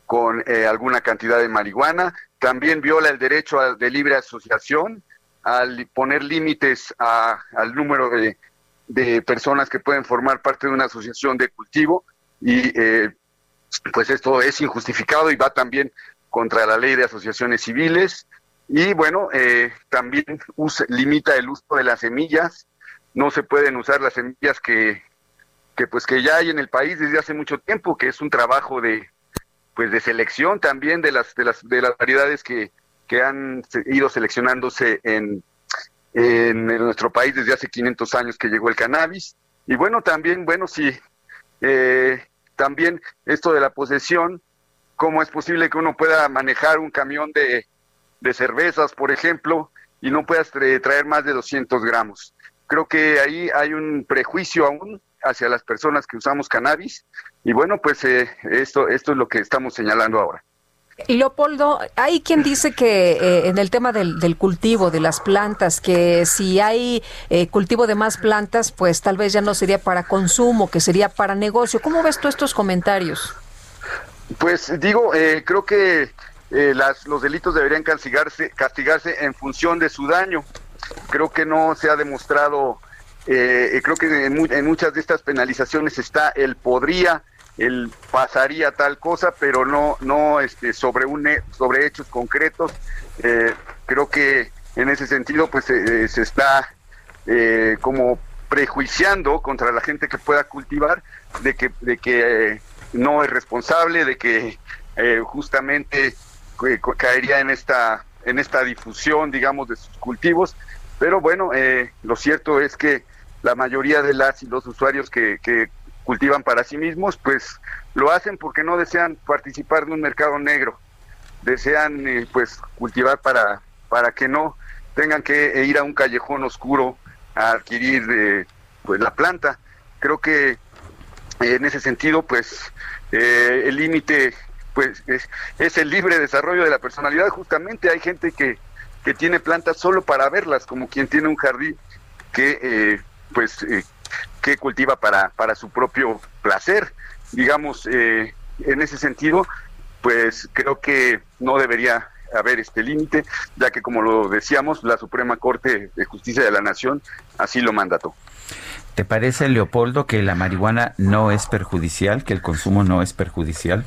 con alguna cantidad de marihuana. También viola el derecho de libre asociación al poner límites al número de, de, personas que pueden formar parte de una asociación de cultivo y pues esto es injustificado y va también contra la ley de asociaciones civiles. Y bueno, eh, también limita el uso de las semillas. No se pueden usar las semillas que, que pues que ya hay en el país desde hace mucho tiempo, que es un trabajo de pues de selección también de las de las de las variedades que, que han ido seleccionándose en, en, nuestro país desde hace 500 años que llegó el cannabis. Y bueno, también, bueno, sí, eh, también esto de la posesión, cómo es posible que uno pueda manejar un camión de, de cervezas, por ejemplo, y no puedas traer más de 200 gramos. Creo que ahí hay un prejuicio aún hacia las personas que usamos cannabis y bueno, pues eh, esto, esto es lo que estamos señalando ahora. Leopoldo, hay quien dice que eh, en el tema del, cultivo de las plantas, que si hay eh, cultivo de más plantas, pues tal vez ya no sería para consumo, que sería para negocio. ¿Cómo ves tú estos comentarios? Pues digo, creo que las, los delitos deberían castigarse, en función de su daño. Creo que no se ha demostrado eh, creo que en, muchas de estas penalizaciones está el podría, el pasaría tal cosa, pero no, no este, sobre, un, sobre hechos concretos. Eh, creo que en ese sentido pues eh, se está como prejuiciando contra la gente que pueda cultivar de que, de que no es responsable, de que justamente caería en esta, en esta difusión, digamos, de sus cultivos. Pero bueno, lo cierto es que la mayoría de las y los usuarios que, cultivan para sí mismos, pues lo hacen porque no desean participar de un mercado negro, desean eh, pues cultivar para, para que no tengan que ir a un callejón oscuro a adquirir eh, pues la planta. Creo que en ese sentido pues eh, el límite pues es, es, el libre desarrollo de la personalidad. Justamente hay gente que, que tiene plantas solo para verlas, como quien tiene un jardín que pues eh, que cultiva para, para su propio placer. Digamos, eh, en ese sentido, pues creo que no debería haber este límite, ya que como lo decíamos, la Suprema Corte de Justicia de la Nación así lo mandató. ¿Te parece, Leopoldo, que la marihuana no es perjudicial, que el consumo no es perjudicial?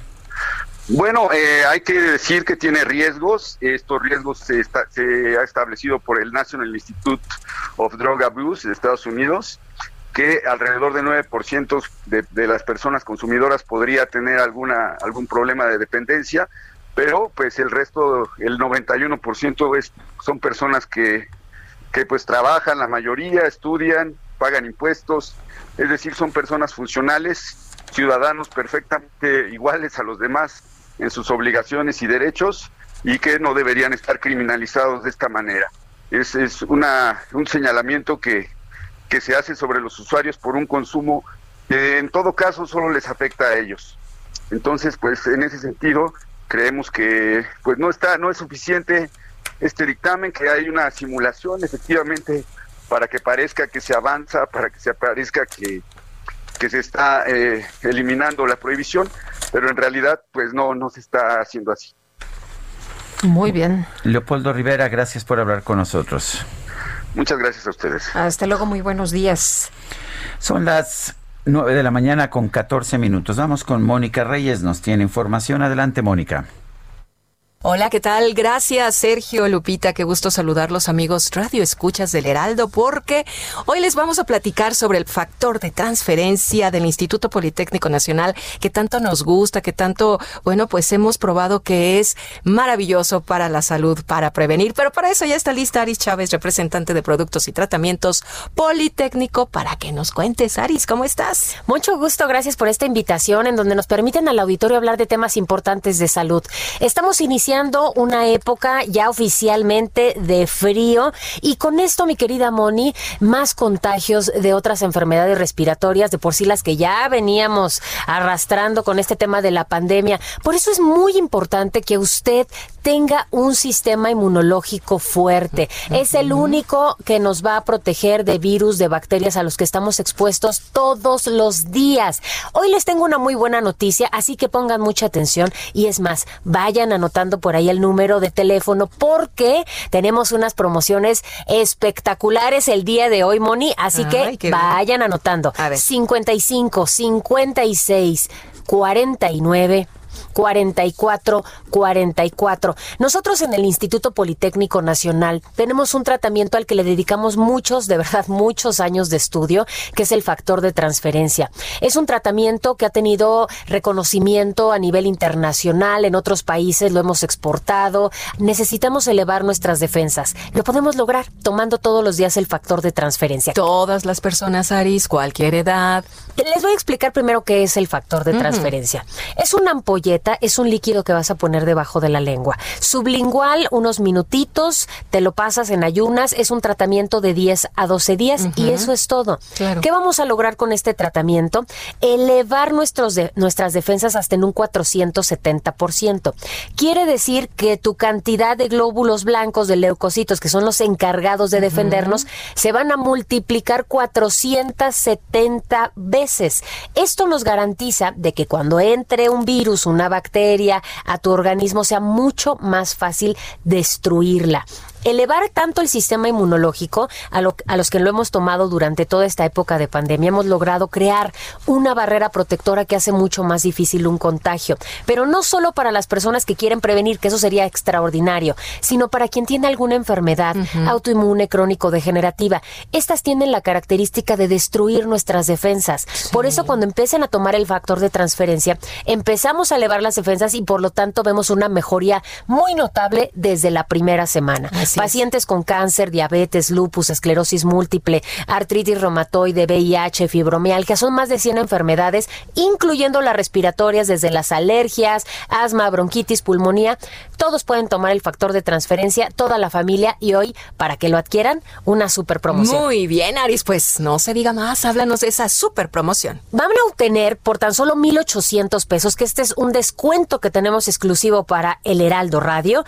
Bueno, eh, hay que decir que tiene riesgos. Estos riesgos se, se ha establecido por el National Institute of Drug Abuse de Estados Unidos, que alrededor del 9% de, de las personas consumidoras podría tener alguna algún problema de dependencia, pero pues el resto, el 91% es, son personas que, que pues trabajan, la mayoría estudian, pagan impuestos, es decir, son personas funcionales, ciudadanos perfectamente iguales a los demás en sus obligaciones y derechos y que no deberían estar criminalizados de esta manera. Es, es una, un señalamiento que, que se hace sobre los usuarios por un consumo que en todo caso solo les afecta a ellos. Entonces, pues en ese sentido, creemos que pues no está, no es suficiente este dictamen, que hay una simulación efectivamente para que parezca que se avanza, para que se parezca que, que se está eh, eliminando la prohibición, pero en realidad pues no, no se está haciendo así. Muy bien. Leopoldo Rivera, gracias por hablar con nosotros. Muchas gracias a ustedes. Hasta luego, muy buenos días. Son las 9 de la mañana con 14 minutos. Vamos con Mónica Reyes, nos tiene información. Adelante, Mónica. Hola, ¿qué tal? Gracias, Sergio Lupita. Qué gusto saludarlos, amigos Radio Escuchas del Heraldo, porque hoy les vamos a platicar sobre el factor de transferencia del Instituto Politécnico Nacional, que tanto nos gusta, que tanto, bueno, pues hemos probado que es maravilloso para la salud, para prevenir. Pero para eso ya está lista Aris Chávez, representante de Productos y Tratamientos Politécnico, para que nos cuentes. Aris, ¿cómo estás? Mucho gusto, gracias por esta invitación en donde nos permiten al auditorio hablar de temas importantes de salud. Estamos iniciando una época ya oficialmente de frío y con esto, mi querida Moni, más contagios de otras enfermedades respiratorias, de por sí las que ya veníamos arrastrando con este tema de la pandemia. Por eso es muy importante que usted tenga un sistema inmunológico fuerte. Es el único que nos va a proteger de virus, de bacterias a los que estamos expuestos todos los días. Hoy les tengo una muy buena noticia, así que pongan mucha atención y es más, vayan anotando por ahí el número de teléfono porque tenemos unas promociones espectaculares el día de hoy, Moni. Así que vayan anotando. A ver. 55 56 49 44 44. Nosotros en el Instituto Politécnico Nacional tenemos un tratamiento al que le dedicamos muchos, de verdad, muchos años de estudio, que es el factor de transferencia. Es un tratamiento que ha tenido reconocimiento a nivel internacional, en otros países lo hemos exportado. Necesitamos elevar nuestras defensas. Lo podemos lograr tomando todos los días el factor de transferencia. Todas las personas, Aris, cualquier edad. Les voy a explicar primero qué es el factor de transferencia. Es una ampolleta es un líquido que vas a poner debajo de la lengua. Sublingual, unos minutitos, te lo pasas en ayunas, es un tratamiento de 10 a 12 días y eso es todo. ¿Qué vamos a lograr con este tratamiento? Elevar nuestros nuestras defensas hasta en un 470%. Quiere decir que tu cantidad de glóbulos blancos, de leucocitos, que son los encargados de defendernos, se van a multiplicar 470 veces. Esto nos garantiza de que cuando entre un virus, una bacteria a tu organismo sea mucho más fácil destruirla elevar tanto el sistema inmunológico a, a, los que lo hemos tomado durante toda esta época de pandemia. Hemos logrado crear una barrera protectora que hace mucho más difícil un contagio. Pero no solo para las personas que quieren prevenir, que eso sería extraordinario, sino para quien tiene alguna enfermedad autoinmune, crónico, degenerativa. Estas tienen la característica de destruir nuestras defensas. Por eso cuando empiecen a tomar el factor de transferencia, empezamos a elevar las defensas y por lo tanto vemos una mejoría muy notable desde la primera semana. Pacientes con cáncer, diabetes, lupus, esclerosis múltiple, artritis reumatoide, VIH, fibromialgia, son más de 100 enfermedades, incluyendo las respiratorias desde las alergias, asma, bronquitis, pulmonía. Todos pueden tomar el factor de transferencia, toda la familia y hoy, para que lo adquieran, una super promoción. Muy bien, Aris, pues no se diga más, háblanos de esa super promoción. Van a obtener por tan solo 1,800 pesos, que este es un descuento que tenemos exclusivo para el Heraldo Radio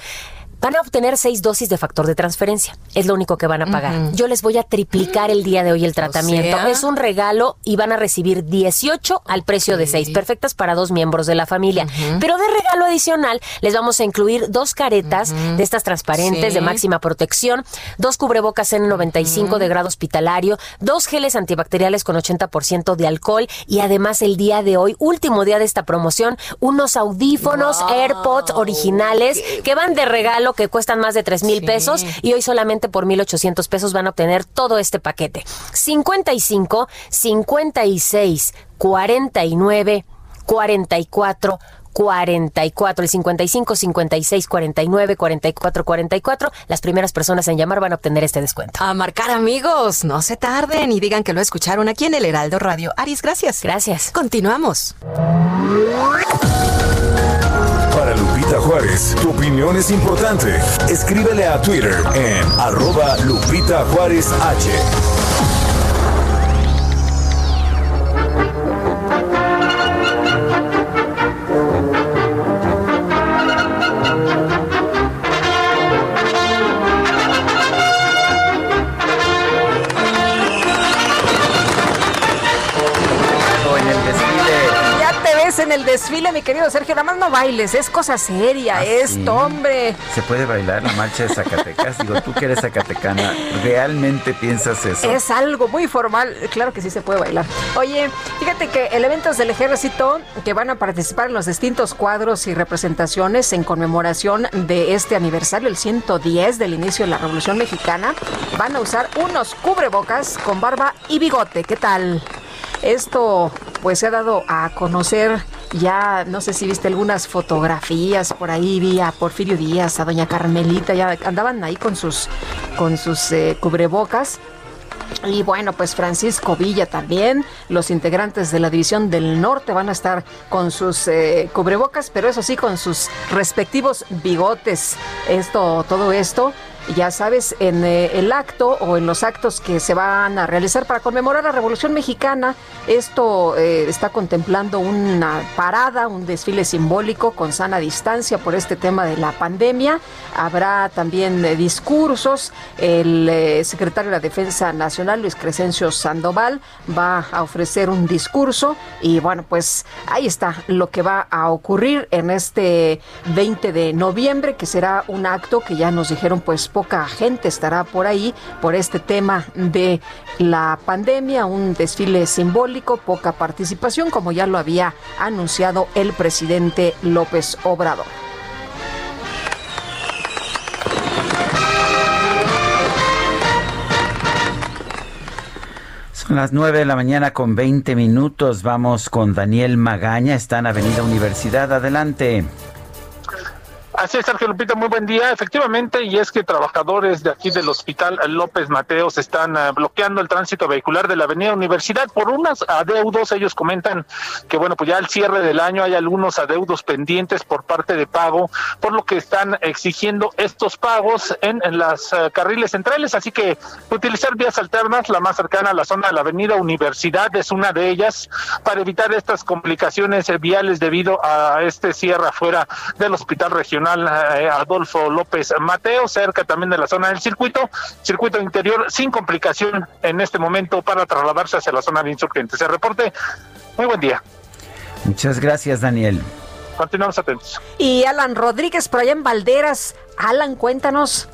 van a obtener seis dosis de factor de transferencia. Es lo único que van a pagar. Yo les voy a triplicar el día de hoy el tratamiento. es un regalo y van a recibir 18 al precio de 6, perfectas para dos miembros de la familia. Pero de regalo adicional les vamos a incluir dos caretas de estas transparentes de máxima protección, dos cubrebocas N95 de grado hospitalario, dos geles antibacteriales con 80% de alcohol y además el día de hoy, último día de esta promoción, unos audífonos AirPods originales que van de regalo que cuestan más de 3 mil pesos y hoy solamente por 1,800 pesos van a obtener todo este paquete. 55, 56, 49, 44, 44, el 55, 56, 49, 44, 44. Las primeras personas en llamar van a obtener este descuento. A marcar amigos, no se tarden y digan que lo escucharon aquí en el Heraldo Radio. Aris, gracias. Gracias. Continuamos. Para Lupita Juárez, tu opinión es importante. Escríbele a Twitter en arroba Lupita Juárez H. en el desfile, mi querido Sergio. Nada más no bailes, es cosa seria ¿Ah, esto, hombre. ¿Se puede bailar la marcha de Zacatecas? Digo, tú que eres zacatecana, ¿realmente piensas eso? Es algo muy formal. Claro que sí se puede bailar. Oye, fíjate que elementos del ejército que van a participar en los distintos cuadros y representaciones en conmemoración de este aniversario, el 110 del inicio de la Revolución Mexicana, van a usar unos cubrebocas con barba y bigote. ¿Qué tal? Esto pues se ha dado a conocer ya, no sé si viste algunas fotografías por ahí, vi a Porfirio Díaz, a doña Carmelita, ya andaban ahí con sus, con sus eh, cubrebocas. Y bueno, pues Francisco Villa también, los integrantes de la División del Norte van a estar con sus eh, cubrebocas, pero eso sí, con sus respectivos bigotes. Esto, todo esto ya sabes, en eh, el acto o en los actos que se van a realizar para conmemorar la Revolución Mexicana, esto eh, está contemplando una parada, un desfile simbólico con sana distancia por este tema de la pandemia. Habrá también eh, discursos. El secretario de la Defensa Nacional, Luis Crescencio Sandoval, va a ofrecer un discurso y bueno, pues ahí está lo que va a ocurrir en este 20 de noviembre, que será un acto que ya nos dijeron pues poca gente estará por ahí por este tema de la pandemia, un desfile simbólico, poca participación, como ya lo había anunciado el presidente López Obrador. Son las 9 de la mañana con 20 minutos. Vamos con Daniel Magaña. Está en Avenida Universidad. Adelante. Así es, Sergio Lupita, muy buen día. Efectivamente, y es que trabajadores de aquí del Hospital López Mateos están uh, bloqueando el tránsito vehicular de la Avenida Universidad por unos adeudos. Ellos comentan que, bueno, pues ya al cierre del año hay algunos adeudos pendientes por parte de pago, por lo que están exigiendo estos pagos en, en las uh, carriles centrales. Así que utilizar vías alternas, la más cercana a la zona de la Avenida Universidad es una de ellas, para evitar estas complicaciones viales debido a este cierre afuera del Hospital Regional eh, Adolfo López Mateo, cerca también de la zona del circuito, circuito interior sin complicación en este momento para trasladarse hacia la zona de insurgentes. Se reporte, muy buen día. Muchas gracias, Daniel. Continuamos atentos. Y Alan Rodríguez, por allá en Valderas. Alan, cuéntanos.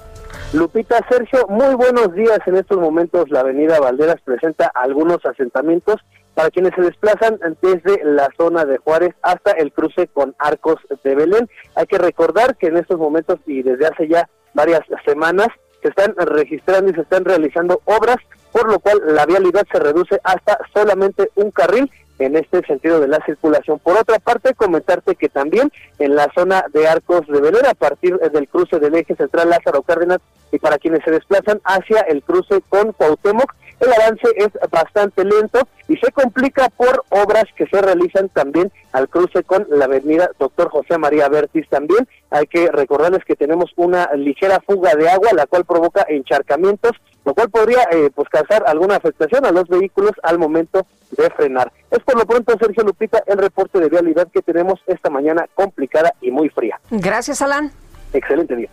Lupita, Sergio, muy buenos días. En estos momentos la avenida Valderas presenta algunos asentamientos para quienes se desplazan desde la zona de Juárez hasta el cruce con Arcos de Belén. Hay que recordar que en estos momentos y desde hace ya varias semanas se están registrando y se están realizando obras, por lo cual la vialidad se reduce hasta solamente un carril en este sentido de la circulación. Por otra parte, comentarte que también en la zona de Arcos de Belén, a partir del cruce del eje central Lázaro Cárdenas y para quienes se desplazan hacia el cruce con Cuauhtémoc, el avance es bastante lento y se complica por obras que se realizan también al cruce con la avenida Doctor José María Bertis también. Hay que recordarles que tenemos una ligera fuga de agua, la cual provoca encharcamientos, lo cual podría eh, pues causar alguna afectación a los vehículos al momento de frenar. Es por lo pronto, Sergio Lupita, el reporte de vialidad que tenemos esta mañana complicada y muy fría. Gracias, Alan. Excelente día.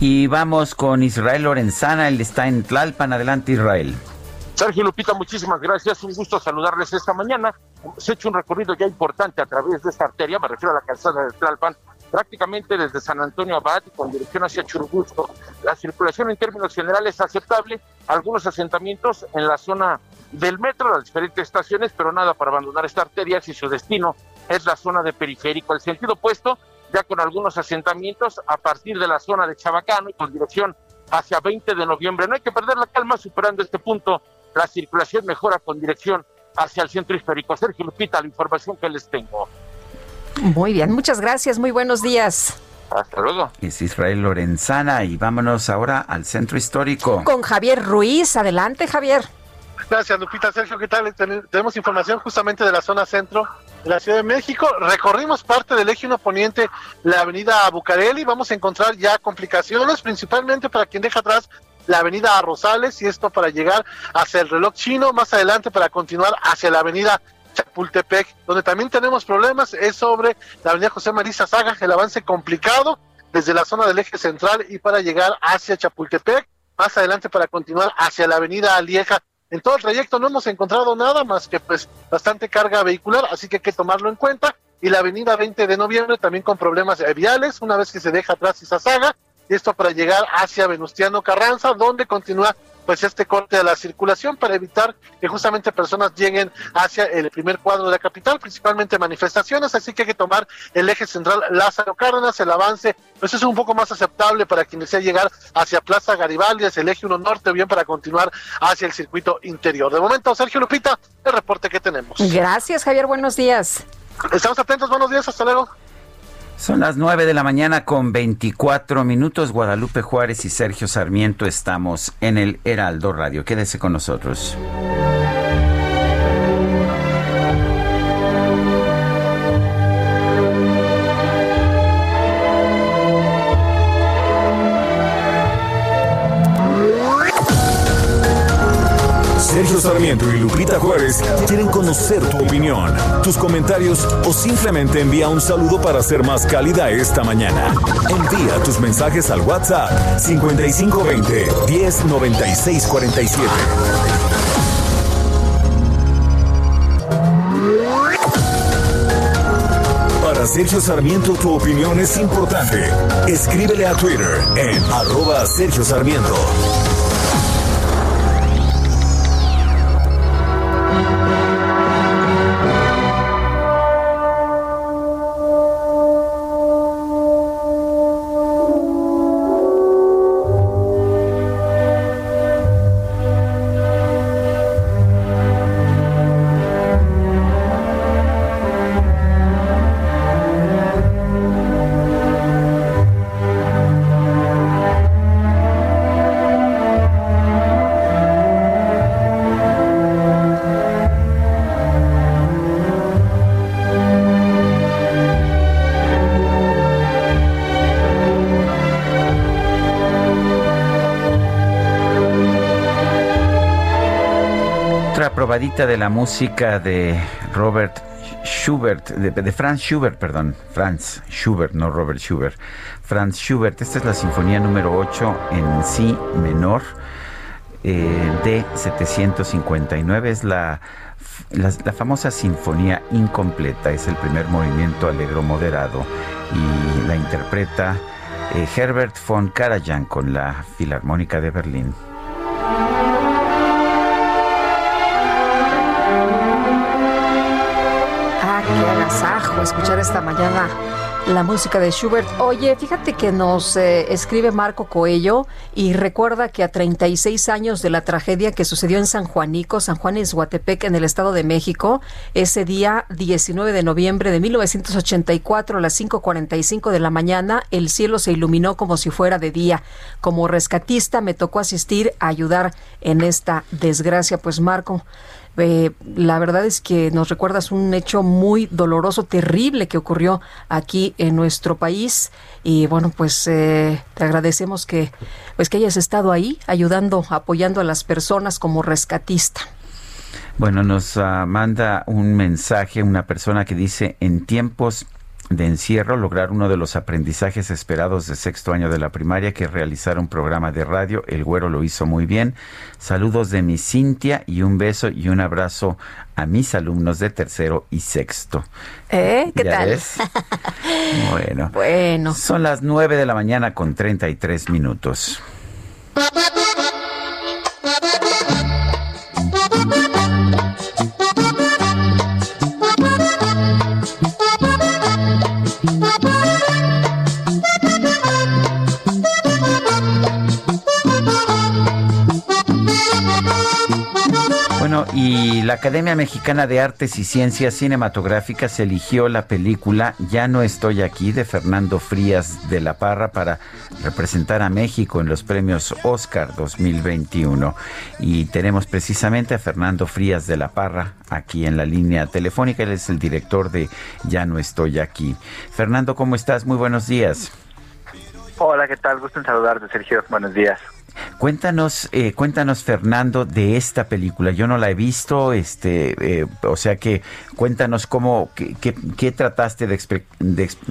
Y vamos con Israel Lorenzana, él está en Tlalpan. Adelante, Israel. Sergio Lupita, muchísimas gracias. Un gusto saludarles esta mañana. Se ha hecho un recorrido ya importante a través de esta arteria, me refiero a la calzada de Tlalpan, prácticamente desde San Antonio Abad con dirección hacia Churubusco. La circulación en términos generales es aceptable. Algunos asentamientos en la zona del metro, las diferentes estaciones, pero nada para abandonar esta arteria si su destino es la zona de periférico. El sentido opuesto, ya con algunos asentamientos a partir de la zona de Chabacano y con dirección hacia 20 de noviembre. No hay que perder la calma superando este punto. La circulación mejora con dirección hacia el centro histórico. Sergio Lupita, la información que les tengo. Muy bien, muchas gracias, muy buenos días. Hasta luego. Es Israel Lorenzana y vámonos ahora al centro histórico. Con Javier Ruiz. Adelante, Javier. Gracias, Lupita. Sergio, ¿qué tal? Tenemos información justamente de la zona centro de la Ciudad de México. Recorrimos parte del eje 1 poniente, la avenida Bucareli. Vamos a encontrar ya complicaciones, principalmente para quien deja atrás la avenida Rosales y esto para llegar hacia el reloj chino, más adelante para continuar hacia la avenida Chapultepec, donde también tenemos problemas, es sobre la avenida José Marisa Saga, el avance complicado desde la zona del eje central y para llegar hacia Chapultepec, más adelante para continuar hacia la avenida Alieja en todo el trayecto no hemos encontrado nada más que pues bastante carga vehicular, así que hay que tomarlo en cuenta. Y la avenida 20 de noviembre también con problemas viales, una vez que se deja atrás esa saga, y esto para llegar hacia Venustiano Carranza, donde continúa pues este corte de la circulación para evitar que justamente personas lleguen hacia el primer cuadro de la capital, principalmente manifestaciones, así que hay que tomar el eje central Lázaro Cárdenas, el avance, pues es un poco más aceptable para quien desea llegar hacia Plaza Garibaldi, hacia el eje 1 norte, bien para continuar hacia el circuito interior. De momento, Sergio Lupita, el reporte que tenemos. Gracias, Javier, buenos días. Estamos atentos, buenos días, hasta luego. Son las 9 de la mañana con 24 minutos. Guadalupe Juárez y Sergio Sarmiento estamos en el Heraldo Radio. Quédese con nosotros. Sergio Sarmiento y Juárez quieren conocer tu opinión, tus comentarios o simplemente envía un saludo para ser más cálida esta mañana. Envía tus mensajes al WhatsApp 5520 109647. Para Sergio Sarmiento tu opinión es importante. Escríbele a Twitter en arroba Sergio Sarmiento. Thank you. Probadita de la música de Robert Schubert, de, Franz Schubert, perdón, Franz Schubert, no Robert Schubert, Franz Schubert. Esta es la sinfonía número 8 en Si menor eh, de 759. Es la, la, famosa sinfonía incompleta, es el primer movimiento alegro moderado y la interpreta eh, Herbert von Karajan con la Filarmónica de Berlín. Escuchar esta mañana la música de Schubert. Oye, fíjate que nos eh, escribe Marco Coello y recuerda que a 36 años de la tragedia que sucedió en San Juanico, San Juan Guatepec, en el Estado de México, ese día 19 de noviembre de 1984 a las 5.45 de la mañana, el cielo se iluminó como si fuera de día. Como rescatista me tocó asistir a ayudar en esta desgracia. Pues Marco, eh, la verdad es que nos recuerdas un hecho muy doloroso, terrible que ocurrió aquí en nuestro país y bueno, pues eh, te agradecemos que pues que hayas estado ahí ayudando, apoyando a las personas como rescatista. Bueno, nos ah, manda un mensaje una persona que dice en tiempos de encierro lograr uno de los aprendizajes esperados de sexto año de la primaria que realizar un programa de radio. El güero lo hizo muy bien. Saludos de mi Cintia y un beso y un abrazo a mis alumnos de tercero y sexto. ¿Eh? ¿Qué tal? bueno. Bueno. Son las nueve de la mañana con treinta y minutos. y la Academia Mexicana de Artes y Ciencias Cinematográficas eligió la película Ya no estoy aquí de Fernando Frías de la Parra para representar a México en los premios Oscar 2021. Y tenemos precisamente a Fernando Frías de la Parra aquí en la línea telefónica. Él es el director de Ya no estoy aquí. Fernando, ¿cómo estás? Muy buenos días. Hola, ¿qué tal? Gusto en saludarte, Sergio. Buenos días. Cuéntanos, eh, cuéntanos Fernando de esta película. Yo no la he visto, este, eh, o sea que cuéntanos cómo, qué, trataste de,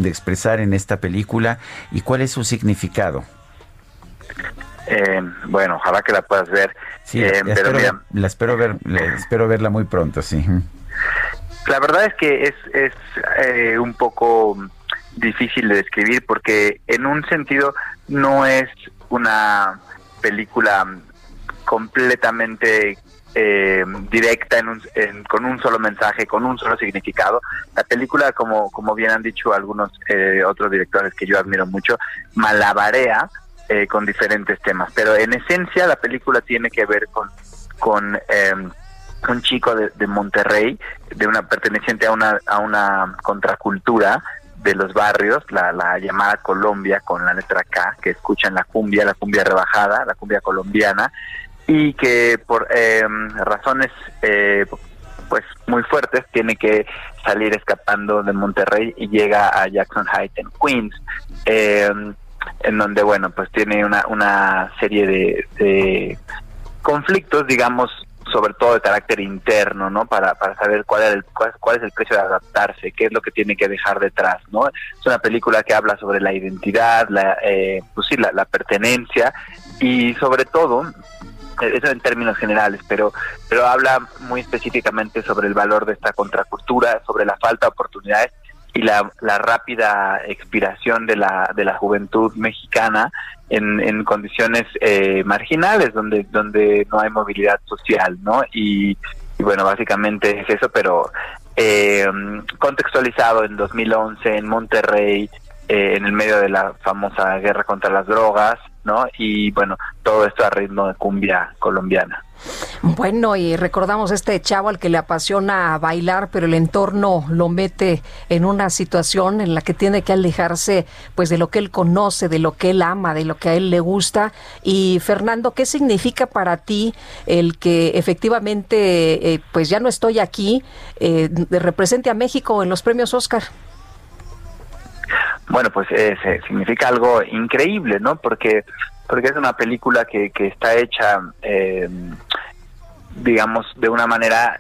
expresar en esta película y cuál es su significado. Eh, bueno, ojalá que la puedas ver. Sí, la, espero, la espero ver, espero verla muy pronto, sí. La verdad es que es, es un poco difícil de describir porque en un sentido no es una película completamente eh, directa en con un solo mensaje, con un solo significado. La película, como, como bien han dicho algunos eh, otros directores que yo admiro mucho, malabarea eh, con diferentes temas. Pero en esencia la película tiene que ver con, con un chico de, de, Monterrey, de una perteneciente a una, a una contracultura de los barrios, la, la, llamada Colombia con la letra K, que escuchan la cumbia, la cumbia rebajada, la cumbia colombiana, y que por em, razones eh, pues muy fuertes tiene que salir escapando de Monterrey y llega a Jackson Heights en Queens, em, en donde bueno pues tiene una, una serie de conflictos digamos sobre todo de carácter interno, ¿no? Para, para saber cuál, es el, cuál, es el precio de adaptarse, qué es lo que tiene que dejar detrás, ¿no? Es una película que habla sobre la identidad, la, eh, pues sí, la, la pertenencia y sobre todo eso en términos generales, pero pero habla muy específicamente sobre el valor de esta contracultura, sobre la falta de oportunidades y la, la rápida expiración de la, de la juventud mexicana en, en condiciones eh, marginales, donde, donde no hay movilidad social, ¿no? Y, bueno, básicamente es eso, pero eh, contextualizado en 2011 en Monterrey, eh, en el medio de la famosa guerra contra las drogas, ¿no? Y bueno, todo esto a ritmo de cumbia colombiana. Bueno, y recordamos este chavo al que le apasiona bailar, pero el entorno lo mete en una situación en la que tiene que alejarse pues de lo que él conoce, de lo que él ama, de lo que a él le gusta. Y Fernando, ¿qué significa para ti el que efectivamente eh, pues ya no estoy aquí, eh, represente a México en los premios Oscar? Bueno, pues eh, significa algo increíble, ¿no? Porque porque es una película que, que está hecha eh, digamos, de una manera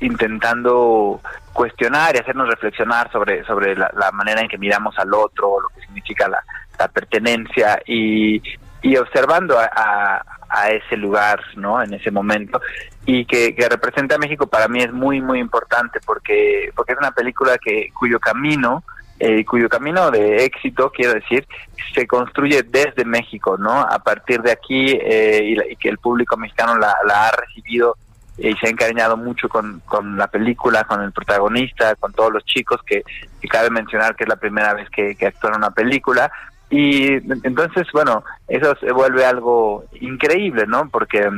intentando cuestionar y hacernos reflexionar sobre, sobre la, manera en que miramos al otro, lo que significa la, pertenencia y, y observando a, a, ese lugar, ¿no? En ese momento y que, que representa a México para mí es muy, muy importante porque, porque es una película que cuyo camino eh, cuyo camino de éxito, quiero decir, se construye desde México, ¿no? A partir de aquí eh, y, que el público mexicano la, ha recibido y se ha encariñado mucho con, con la película, con el protagonista, con todos los chicos, que, cabe mencionar que es la primera vez que, que actúan en una película. Y entonces, bueno, eso se vuelve algo increíble, ¿no? Porque,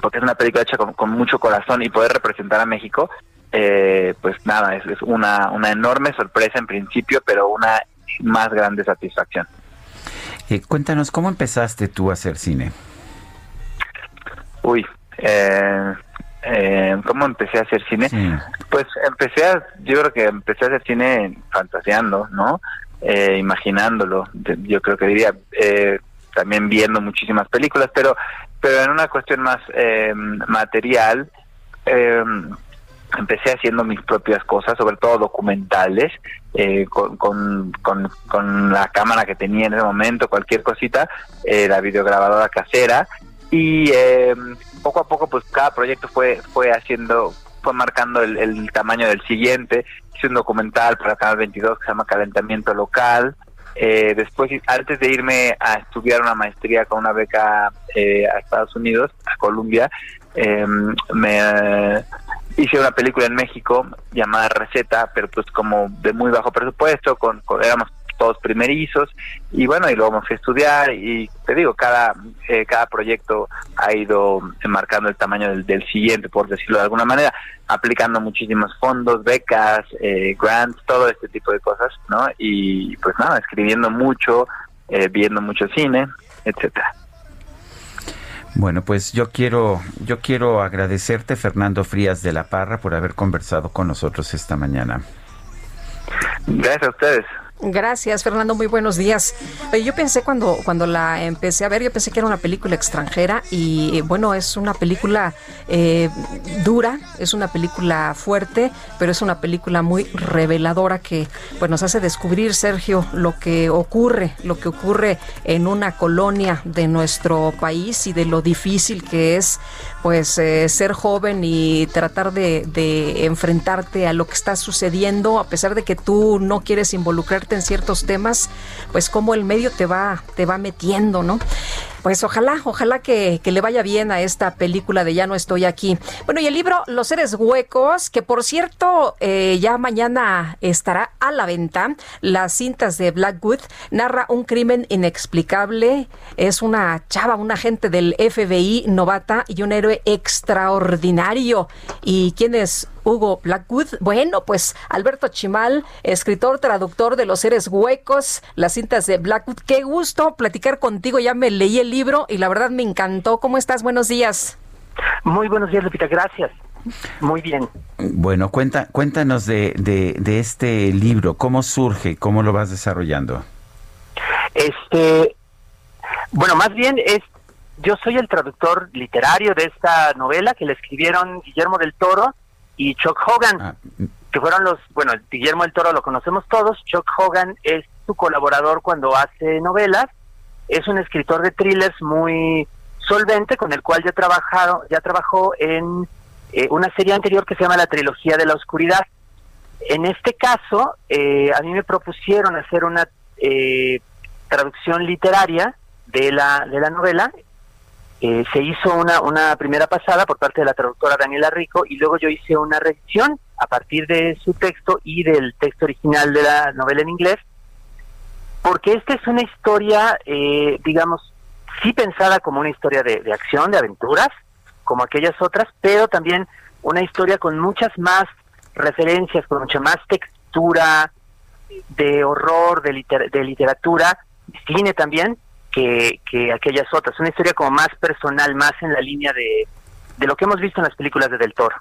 porque es una película hecha con, con mucho corazón y poder representar a México eh, pues nada, es, una, una enorme sorpresa en principio, pero una más grande satisfacción. Eh, cuéntanos, ¿cómo empezaste tú a hacer cine? Uy, eh, eh, ¿cómo empecé a hacer cine? Pues empecé a, yo creo que empecé a hacer cine fantaseando, ¿no? Eh, imaginándolo, yo creo que diría, también viendo muchísimas películas, pero, pero en una cuestión más material, eh, empecé haciendo mis propias cosas, sobre todo documentales, eh, con, con, con, la cámara que tenía en ese momento, cualquier cosita, eh, la videograbadora casera, y eh, poco a poco pues cada proyecto fue, fue haciendo, fue marcando el, tamaño del siguiente, hice un documental para Canal 22 que se llama Calentamiento Local, después, antes de irme a estudiar una maestría con una beca a Estados Unidos, a Columbia, me hice una película en México llamada Receta, pero pues como de muy bajo presupuesto, con, éramos todos primerizos y bueno y luego me fui a estudiar y te digo cada eh, cada proyecto ha ido marcando el tamaño del, siguiente por decirlo de alguna manera aplicando muchísimos fondos becas eh, grants todo este tipo de cosas no y pues nada escribiendo mucho eh, viendo mucho cine etcétera bueno, pues yo quiero, yo quiero agradecerte, Fernando Frías de la Parra, por haber conversado con nosotros esta mañana. Gracias a ustedes. Gracias, Fernando. Muy buenos días. Yo pensé cuando, cuando la empecé a ver, yo pensé que era una película extranjera y bueno, es una película eh, dura, es una película fuerte, pero es una película muy reveladora que pues, nos hace descubrir, Sergio, lo que ocurre, lo que ocurre en una colonia de nuestro país y de lo difícil que es pues eh, ser joven y tratar de, de enfrentarte a lo que está sucediendo, a pesar de que tú no quieres involucrarte en ciertos temas, pues como el medio te va, te va metiendo, ¿no? Pues ojalá, ojalá que, le vaya bien a esta película de Ya no estoy aquí. Bueno, y el libro Los seres huecos, que por cierto eh, ya mañana estará a la venta. Las cintas de Blackwood narra un crimen inexplicable. Es una chava, un agente del FBI novata y un héroe extraordinario. ¿Y quién es Hugo Blackwood? Bueno, pues Alberto Chimal, escritor, traductor de Los seres huecos, las cintas de Blackwood. Qué gusto platicar contigo. Ya me leí el libro y la verdad me encantó. ¿Cómo estás? Buenos días. Muy buenos días, Lupita. Gracias. Muy bien. Bueno, cuenta, cuéntanos de, de, este libro. ¿Cómo surge? ¿Cómo lo vas desarrollando? Este, bueno, más bien es, yo soy el traductor literario de esta novela que le escribieron Guillermo del Toro y Chuck Hogan, ah, que fueron los, bueno, Guillermo del Toro lo conocemos todos, Chuck Hogan es su colaborador cuando hace novelas es un escritor de thrillers muy solvente con el cual ya trabajado, ya trabajó en eh, una serie anterior que se llama La trilogía de la oscuridad. En este caso, eh, a mí me propusieron hacer una eh, traducción literaria de la de la novela. Se hizo una, una primera pasada por parte de la traductora Daniela Rico y luego yo hice una revisión a partir de su texto y del texto original de la novela en inglés porque esta es una historia, eh, digamos, sí pensada como una historia de, acción, de aventuras, como aquellas otras, pero también una historia con muchas más referencias, con mucha más textura de horror, de, de literatura, cine también, que, que aquellas otras. Una historia como más personal, más en la línea de, de lo que hemos visto en las películas de Del Toro.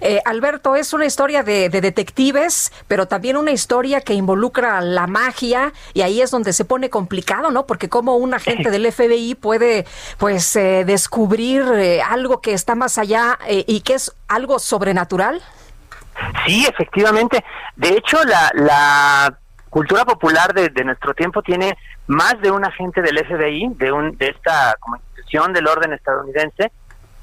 Eh, Alberto, es una historia de, detectives, pero también una historia que involucra la magia y ahí es donde se pone complicado, ¿no? Porque como un agente del FBI puede, pues, eh, descubrir eh, algo que está más allá y que es algo sobrenatural. Sí, efectivamente. De hecho, la, cultura popular de, nuestro tiempo tiene más de un agente del FBI, de, un, de esta como institución del orden estadounidense,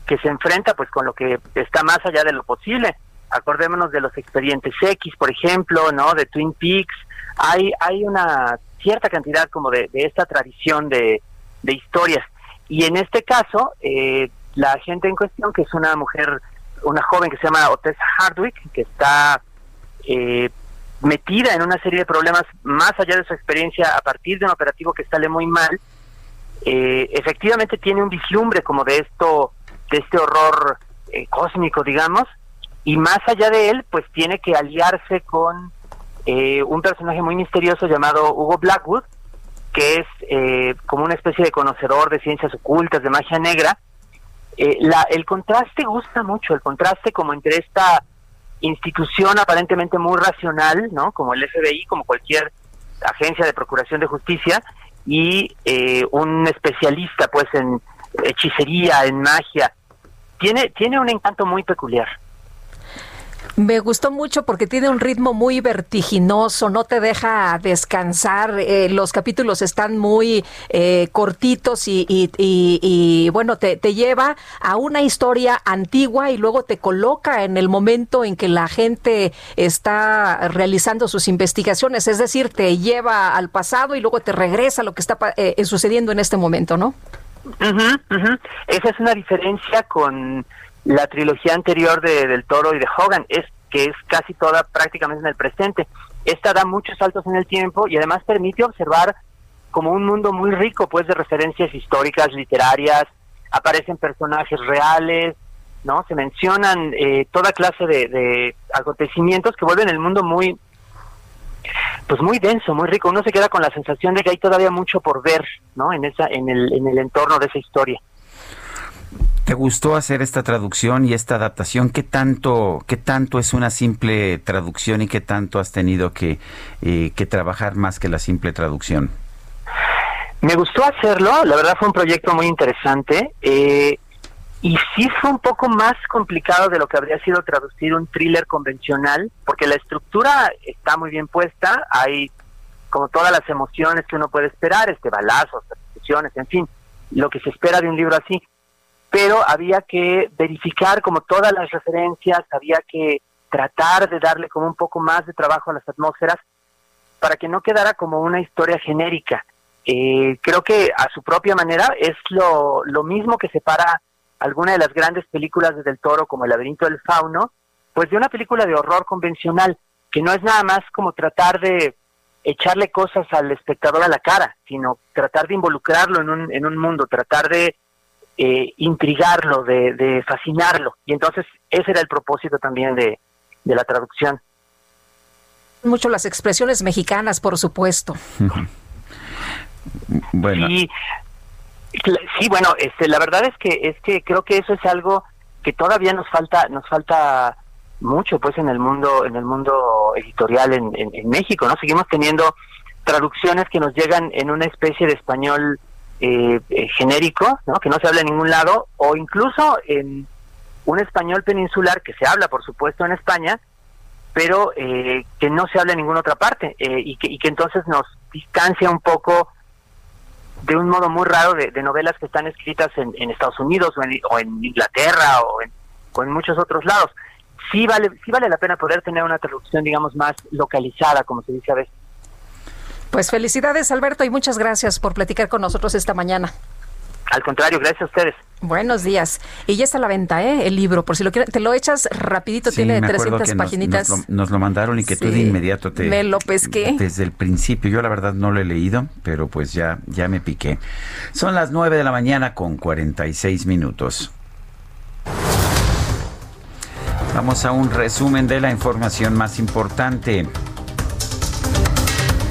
que se enfrenta pues con lo que está más allá de lo posible. Acordémonos de los expedientes X, por ejemplo, ¿no? De Twin Peaks. Hay, hay una cierta cantidad como de, esta tradición de, de, historias. Y en este caso, eh, la gente en cuestión, que es una mujer, una joven que se llama Otessa Hardwick, que está eh, metida en una serie de problemas más allá de su experiencia a partir de un operativo que sale muy mal, eh, efectivamente tiene un vislumbre como de esto de este horror eh, cósmico, digamos, y más allá de él, pues tiene que aliarse con eh, un personaje muy misterioso llamado Hugo Blackwood, que es eh, como una especie de conocedor de ciencias ocultas, de magia negra. la, el contraste gusta mucho, el contraste como entre esta institución aparentemente muy racional, ¿no? Como el FBI, como cualquier agencia de procuración de justicia, y un especialista, pues, en hechicería, en magia, tiene, tiene un encanto muy peculiar. Me gustó mucho porque tiene un ritmo muy vertiginoso, no te deja descansar, eh, los capítulos están muy eh, cortitos y, bueno, te, lleva a una historia antigua y luego te coloca en el momento en que la gente está realizando sus investigaciones, es decir, te lleva al pasado y luego te regresa a lo que está eh, sucediendo en este momento, ¿no? Esa es una diferencia con la trilogía anterior de Del Toro y de Hogan, es que es casi toda prácticamente en el presente. Esta da muchos saltos en el tiempo y además permite observar como un mundo muy rico pues de referencias históricas, literarias, aparecen personajes reales, ¿no? Se mencionan eh, toda clase de, de acontecimientos que vuelven el mundo muy pues muy denso, muy rico. Uno se queda con la sensación de que hay todavía mucho por ver, ¿no? En esa, en el, en el entorno de esa historia. ¿Te gustó hacer esta traducción y esta adaptación? ¿Qué tanto, qué tanto es una simple traducción y qué tanto has tenido que, eh, que trabajar más que la simple traducción? Me gustó hacerlo, la verdad fue un proyecto muy interesante. Eh, y sí fue un poco más complicado de lo que habría sido traducir un thriller convencional, porque la estructura está muy bien puesta, hay como todas las emociones que uno puede esperar, este balazos, persecuciones, en fin, lo que se espera de un libro así. Pero había que verificar como todas las referencias, había que tratar de darle como un poco más de trabajo a las atmósferas para que no quedara como una historia genérica. Eh, creo que a su propia manera es lo, lo mismo que separa alguna de las grandes películas de Del Toro, como El laberinto del fauno, pues de una película de horror convencional, que no es nada más como tratar de echarle cosas al espectador a la cara, sino tratar de involucrarlo en un, en un mundo, tratar de eh, intrigarlo, de, fascinarlo. Y entonces ese era el propósito también de, de la traducción. Mucho las expresiones mexicanas, por supuesto. bueno. Sí, bueno, este, la verdad es que es que creo que eso es algo que todavía nos falta nos falta mucho, pues, en el mundo en el mundo editorial en, en, México, no seguimos teniendo traducciones que nos llegan en una especie de español eh, eh, genérico, ¿no? que no se habla en ningún lado, o incluso en un español peninsular que se habla, por supuesto, en España, pero eh, que no se habla en ninguna otra parte y, que, y que entonces nos distancia un poco de un modo muy raro de, novelas que están escritas en, Estados Unidos o en, o en Inglaterra o en, o en, muchos otros lados. Sí vale, sí vale la pena poder tener una traducción, digamos, más localizada, como se dice a veces. Pues felicidades, Alberto, y muchas gracias por platicar con nosotros esta mañana. Al contrario, gracias a ustedes. Buenos días. Y ya está a la venta, ¿eh? El libro, por si lo quieres, te lo echas rapidito, tiene 300 páginas. Nos, lo, mandaron y que tú de inmediato te... Me lo pesqué. Desde el principio, yo la verdad no lo he leído, pero pues ya, ya me piqué. Son las 9 de la mañana con 46 minutos. Vamos a un resumen de la información más importante.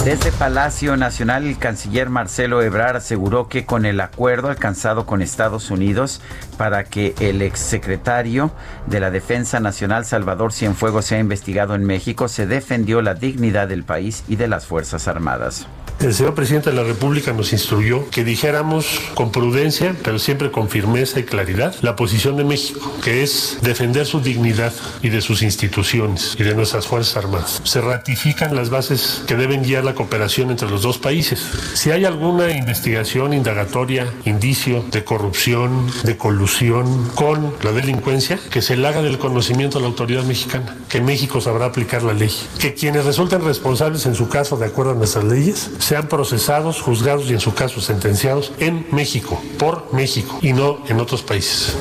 Desde Palacio Nacional, el canciller Marcelo Ebrard aseguró que con el acuerdo alcanzado con Estados Unidos para que el exsecretario de la Defensa Nacional Salvador Cienfuegos sea investigado en México, se defendió la dignidad del país y de las Fuerzas Armadas. El señor presidente de la República nos instruyó que dijéramos con prudencia, pero siempre con firmeza y claridad, la posición de México, que es defender su dignidad y de sus instituciones y de nuestras Fuerzas Armadas. Se ratifican las bases que deben guiar la cooperación entre los dos países. Si hay alguna investigación, indagatoria, indicio de corrupción, de colusión con la delincuencia, que se le haga del conocimiento a la autoridad mexicana, que México sabrá aplicar la ley, que quienes resulten responsables en su caso de acuerdo a nuestras leyes, sean procesados, juzgados y en su caso sentenciados en México, por México y no en otros países.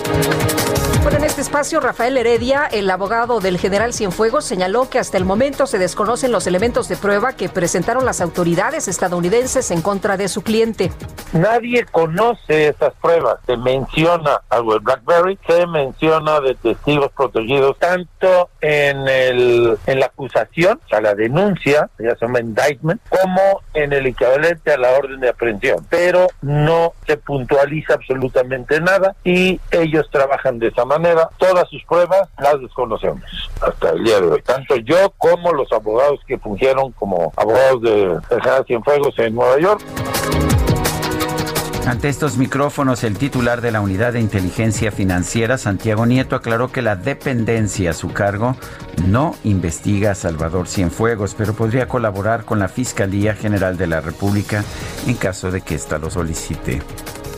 Bueno, en este espacio, Rafael Heredia, el abogado del general Cienfuegos, señaló que hasta el momento se desconocen los elementos de prueba que presentaron las autoridades estadounidenses en contra de su cliente. Nadie conoce esas pruebas. Se menciona algo de BlackBerry, se menciona de testigos protegidos tanto en el en la acusación, o sea, la denuncia, ya se llama indictment, como en el equivalente a la orden de aprehensión. Pero no se puntualiza absolutamente nada y ellos trabajan de esa manera. Todas sus pruebas las desconocemos hasta el día de hoy. Tanto yo como los abogados que fungieron como abogados de Cienfuegos en Nueva York. Ante estos micrófonos, el titular de la Unidad de Inteligencia Financiera, Santiago Nieto, aclaró que la dependencia a su cargo no investiga a Salvador Cienfuegos, pero podría colaborar con la Fiscalía General de la República en caso de que ésta lo solicite.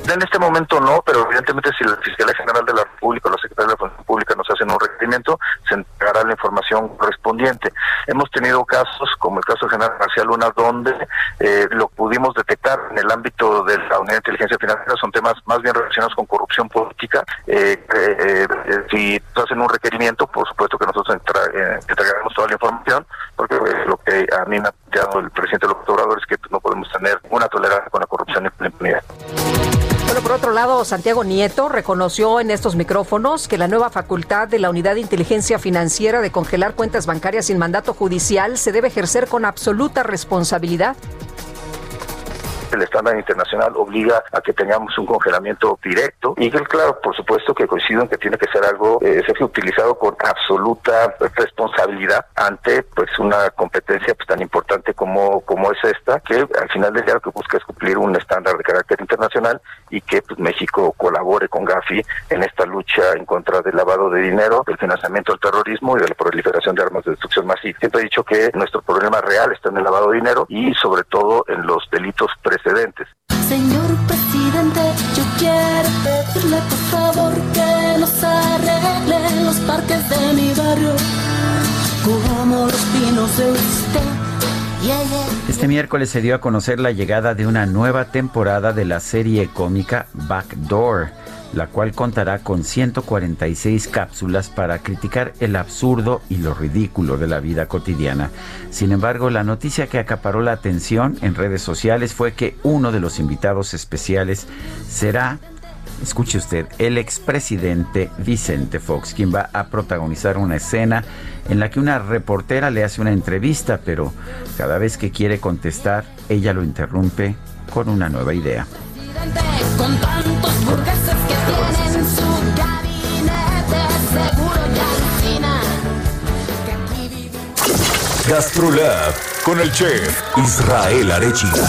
En este momento no, pero evidentemente si la Fiscalía General de la República o la Secretaría de la Función Pública nos hacen un requerimiento, se entregará la información correspondiente. Hemos tenido casos, como el caso General García Luna, donde eh, lo pudimos detectar en el ámbito de la Unidad de Inteligencia Financiera, son temas más bien relacionados con corrupción política. Eh, eh, si hacen un requerimiento, por supuesto que nosotros entregaremos toda la información, porque lo que a mí me ha planteado el presidente López Obrador es que no podemos tener una tolerancia con la corrupción y la impunidad. Bueno, por otro lado, Santiago Nieto reconoció en estos micrófonos que la nueva facultad de la Unidad de Inteligencia Financiera de congelar cuentas bancarias sin mandato judicial se debe ejercer con absoluta responsabilidad el estándar internacional obliga a que tengamos un congelamiento directo y claro, por supuesto que coincido en que tiene que ser algo, eh, ser utilizado con absoluta responsabilidad ante pues una competencia pues tan importante como, como es esta, que al final del día que busca cumplir un estándar de carácter internacional y que pues México colabore con Gafi en esta lucha en contra del lavado de dinero, del financiamiento del terrorismo y de la proliferación de armas de destrucción masiva. Siempre he dicho que nuestro problema real está en el lavado de dinero y sobre todo en los delitos precedentes. Señor presidente, yo quiero pedirle por favor que nos arregle los parques de mi barrio, como los pinos de usted. Este miércoles se dio a conocer la llegada de una nueva temporada de la serie cómica Backdoor, la cual contará con 146 cápsulas para criticar el absurdo y lo ridículo de la vida cotidiana. Sin embargo, la noticia que acaparó la atención en redes sociales fue que uno de los invitados especiales será escuche usted, el expresidente Vicente Fox, quien va a protagonizar una escena en la que una reportera le hace una entrevista, pero cada vez que quiere contestar, ella lo interrumpe con una nueva idea. Gastrolab con el chef Israel Arechiga.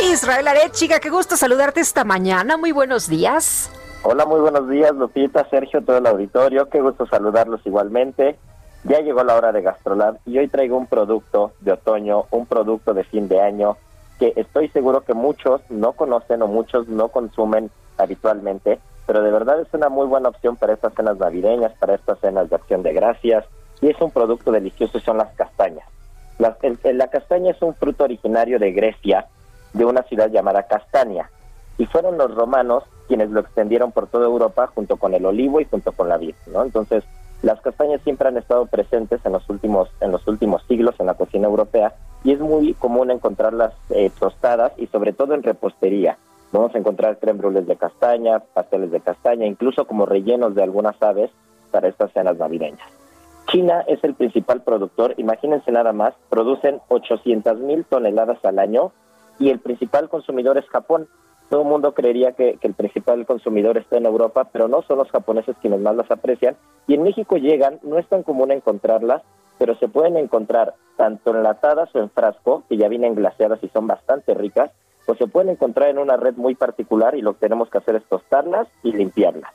Israel Arechiga, qué gusto saludarte esta mañana. Muy buenos días. Hola, muy buenos días, Lupita, Sergio, todo el auditorio. Qué gusto saludarlos igualmente. Ya llegó la hora de Gastrolab y hoy traigo un producto de otoño, un producto de fin de año que estoy seguro que muchos no conocen o muchos no consumen habitualmente, pero de verdad es una muy buena opción para estas cenas navideñas, para estas cenas de acción de gracias y es un producto delicioso, son las castañas. la castaña es un fruto originario de Grecia, de una ciudad llamada Castania, y fueron los romanos quienes lo extendieron por toda Europa junto con el olivo y junto con la vid. Entonces, las castañas siempre han estado presentes en los últimos en los últimos siglos en la cocina europea y es muy común encontrarlas eh, tostadas y sobre todo en repostería. Vamos a encontrar creme brules de castaña, pasteles de castaña, incluso como rellenos de algunas aves para estas cenas navideñas. China es el principal productor, imagínense nada más, producen 800 mil toneladas al año y el principal consumidor es Japón. Todo el mundo creería que, el principal consumidor está en Europa, pero no son los japoneses quienes más las aprecian. Y en México llegan, no es tan común encontrarlas, pero se pueden encontrar tanto enlatadas o en frasco, que ya vienen glaseadas y son bastante ricas, pues se pueden encontrar en una red muy particular y lo que tenemos que hacer es tostarlas y limpiarlas.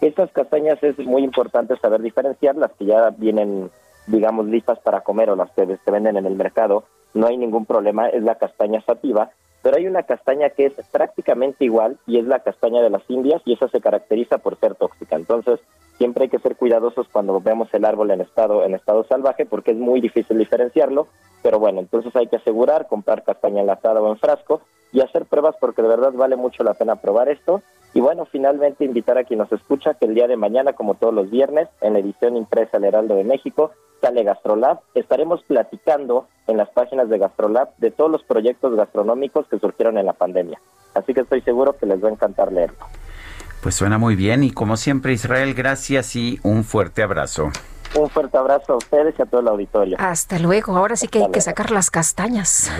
Estas castañas es muy importante saber diferenciar, las que ya vienen, digamos, listas para comer o las que se venden en el mercado, no hay ningún problema, es la castaña sativa, pero hay una castaña que es prácticamente igual y es la castaña de las Indias y esa se caracteriza por ser tóxica. Entonces, siempre hay que ser cuidadosos cuando vemos el árbol en estado en estado salvaje porque es muy difícil diferenciarlo, pero bueno, entonces hay que asegurar comprar castaña enlatada o en frasco y hacer pruebas porque de verdad vale mucho la pena probar esto y bueno, finalmente invitar a quien nos escucha que el día de mañana, como todos los viernes, en la edición impresa El Heraldo de México, sale Gastrolab. Estaremos platicando en las páginas de Gastrolab de todos los proyectos gastronómicos que surgieron en la pandemia. Así que estoy seguro que les va a encantar leerlo. Pues suena muy bien y como siempre Israel, gracias y un fuerte abrazo. Un fuerte abrazo a ustedes y a todo el auditorio. Hasta luego. Ahora sí que hay que sacar las castañas.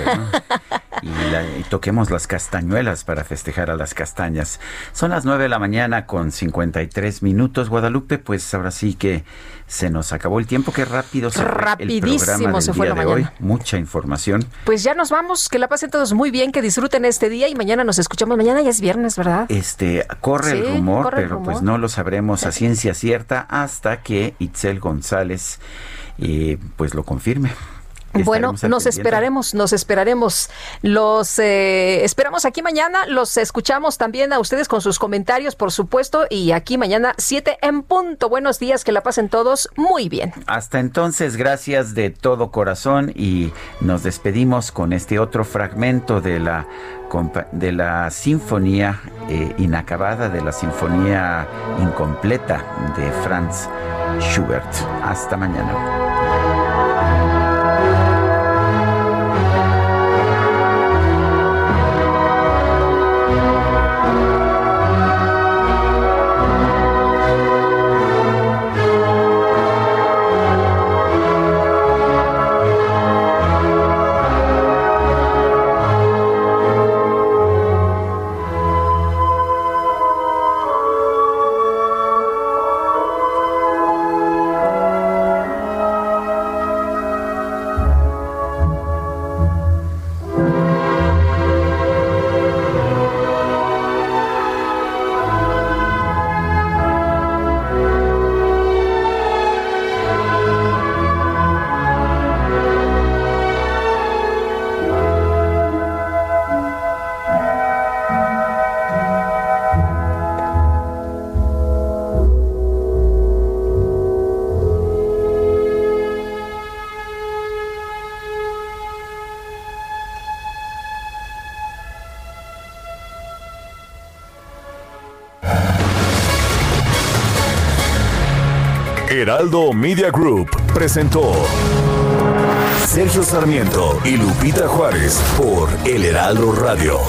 y, toquemos las castañuelas para festejar a las castañas. Son las 9 de la mañana con 53 minutos. Guadalupe, pues ahora sí que se nos acabó el tiempo, qué rápido se Rapidísimo se fue la mañana. Hoy. Mucha información. Pues ya nos vamos, que la pasen todos muy bien, que disfruten este día y mañana nos escuchamos. Mañana ya es viernes, ¿verdad? Este, corre el rumor, pero pues no lo sabremos a ciencia cierta hasta que Itzel González eh, pues lo confirme. Bueno, nos esperaremos, nos esperaremos. Los eh, esperamos aquí mañana. Los escuchamos también a ustedes con sus comentarios, por supuesto. Y aquí mañana, 7 en punto. Buenos días, que la pasen todos muy bien. Hasta entonces, gracias de todo corazón. Y nos despedimos con este otro fragmento de la, de la sinfonía eh, inacabada, de la sinfonía incompleta de Franz Schubert. Hasta mañana. Media Group presentó Sergio Sarmiento y Lupita Juárez por El Heraldo Radio.